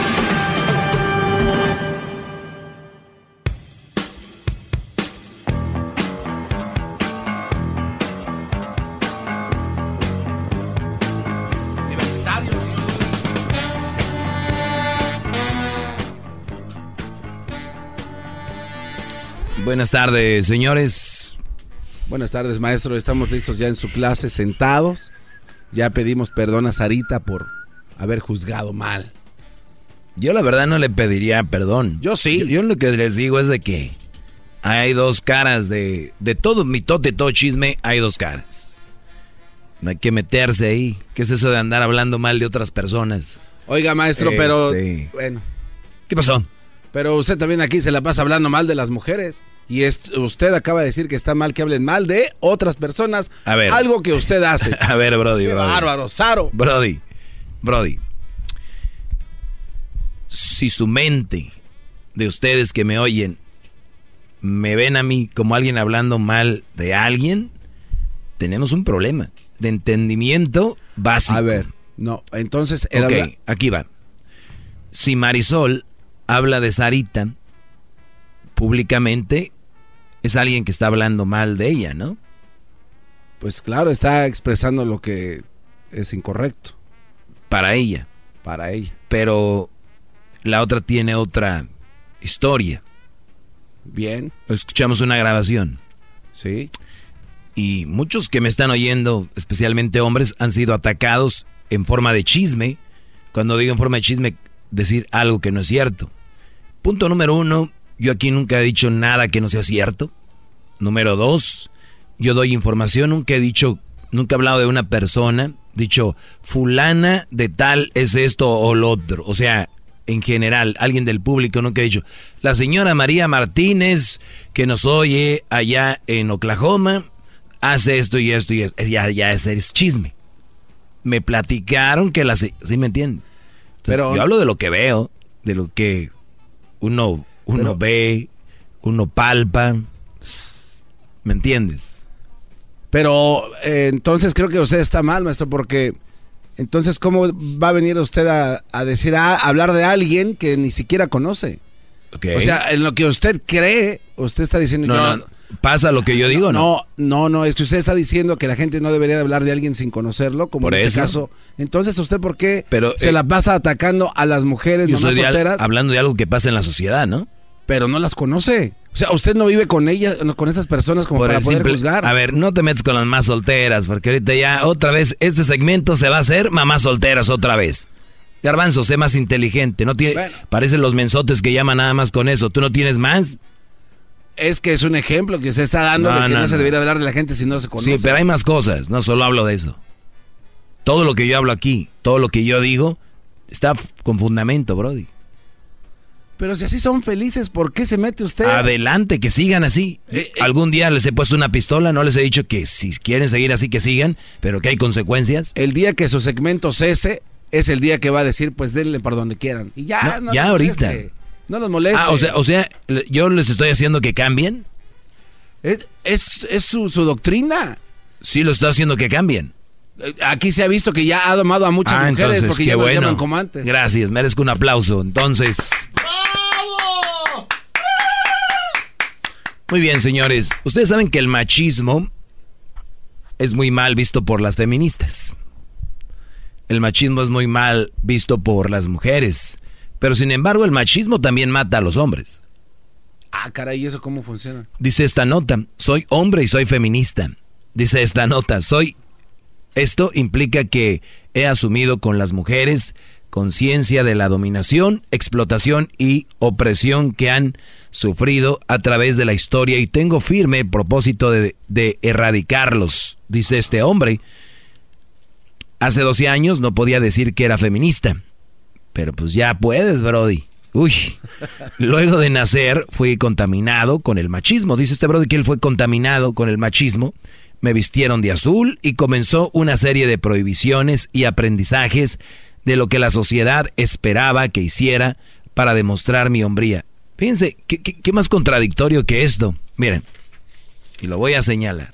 Buenas tardes, señores. Buenas tardes, maestro. Estamos listos ya en su clase, sentados. Ya pedimos perdón a Sarita por haber juzgado mal. Yo la verdad no le pediría perdón. Yo sí. Yo, lo que les digo es de que hay dos caras de, de todo mitote, todo chisme, hay dos caras. No hay que meterse ahí. ¿Qué es eso de andar hablando mal de otras personas? Oiga, maestro, pero... Bueno. ¿Qué pasó? Pero usted también aquí se la pasa hablando mal de las mujeres. Y usted acaba de decir que está mal que hablen mal de otras personas. A ver. Algo que usted hace. A ver, Brody. Brody. bárbaro, Saro. Brody. Brody. Si su mente de ustedes que me oyen me ven a mí como alguien hablando mal de alguien, tenemos un problema de entendimiento básico. A ver, no, entonces... ok, aquí va. Si Marisol habla de Sarita públicamente, es alguien que está hablando mal de ella, ¿no? Pues claro, está expresando lo que es incorrecto. Para ella. Para ella. Pero la otra tiene otra historia. Bien. Escuchamos una grabación. Sí. Y muchos que me están oyendo, especialmente hombres, han sido atacados en forma de chisme. Cuando digo en forma de chisme, decir algo que no es cierto. Punto número uno, yo aquí nunca he dicho nada que no sea cierto. Número dos, yo doy información, nunca he dicho, nunca he hablado de una persona, dicho, fulana de tal es esto o lo otro. O sea, en general, alguien del público nunca he dicho, la señora María Martínez, que nos oye allá en Oklahoma, hace esto y esto y esto. Ya, ya ese es chisme. Me platicaron que la... ¿Sí me entienden? Pero yo hablo de lo que veo, de lo que uno uno ve, uno palpa. ¿Me entiendes? Pero eh, entonces creo que usted está mal, maestro, porque entonces ¿cómo va a venir usted a, decir, a, hablar de alguien que ni siquiera conoce? O sea, en lo que usted cree, usted está diciendo... No, no, pasa lo que yo digo, ¿no? No, no, es que usted está diciendo que la gente no debería de hablar de alguien sin conocerlo, como en este caso. Entonces, ¿usted por qué se eh, la pasa atacando a las mujeres yo solteras? hablando de algo que pasa en la sociedad, ¿no? pero no las conoce. O sea, usted no vive con ellas, con esas personas como para poder juzgar. A ver, no te metes con las más solteras, porque ahorita ya otra vez este segmento se va a hacer mamás solteras otra vez. Garbanzo, sé más inteligente. No tiene, parecen los mensotes que llaman nada más con eso. ¿Tú no tienes más? Es que es un ejemplo que se está dando de que no, se debería hablar de la gente si no se conoce. Sí, pero hay más cosas. No solo hablo de eso. Todo lo que yo hablo aquí, todo lo que yo digo, está con fundamento, Brody. Pero si así son felices, ¿por qué se mete usted? Adelante, que sigan así. Eh, eh. Algún día les he puesto una pistola, no les he dicho que si quieren seguir así, que sigan, pero que hay consecuencias. El día que su segmento cese, es el día que va a decir, pues denle por donde quieran. Y ya, no, ya ahorita. No los moleste. Ah, o sea, o sea, yo les estoy haciendo que cambien. Es, es, su, doctrina. Sí, lo estoy haciendo que cambien. Eh, aquí se ha visto que ya ha domado a muchas ah, mujeres porque ya bueno. llaman como antes. Gracias, merezco un aplauso. Entonces. Muy bien, señores. Ustedes saben que el machismo es muy mal visto por las feministas. El machismo es muy mal visto por las mujeres. Pero sin embargo, el machismo también mata a los hombres. Ah, caray, ¿y eso cómo funciona? Dice esta nota, soy hombre y soy feminista. Dice esta nota, soy... Esto implica que he asumido con las mujeres conciencia de la dominación, explotación y opresión que han sufrido a través de la historia y tengo firme propósito de, erradicarlos, dice este hombre. Hace 12 años no podía decir que era feminista, pero pues ya puedes, Brody. Uy, luego de nacer fui contaminado con el machismo. Dice este Brody que él fue contaminado con el machismo. Me vistieron de azul y comenzó una serie de prohibiciones y aprendizajes de lo que la sociedad esperaba que hiciera para demostrar mi hombría. Fíjense, ¿qué, más contradictorio que esto? Miren, y lo voy a señalar.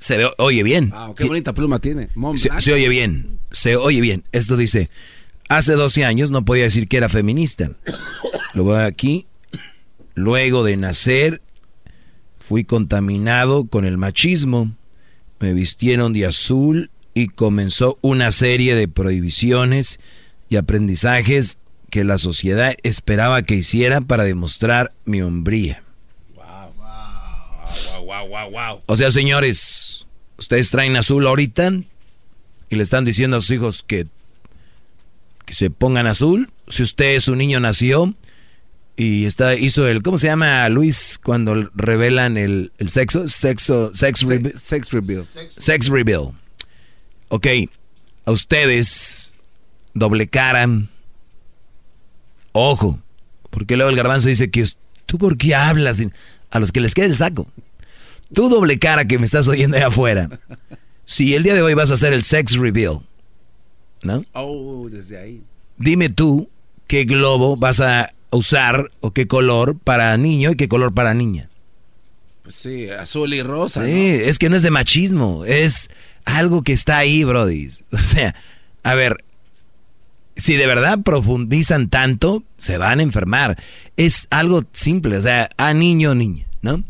Se oye bien. Ah, qué bonita pluma tiene. Se, se, oye bien. Se oye bien. Esto dice, hace 12 años no podía decir que era feminista. Lo voy aquí. Luego de nacer, fui contaminado con el machismo. Me vistieron de azul y comenzó una serie de prohibiciones y aprendizajes que la sociedad esperaba que hiciera para demostrar mi hombría. Wow. Wow, wow, wow, wow, O sea, señores, ustedes traen azul ahorita y le están diciendo a sus hijos que, que se pongan azul. Si usted es un niño nació y está hizo el ¿cómo se llama Luis cuando revelan el, el sexo? Sexo sex, sex reveal. Sex reveal. Ok, a ustedes doble cara Ojo, porque luego el garbanzo dice que tú por qué hablas a los que les quede el saco. Tú doble cara que me estás oyendo ahí afuera. Si el día de hoy vas a hacer el sex reveal, ¿no? Oh, desde ahí. Dime tú qué globo vas a usar o qué color para niño y qué color para niña. Pues sí, azul y rosa. Sí, es que no es de machismo, es algo que está ahí, Brody. O sea, a ver, si de verdad profundizan tanto, se van a enfermar. Es algo simple, o sea, a niño o niña, ¿no?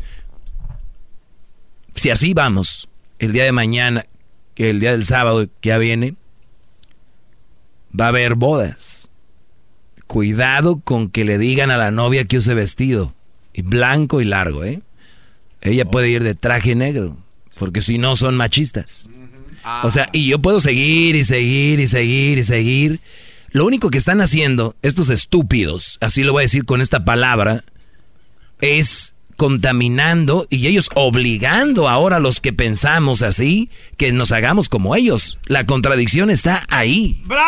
Si así vamos, el día de mañana, que el día del sábado que ya viene, va a haber bodas. Cuidado con que le digan a la novia que use vestido, y blanco y largo, ¿eh? Ella puede ir de traje negro, porque si no son machistas. O sea, y yo puedo seguir y seguir y seguir y seguir. Lo único que están haciendo estos estúpidos, así lo voy a decir con esta palabra, es contaminando y ellos obligando ahora a los que pensamos así que nos hagamos como ellos. La contradicción está ahí. ¡Bravo!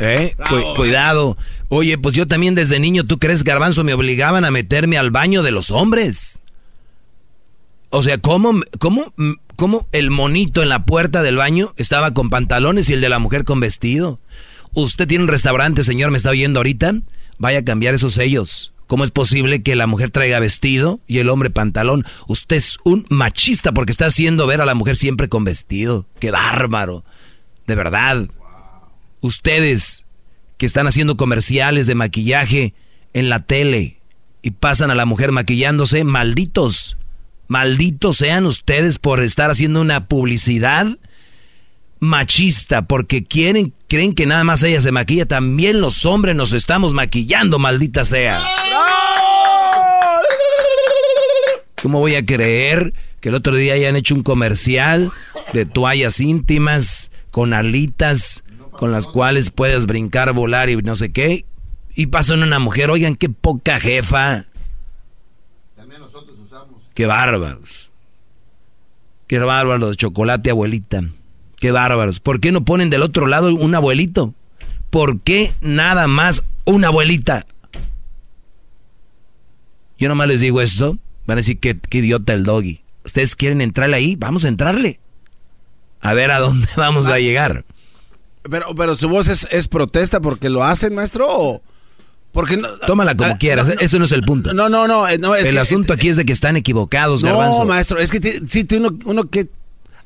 ¿Eh? cuidado. Oye, pues yo también desde niño, ¿tú crees, garbanzo, me obligaban a meterme al baño de los hombres? O sea, ¿cómo, cómo, cómo el monito en la puerta del baño estaba con pantalones y el de la mujer con vestido? Usted tiene un restaurante, señor, me está oyendo ahorita. Vaya a cambiar esos sellos. ¿Cómo es posible que la mujer traiga vestido y el hombre pantalón? Usted es un machista porque está haciendo ver a la mujer siempre con vestido. ¡Qué bárbaro! De verdad. Ustedes que están haciendo comerciales de maquillaje en la tele y pasan a la mujer maquillándose, malditos, malditos sean ustedes por estar haciendo una publicidad machista porque quieren creen que nada más ella se maquilla, también los hombres nos estamos maquillando, maldita sea. ¿Cómo voy a creer que el otro día hayan hecho un comercial de toallas íntimas con alitas con las cuales puedes brincar, volar y no sé qué. Y pasó en una mujer, oigan, qué poca jefa. Qué bárbaros. Qué bárbaros de chocolate, abuelita. Qué bárbaros. ¿Por qué no ponen del otro lado un abuelito? ¿Por qué nada más una abuelita? Yo nomás les digo esto. Van a decir que qué idiota el doggy. ¿Ustedes quieren entrarle ahí? Vamos a entrarle. A ver a dónde vamos a llegar. Pero, pero su voz es, protesta porque lo hacen, maestro, o porque no, Tómala como ah, quieras, eso no es el punto. No, no, no. no el asunto aquí es de que están equivocados, Garbanzo. No, maestro, es que sí, uno, uno que...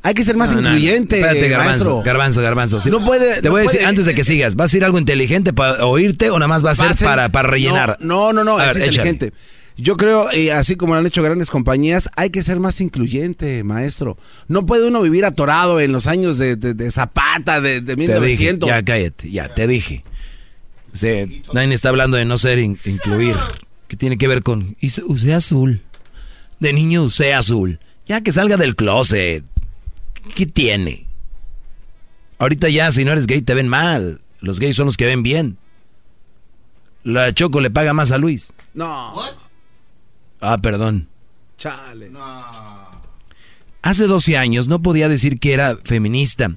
Hay que ser más incluyente, Espérate, garbanzo, Garbanzo, garbanzo. No puede... Te voy a decir, antes de que sigas, ¿vas a decir algo inteligente para oírte o nada más va a ser, para, para rellenar? No, no, no, es inteligente. Yo creo, así como lo han hecho grandes compañías, hay que ser más incluyente, maestro. No puede uno vivir atorado en los años de, Zapata, de, de 1900. ya cállate, ya te dije. O sea, nadie está hablando de no ser incluir. ¿Qué tiene que ver con usé azul? De niño usé azul. Ya que salga del closet. ¿Qué tiene? Ahorita ya, si no eres gay, te ven mal. Los gays son los que ven bien. La Choco le paga más a Luis. No. Ah, perdón. Chale. Hace 12 años no podía decir que era feminista.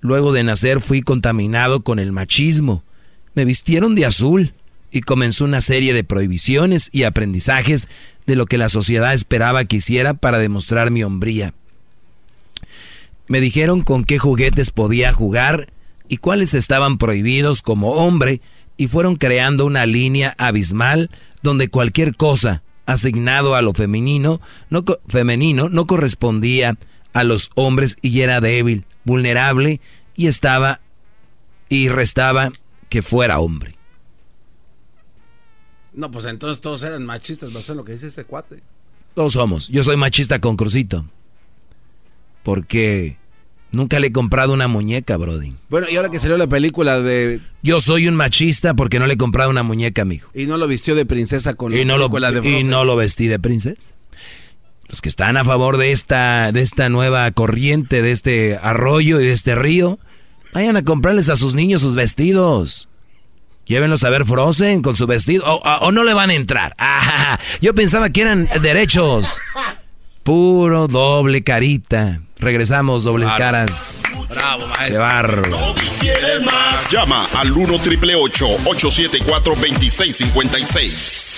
Luego de nacer fui contaminado con el machismo. Me vistieron de azul y comenzó una serie de prohibiciones y aprendizajes de lo que la sociedad esperaba que hiciera para demostrar mi hombría. Me dijeron con qué juguetes podía jugar y cuáles estaban prohibidos como hombre y fueron creando una línea abismal donde cualquier cosa asignado a lo femenino no, femenino no correspondía a los hombres y era débil, vulnerable y estaba y restaba que fuera hombre. No, pues entonces todos eran machistas, no sé lo que dice este cuate. Todos somos. Yo soy machista con Crucito. Porque nunca le he comprado una muñeca, Brody. Bueno, y ahora que salió la película de... Yo soy un machista porque no le he comprado una muñeca, amigo. Y no lo vistió de princesa con y no lo, de Y no lo vestí de princesa. Los que están a favor de esta, de esta nueva corriente, de este arroyo y de este río, vayan a comprarles a sus niños sus vestidos. Llévenlos a ver Frozen con su vestido. O, no le van a entrar. Ah, yo pensaba que eran derechos. Puro doble carita. Regresamos, doble caras. Bravo, maestro. Qué barro. quieres más? Llama al 1 triple 874 2656.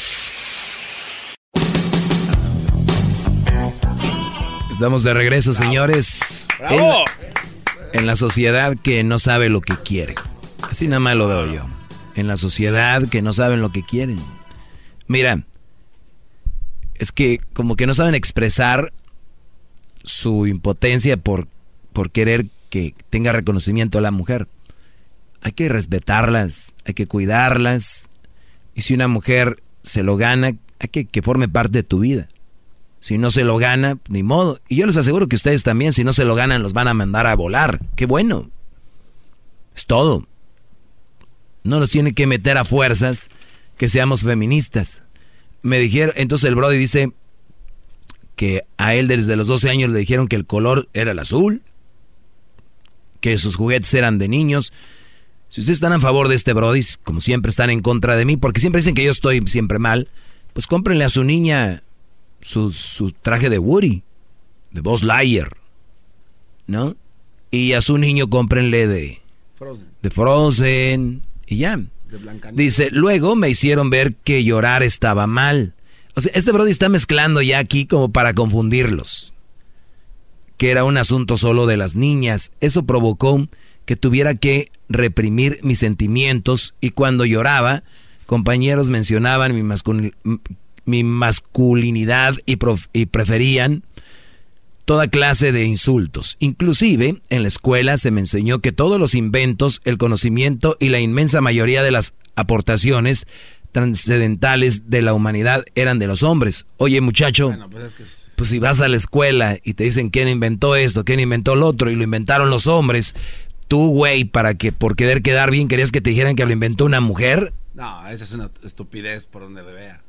Estamos de regreso, señores. ¡Bravo! En, en la sociedad que no sabe lo que quiere. Así nada más lo veo yo en la sociedad que no saben lo que quieren. Mira, es que como que no saben expresar su impotencia por, por querer que tenga reconocimiento a la mujer. Hay que respetarlas, hay que cuidarlas. Y si una mujer se lo gana, hay que que forme parte de tu vida. Si no se lo gana, ni modo. Y yo les aseguro que ustedes también, si no se lo ganan, los van a mandar a volar. Qué bueno. Es todo. No nos tiene que meter a fuerzas que seamos feministas. Me dijeron, entonces el Brody dice que a él desde los 12 años le dijeron que el color era el azul, que sus juguetes eran de niños. Si ustedes están a favor de este Brody, como siempre están en contra de mí, porque siempre dicen que yo estoy siempre mal, pues cómprenle a su niña su, su traje de Woody, de Buzz Lightyear, ¿no? Y a su niño cómprenle de Frozen, de Frozen y ya. Dice, luego me hicieron ver que llorar estaba mal. O sea, este Brody está mezclando ya aquí como para confundirlos. Que era un asunto solo de las niñas. Eso provocó que tuviera que reprimir mis sentimientos y cuando lloraba, compañeros mencionaban mi, mi masculinidad y, y preferían toda clase de insultos. Inclusive en la escuela se me enseñó que todos los inventos, el conocimiento y la inmensa mayoría de las aportaciones trascendentales de la humanidad eran de los hombres. Oye muchacho, pues, pues, si vas a la escuela y te dicen quién inventó esto, quién inventó lo otro y lo inventaron los hombres, tú güey, para que por querer quedar bien querías que te dijeran que lo inventó una mujer. No, esa es una estupidez por donde le vea.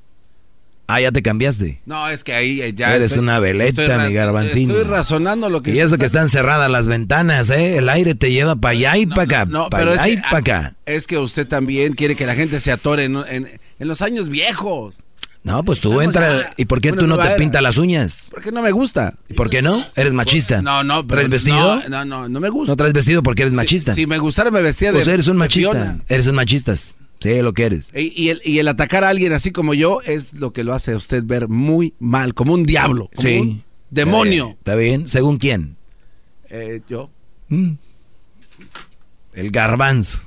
Ah, ya te cambiaste. No, es que ahí eh, ya. Eres una veleta, mi garbancino. Estoy razonando lo que. Y eso que están cerradas las ventanas, ¿eh? El aire te lleva para allá y para acá. No, para allá y para acá. Es que usted también quiere que la gente se atore en, en, los años viejos. No, pues tú entra. ¿Y por qué tú no te pintas las uñas? Porque no me gusta. ¿Y por qué no? ¿Eres machista? No, no. ¿Traes vestido? No, no, no me gusta. ¿No traes vestido porque eres machista? Si, me gustara me vestía de. Pues eres un machista. Eres un machista. Sí, lo que eres. Y, el, atacar a alguien así como yo es lo que lo hace a usted ver muy mal, como un diablo, como sí. un demonio. ¿Está bien? ¿Según quién? Eh, yo. Mm. El garbanzo.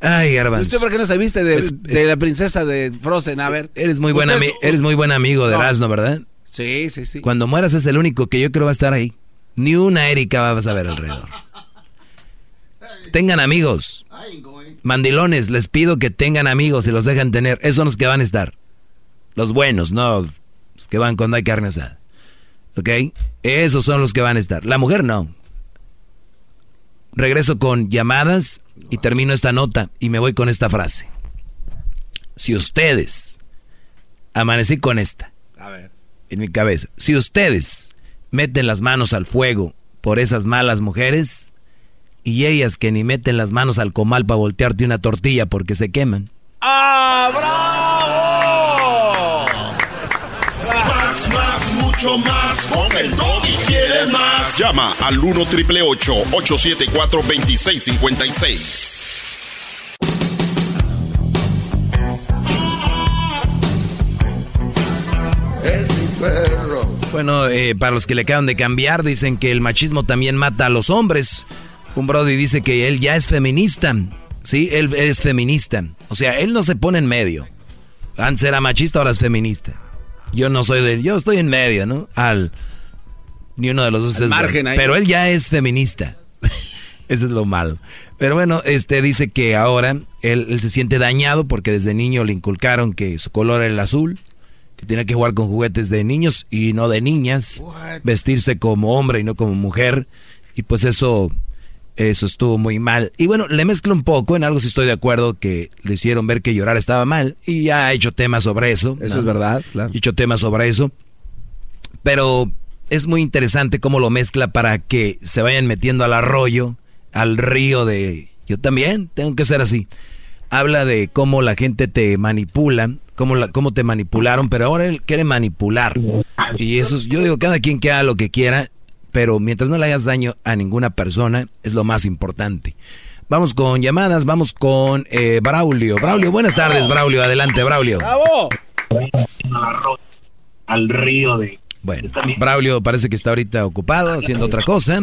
Ay, garbanzo. ¿Usted por qué no se viste de, la princesa de Frozen? A ver. Eres muy buen, eres muy buen amigo de no. ¿verdad? Sí, sí, sí. Cuando mueras es el único que yo creo va a estar ahí. Ni una Erika vas a ver alrededor. Tengan amigos. Mandilones, les pido que tengan amigos y los dejan tener. Esos son los que van a estar. Los buenos, no los que van cuando hay carne asada. ¿Ok? Esos son los que van a estar. La mujer no. Regreso con llamadas y termino esta nota y me voy con esta frase. Si ustedes, amanecí con esta, a ver. en mi cabeza, si ustedes meten las manos al fuego por esas malas mujeres, y ellas que ni meten las manos al comal para voltearte una tortilla porque se queman. ¡Ah, bravo! Más, más, mucho más. Con el y quieres más. Llama al 1 triple 874 2656. Es mi perro Bueno, eh, para los que le acaban de cambiar, dicen que el machismo también mata a los hombres. Un Brody dice que él ya es feminista. Sí, él, es feminista. O sea, él no se pone en medio. Antes era machista, ahora es feminista. Yo no soy de... Yo estoy en medio, ¿no? Al... Ni uno de los dos es... Margen Pero él ya es feminista. Eso es lo malo. Pero bueno, este dice que ahora él, se siente dañado porque desde niño le inculcaron que su color era el azul, que tiene que jugar con juguetes de niños y no de niñas, vestirse como hombre y no como mujer. Y pues eso, eso estuvo muy mal. Y bueno, le mezclo un poco, en algo si estoy de acuerdo, que le hicieron ver que llorar estaba mal. Y ya ha hecho temas sobre eso. Eso es verdad, claro. Ha hecho temas sobre eso. Pero es muy interesante cómo lo mezcla para que se vayan metiendo al arroyo al río de yo también tengo que ser así. Habla de cómo la gente te manipula, cómo, la, cómo te manipularon, pero ahora él quiere manipular. Y eso es, yo digo, cada quien que haga lo que quiera, pero mientras no le hagas daño a ninguna persona, es lo más importante. Vamos con llamadas, vamos con eh, Braulio. Braulio, buenas tardes, Braulio. Adelante, Braulio. ¡Bravo! Al río de... Bueno, Braulio parece que está ahorita ocupado haciendo otra cosa.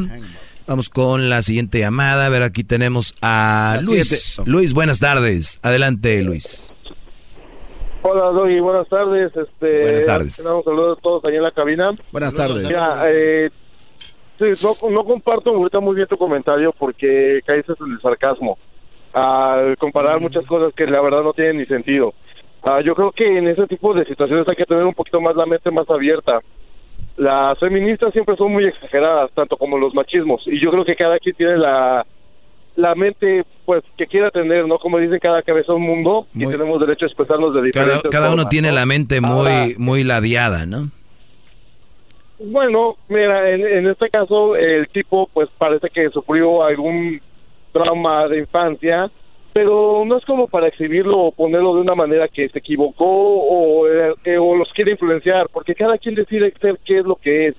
Vamos con la siguiente llamada. A ver, aquí tenemos a Luis. Luis, buenas tardes. Adelante, Luis. Hola, Doggy, buenas tardes. Este, buenas tardes. Un saludo a todos ahí en la cabina. Buenas tardes. Eh, no, comparto ahorita muy bien tu comentario porque caes en el sarcasmo al comparar mm. muchas cosas que la verdad no tienen ni sentido. Ah, yo creo que en ese tipo de situaciones hay que tener un poquito más la mente más abierta las feministas siempre son muy exageradas, tanto como los machismos, y yo creo que cada quien tiene la, la mente pues que quiera tener, ¿no? Como dicen, cada cabeza un mundo y tenemos derecho a expresarnos de diferentes Cada, cada uno tiene la mente muy, muy ladeada, ¿no? Bueno, mira, en, en este caso el tipo pues parece que sufrió algún trauma de infancia pero no es como para exhibirlo o ponerlo de una manera que se equivocó o, eh, los quiere influenciar, porque cada quien decide ser qué es lo que es.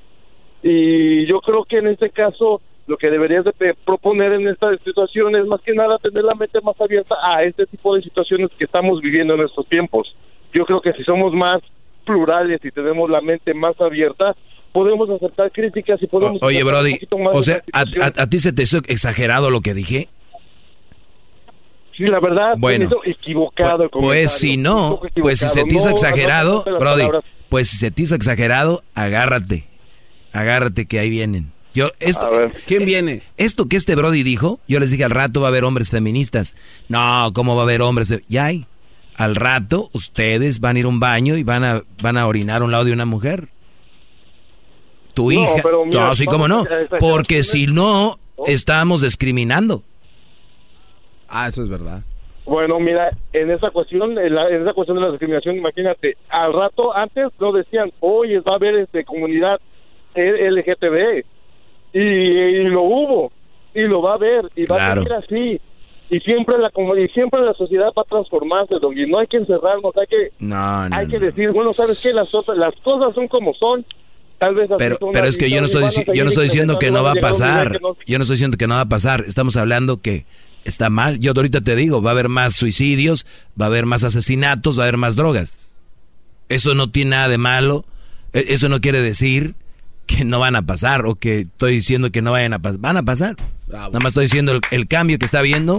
Y yo creo que en este caso lo que deberías de proponer en esta situación es más que nada tener la mente más abierta a este tipo de situaciones que estamos viviendo en estos tiempos. Yo creo que si somos más plurales y tenemos la mente más abierta, podemos aceptar críticas y podemos... oye, Brody, o sea, ¿a, a, ti se te hizo exagerado lo que dije? Sí, la verdad, bueno, equivocado. Pues, pues si no, pues si se te hizo exagerado, Brody, pues si se te hizo exagerado, agárrate, agárrate que ahí vienen. Yo, esto, ¿Quién viene? Esto que este Brody dijo, yo les dije al rato va a haber hombres feministas. No, ¿cómo va a haber hombres? Ya hay. Al rato ustedes van a ir a un baño y van a, van a orinar a un lado de una mujer. Tu hija. no, así como no. Porque si no, estamos discriminando. Ah, eso es verdad. Bueno, mira, en esa cuestión, en, esa cuestión de la discriminación, imagínate, al rato antes lo decían, oye, va a haber este comunidad LGTB y, lo hubo y lo va a haber y va a ser así y siempre la y siempre la sociedad va a transformarse, y no hay que encerrarnos, hay que hay que decir, bueno, sabes qué, las las cosas son como son. Tal vez pero, pero es que yo no estoy yo no estoy diciendo que no va a pasar. Yo no estoy diciendo que no va a pasar. Estamos hablando que está mal. Yo ahorita te digo, va a haber más suicidios, va a haber más asesinatos, va a haber más drogas. Eso no tiene nada de malo. E, eso no quiere decir que no van a pasar o que estoy diciendo que no vayan a pasar. Van a pasar. Nada más estoy diciendo el, cambio que está viendo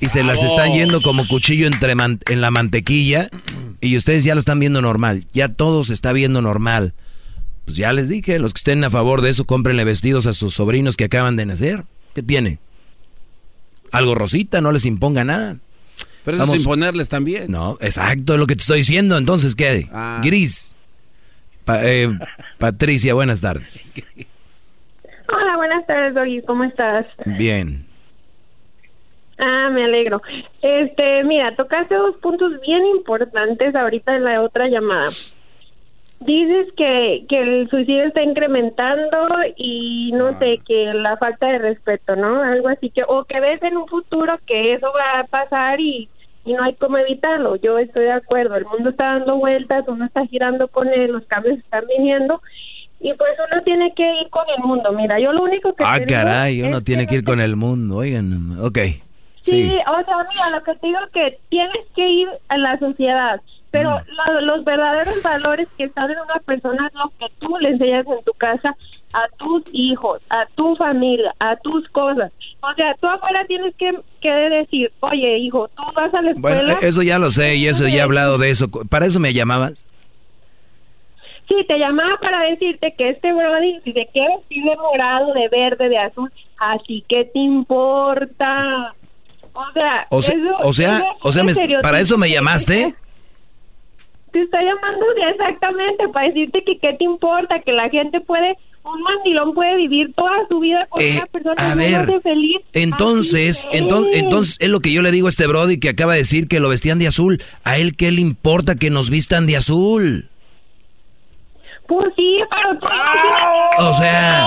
y se las están yendo como cuchillo entre en la mantequilla y ustedes ya lo están viendo normal. Ya todo se está viendo normal. Pues ya les dije, los que estén a favor de eso, cómprenle vestidos a sus sobrinos que acaban de nacer. ¿Qué tiene? algo rosita, no les imponga nada. Pero eso es imponerles también. No, exacto, es lo que te estoy diciendo. Entonces, ¿qué? Ah. Gris. Eh, Patricia, buenas tardes. Hola, buenas tardes, Doggy. ¿Cómo estás? Bien. Ah, me alegro. Este, mira, tocaste dos puntos bien importantes ahorita en la otra llamada. Dices que, que el suicidio está incrementando y no sé, ah. que la falta de respeto, ¿no? Algo así que, o que ves en un futuro que eso va a pasar y, y no hay cómo evitarlo. Yo estoy de acuerdo, el mundo está dando vueltas, uno está girando con él, los cambios están viniendo y pues uno tiene que ir con el mundo. Mira, yo lo único que... Ah, caray, uno tiene que ir con el mundo, oigan, ok. Sí, o sea, mira, lo que te digo que tienes que ir a la sociedad pero mm. los verdaderos valores que están en una persona es lo que tú le enseñas en tu casa a tus hijos, a tu familia, a tus cosas. O sea, tú afuera tienes que, que decir, oye, hijo, tú vas a la escuela. Bueno, eso ya lo sé y eso ya he hablado de eso. ¿Para eso me llamabas? Sí, te llamaba para decirte que este brody, si te quiere vestir de morado, de verde, de azul, así que te importa. O sea, o sea, o sea, o sea ¿para eso me llamaste? Te estoy llamando exactamente para decirte que qué te importa, que la gente puede un mandilón puede vivir toda su vida con eh, una persona a ver, feliz. Entonces, entonces, entonces es lo que yo le digo a este Brody que acaba de decir que lo vestían de azul. ¿A él qué le importa que nos vistan de azul? Pues sí, pero... O sea,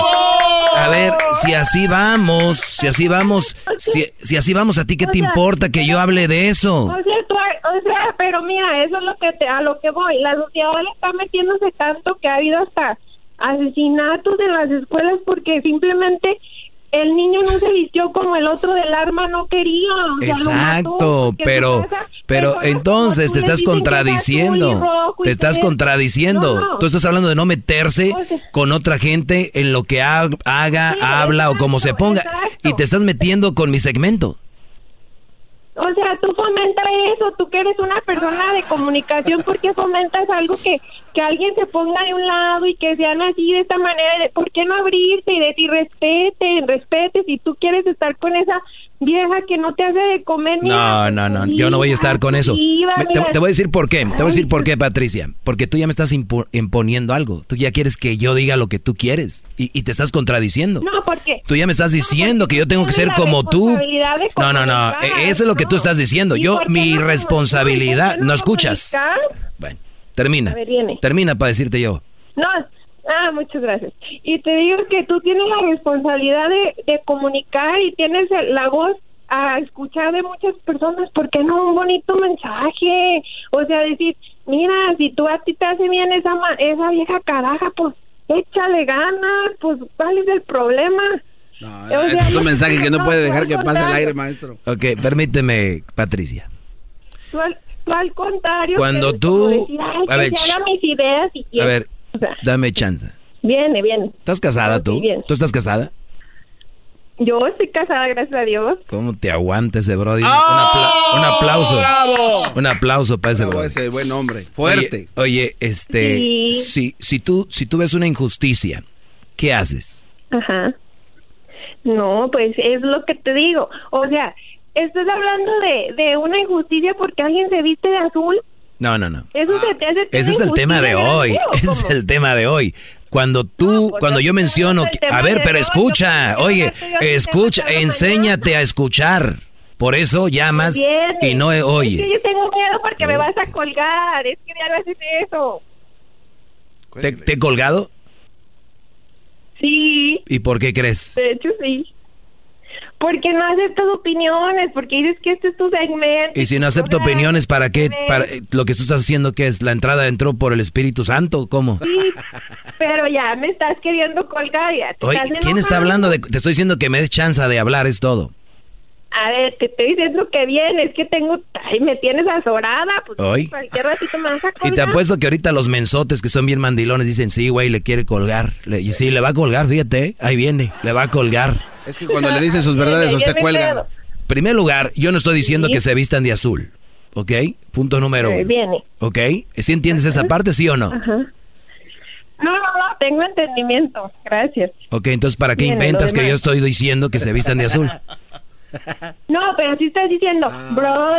a ver, si así vamos, si así vamos, si, si así vamos, ¿a ti qué te importa que yo hable de eso? O sea, pero mira, eso es lo que te, a lo que voy. La sociedad está metiéndose tanto que ha habido hasta asesinatos en las escuelas porque simplemente el niño no se vistió como el otro del arma no quería. Exacto, pero pero entonces te estás contradiciendo. Te estás contradiciendo. Tú estás hablando de no meterse con otra gente en lo que haga, habla o como se ponga y te estás metiendo con mi segmento. O sea, tú fomentas eso, tú que eres una persona de comunicación, ¿por qué fomentas algo que, que alguien se ponga de un lado y que sean así de esta manera? ¿Por qué no abrirte y decir respete, respete si tú quieres estar con esa vieja que no te hace de comer? No, no, no, yo no voy a estar con eso. te, voy a decir por qué, te voy a decir por qué, Patricia. Porque tú ya me estás imponiendo algo. Tú ya quieres que yo diga lo que tú quieres y, y te estás contradiciendo. No, ¿por qué? Tú ya me estás diciendo que yo tengo que ser como tú. No, no, no, e, eso es lo que tú estás diciendo. Yo, mi responsabilidad, ¿no escuchas? Bueno, termina. Termina para decirte yo. No, ah, muchas gracias. Y te digo que tú tienes la responsabilidad de, comunicar y tienes la voz a escuchar de muchas personas, ¿por qué no un bonito mensaje? O sea, decir, mira, si tú a ti te hace bien esa, esa vieja caraja, pues échale ganas, pues ¿cuál es el problema? es un mensaje que no puede dejar que pase al aire, maestro. Ok, permíteme, Patricia. Tú al, contrario. Cuando tú... a ver, mis ideas y a ver, dame chance. Viene, viene. ¿Estás casada tú? ¿Tú estás casada? Yo estoy casada, gracias a Dios. ¿Cómo te aguanta ese Brody? un, ¡Oh! aplauso. ¡Bravo! Un aplauso para ese Brody. Ese buen hombre. Fuerte. Oye, este, si, si, tú, si tú ves una injusticia, ¿qué haces? Ajá. No, pues es lo que te digo. O sea, estás hablando de, de una injusticia porque alguien se viste de azul. No, no, no. Eso se te hace Ese es el tema de hoy. Ese es el tema de hoy. Cuando tú, pues cuando yo menciono, a ver, pero escucha, oye, escucha, enséñate a escuchar. Por eso llamas y no oyes. Es que yo tengo miedo porque me vas a colgar. Es que ya no haces eso. ¿Te, ¿Te he colgado? Sí. ¿Y por qué crees? De hecho, sí. Porque no aceptas opiniones, porque dices que este es tu segmento. Y si no acepto opiniones, ¿para qué? Para, lo que tú estás haciendo, que es? ¿La entrada entró por el Espíritu Santo? ¿Cómo? Sí, pero ya me estás queriendo colgar. Ya Oye, ¿quién está hablando de...? Te estoy diciendo que me des chance de hablar, es todo. A ver, te estoy diciendo que viene, es que tengo, ay, me tienes azorada, pues ¿Hoy? cualquier ratito me vas a colgar. Y te apuesto que ahorita los mensotes que son bien mandilones dicen, sí, güey, le quiere colgar. y sí, le va a colgar, fíjate, ahí viene, le va a colgar. Es que cuando le dicen sus verdades, usted cuelga. Primer lugar, yo no estoy diciendo que se vistan de azul, ¿ok? Punto número uno. Viene. ¿Ok? ¿Sí entiendes esa parte, sí o no? Ajá. No, no, no, tengo entendimiento, gracias. Ok, entonces, ¿para qué inventas que yo estoy diciendo que se vistan de azul? No, pero si estás diciendo, bro.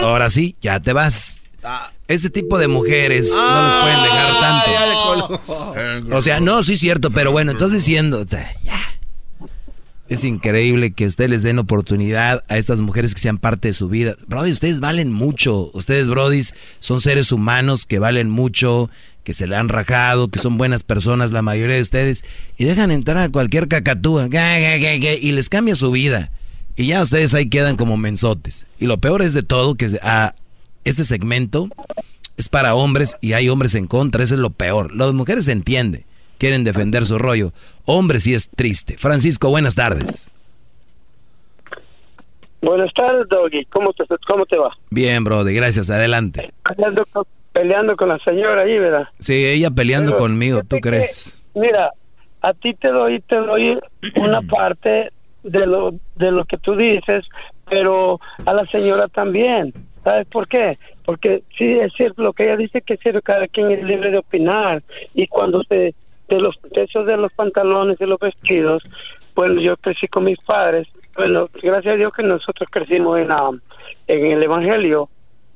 Ahora sí, ya te vas. Ese tipo de mujeres no les pueden dejar tanto. O sea, no, sí es cierto, pero bueno, estás diciendo, ya. Es increíble que ustedes les den oportunidad a estas mujeres que sean parte de su vida. Brody, ustedes valen mucho. Ustedes, Brody, son seres humanos que valen mucho, que se le han rajado, que son buenas personas, la mayoría de ustedes, y dejan entrar a cualquier cacatúa y les cambia su vida. Y ya ustedes ahí quedan como mensotes. Y lo peor es de todo que a este segmento es para hombres y hay hombres en contra. Eso es lo peor. Las mujeres se entiende. Quieren defender su rollo. Hombres sí es triste. Francisco, buenas tardes. Buenas tardes, Doggy. ¿Cómo te, ¿Cómo te va? Bien, Brody, gracias. Adelante. Peleando con, peleando con la señora ahí, ¿verdad? Sí, ella peleando Pero, conmigo, ¿tú que, crees? mira, a ti te doy, te doy una parte de lo, de lo que tú dices, pero a la señora también. ¿Sabes por qué? Porque sí es cierto lo que ella dice que es cierto, cada quien es libre de opinar y cuando se de los de los pantalones y los vestidos, bueno, yo crecí con mis padres, bueno, gracias a Dios que nosotros crecimos en la, en el evangelio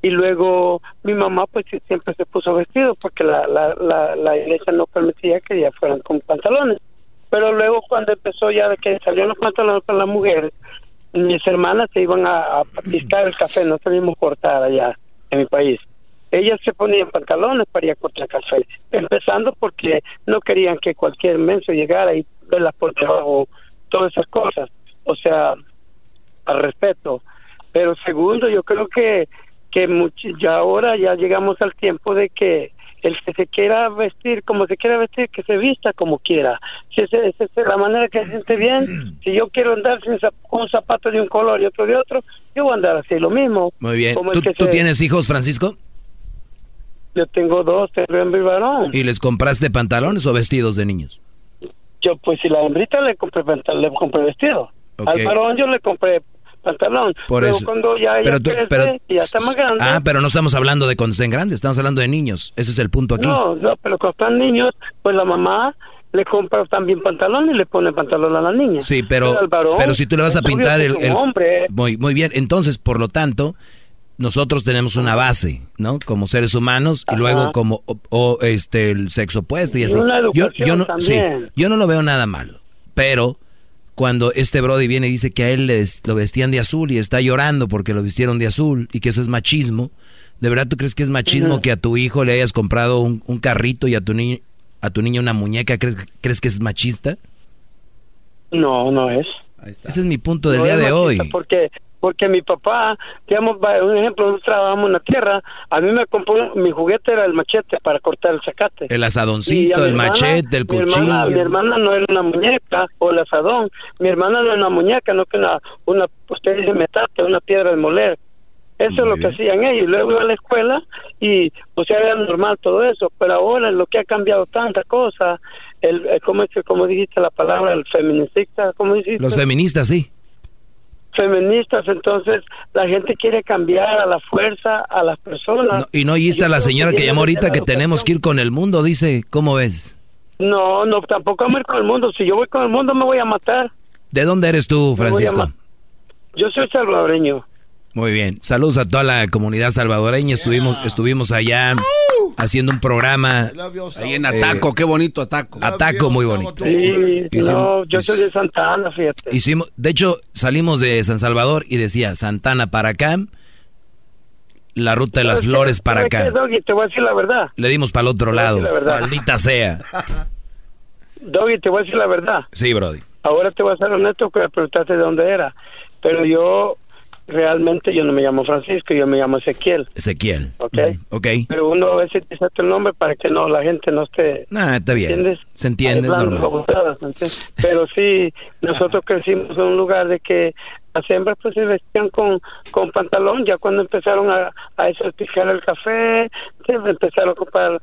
y luego mi mamá pues siempre se puso vestido porque la, la, la, la iglesia no permitía que ella fueran con pantalones pero luego cuando empezó ya de que salieron los pantalones para las mujeres mis hermanas se iban a, a piscar el café no sabíamos cortar allá en mi país. Ellas se ponían pantalones para ir a cortar café empezando porque no querían que cualquier menso llegara y verlas por debajo todas esas cosas. O sea al respeto. Pero segundo yo creo que que much- ya ahora ya llegamos al tiempo de que el que se quiera vestir como se quiera vestir que se vista como quiera si esa esa es la manera que se siente bien si yo quiero andar sin zap- con un zapato de un color y otro de otro yo voy a andar así lo mismo Muy bien. Como ¿Tú, tú se- tienes hijos, Francisco? yo tengo dos tengo y varón ¿Y les compraste pantalones o vestidos de niños? yo pues si la hembrita le compré le compré vestido Ok. al varón yo le compré pantalón Por pero eso. cuando ya ella Pero tú- crece pero- y ya está más grande Ah, pero no estamos hablando de cuando estén grandes, estamos hablando de niños. Ese es el punto aquí. No, no, pero cuando están niños, pues la mamá le compra también pantalón y le pone pantalón a la niña. Sí, pero, al varón, pero si tú le vas a pintar el... el- hombre. Muy, muy bien, entonces, por lo tanto, nosotros tenemos una base, ¿no? Como seres humanos y Ajá. luego como o, o, este el sexo opuesto y Y así. una yo, yo no, sí, yo no lo veo nada malo, pero cuando este Brody viene y dice que a él le lo vestían de azul y está llorando porque lo vistieron de azul y que eso es machismo, ¿de verdad tú crees que es machismo que a tu hijo le hayas comprado un, un carrito y a tu niño a tu niña una muñeca? ¿Crees, ¿Crees que es machista? No, no es. Ese es mi punto del No día de hoy. Porque porque mi papá, digamos, un ejemplo, nosotros trabajamos en la tierra, a mí me compró, mi juguete era el machete para cortar el zacate. El asadoncito, el hermana- machete, el mi hermana, mi cuchillo. hermana no era una muñeca o el asadón. Mi hermana no era una muñeca, no que una, una usted dice metate, una piedra de moler. Eso es lo que hacían ellos. Luego iba a la escuela y, o sea, era normal todo eso. Pero ahora lo que ha cambiado tanta cosa, el, el ¿cómo, es que- cómo dijiste la palabra? El feminicista, ¿cómo dijiste? Los feministas, sí. Feministas, entonces la gente quiere cambiar a la fuerza a las personas. No, y no oíste a la señora que llamó ahorita que tenemos que ir con el mundo, dice, ¿cómo ves? No, no, tampoco vamos a ir con el mundo. Si yo voy con el mundo me voy a matar. ¿De dónde eres tú, Francisco? Yo soy salvadoreño. Muy bien. Saludos a toda la comunidad salvadoreña. Estuvimos, estuvimos allá haciendo un programa. Ahí en Ataco, qué bonito Ataco. Ataco, muy bonito. Sí, Hicimos- no, yo soy de Santa Ana, fíjate. Hicimos, de hecho, salimos de San Salvador y decía Santana para acá, la ruta de las flores para ¿Sabes qué, acá. Doggy? Te voy a decir la verdad. Le dimos para el otro lado. la. Maldita sea. Doggy, te voy a decir la verdad. Sí, Brody. Ahora te voy a ser honesto que me preguntaste de dónde era. Pero yo, realmente, yo no me llamo Francisco, yo me llamo Ezequiel. Ezequiel. ¿Ok? Ok. Pero uno a veces dice tu nombre para que no la gente no esté Nah, está bien. ¿Entiendes? Se entiende, es normal. Pero sí, nosotros crecimos en un lugar de que las hembras pues se vestían con, con pantalón, ya cuando empezaron a, a a el café, se empezaron a comprar,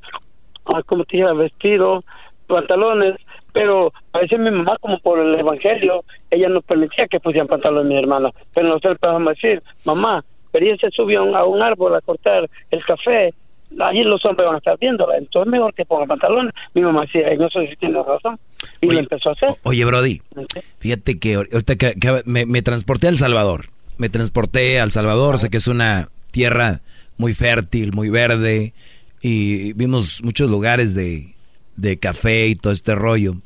ah, como te dije, vestidos, pantalones, pero a veces mi mamá, como por el evangelio, ella no permitía que pusieran pantalones mi hermana, pero nosotros podíamos decir, mamá, pero ella se subió a un, árbol a cortar el café, allí los hombres van a estar viéndola, entonces mejor que ponga pantalones. Mi mamá decía, "Ay, no sé si tiene razón, y lo empezó a hacer. Oye, Brody, fíjate que ahor- ahorita que, que me, me transporté a El Salvador. Me transporté a El Salvador, sé que es una tierra muy fértil, muy verde, y vimos muchos lugares de, de café y todo este rollo.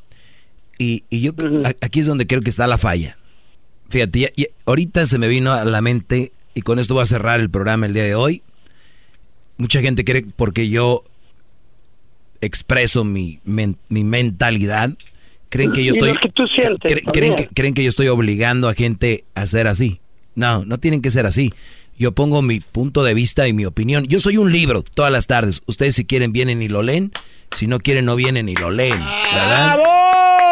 Y, y yo aquí es donde creo que está la falla. Fíjate, ya- ya- ahorita se me vino a la mente, y con esto voy a cerrar el programa el día de hoy. Mucha gente cree porque yo expreso mi, men- mi mentalidad, creen que yo estoy lo que tú sientes cre- creen que creen que yo estoy obligando a gente a ser así. No, no tienen que ser así. Yo pongo mi punto de vista y mi opinión. Yo soy un libro todas las tardes. Ustedes si quieren vienen y lo leen, si no quieren no vienen y lo leen, ¿verdad?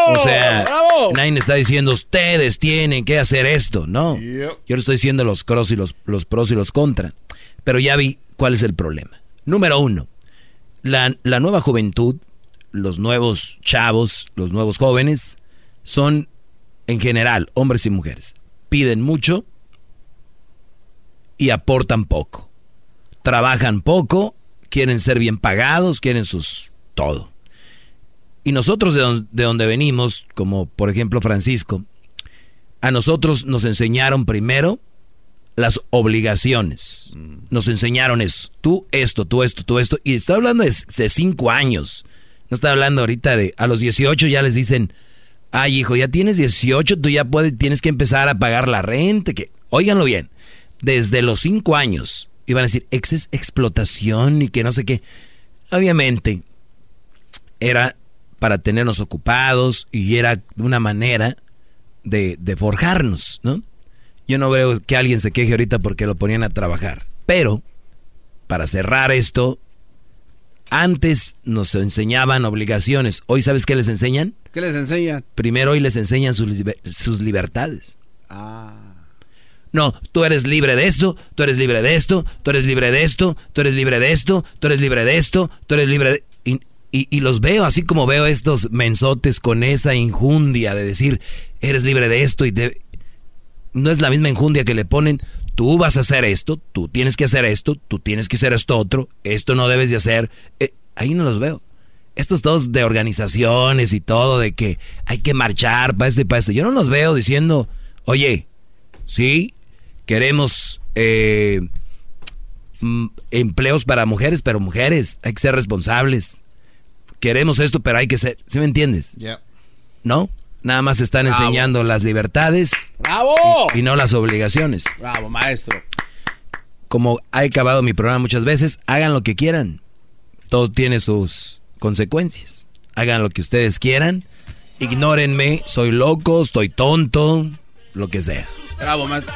O sea, nadie está diciendo ustedes tienen que hacer esto, no. Yo le estoy diciendo los, y los, los pros y los contra. Pero ya vi cuál es el problema. Número uno, la, la nueva juventud, los nuevos chavos, los nuevos jóvenes, son en general, hombres y mujeres, piden mucho y aportan poco. Trabajan poco, quieren ser bien pagados, quieren sus todo. Y nosotros de, de donde venimos, como por ejemplo Francisco, a nosotros nos enseñaron primero las obligaciones. Mm. Nos enseñaron eso. Tú esto, tú esto, tú esto. Y estoy hablando de, de cinco años. No estoy hablando ahorita de a los 18 ya les dicen, ay hijo, ya tienes 18, tú ya puedes, tienes que empezar a pagar la renta. Que, óiganlo bien, desde los cinco años iban a decir, ex explotación y que no sé qué. Obviamente, era para tenernos ocupados y era una manera de, de forjarnos, ¿no? Yo no veo que alguien se queje ahorita porque lo ponían a trabajar. Pero, para cerrar esto, antes nos enseñaban obligaciones. Hoy, ¿sabes qué les enseñan? ¿Qué les enseñan? Primero hoy les enseñan sus, sus libertades. Ah. No, tú eres libre de esto, tú eres libre de esto, tú eres libre de esto, tú eres libre de esto, tú eres libre de esto, tú eres libre de... Y, y, los veo así como veo estos mensotes con esa injundia de decir, eres libre de esto y de no es la misma enjundia que le ponen, tú vas a hacer esto, tú tienes que hacer esto, tú tienes que hacer esto otro, esto no debes de hacer. Eh, ahí no los veo. Estos todos de organizaciones y todo, de que hay que marchar para este y para este. Yo no los veo diciendo, oye, sí, queremos eh, mm, empleos para mujeres, pero mujeres, hay que ser responsables. Queremos esto, pero hay que ser, ¿sí me entiendes? Ya. ¿No? Nada más están enseñando las libertades. ¡Bravo! Y, no las obligaciones. Bravo, maestro. Como he acabado mi programa muchas veces, hagan lo que quieran. Todo tiene sus consecuencias. Hagan lo que ustedes quieran. Ignórenme, soy loco, estoy tonto, lo que sea. Bravo, maestro.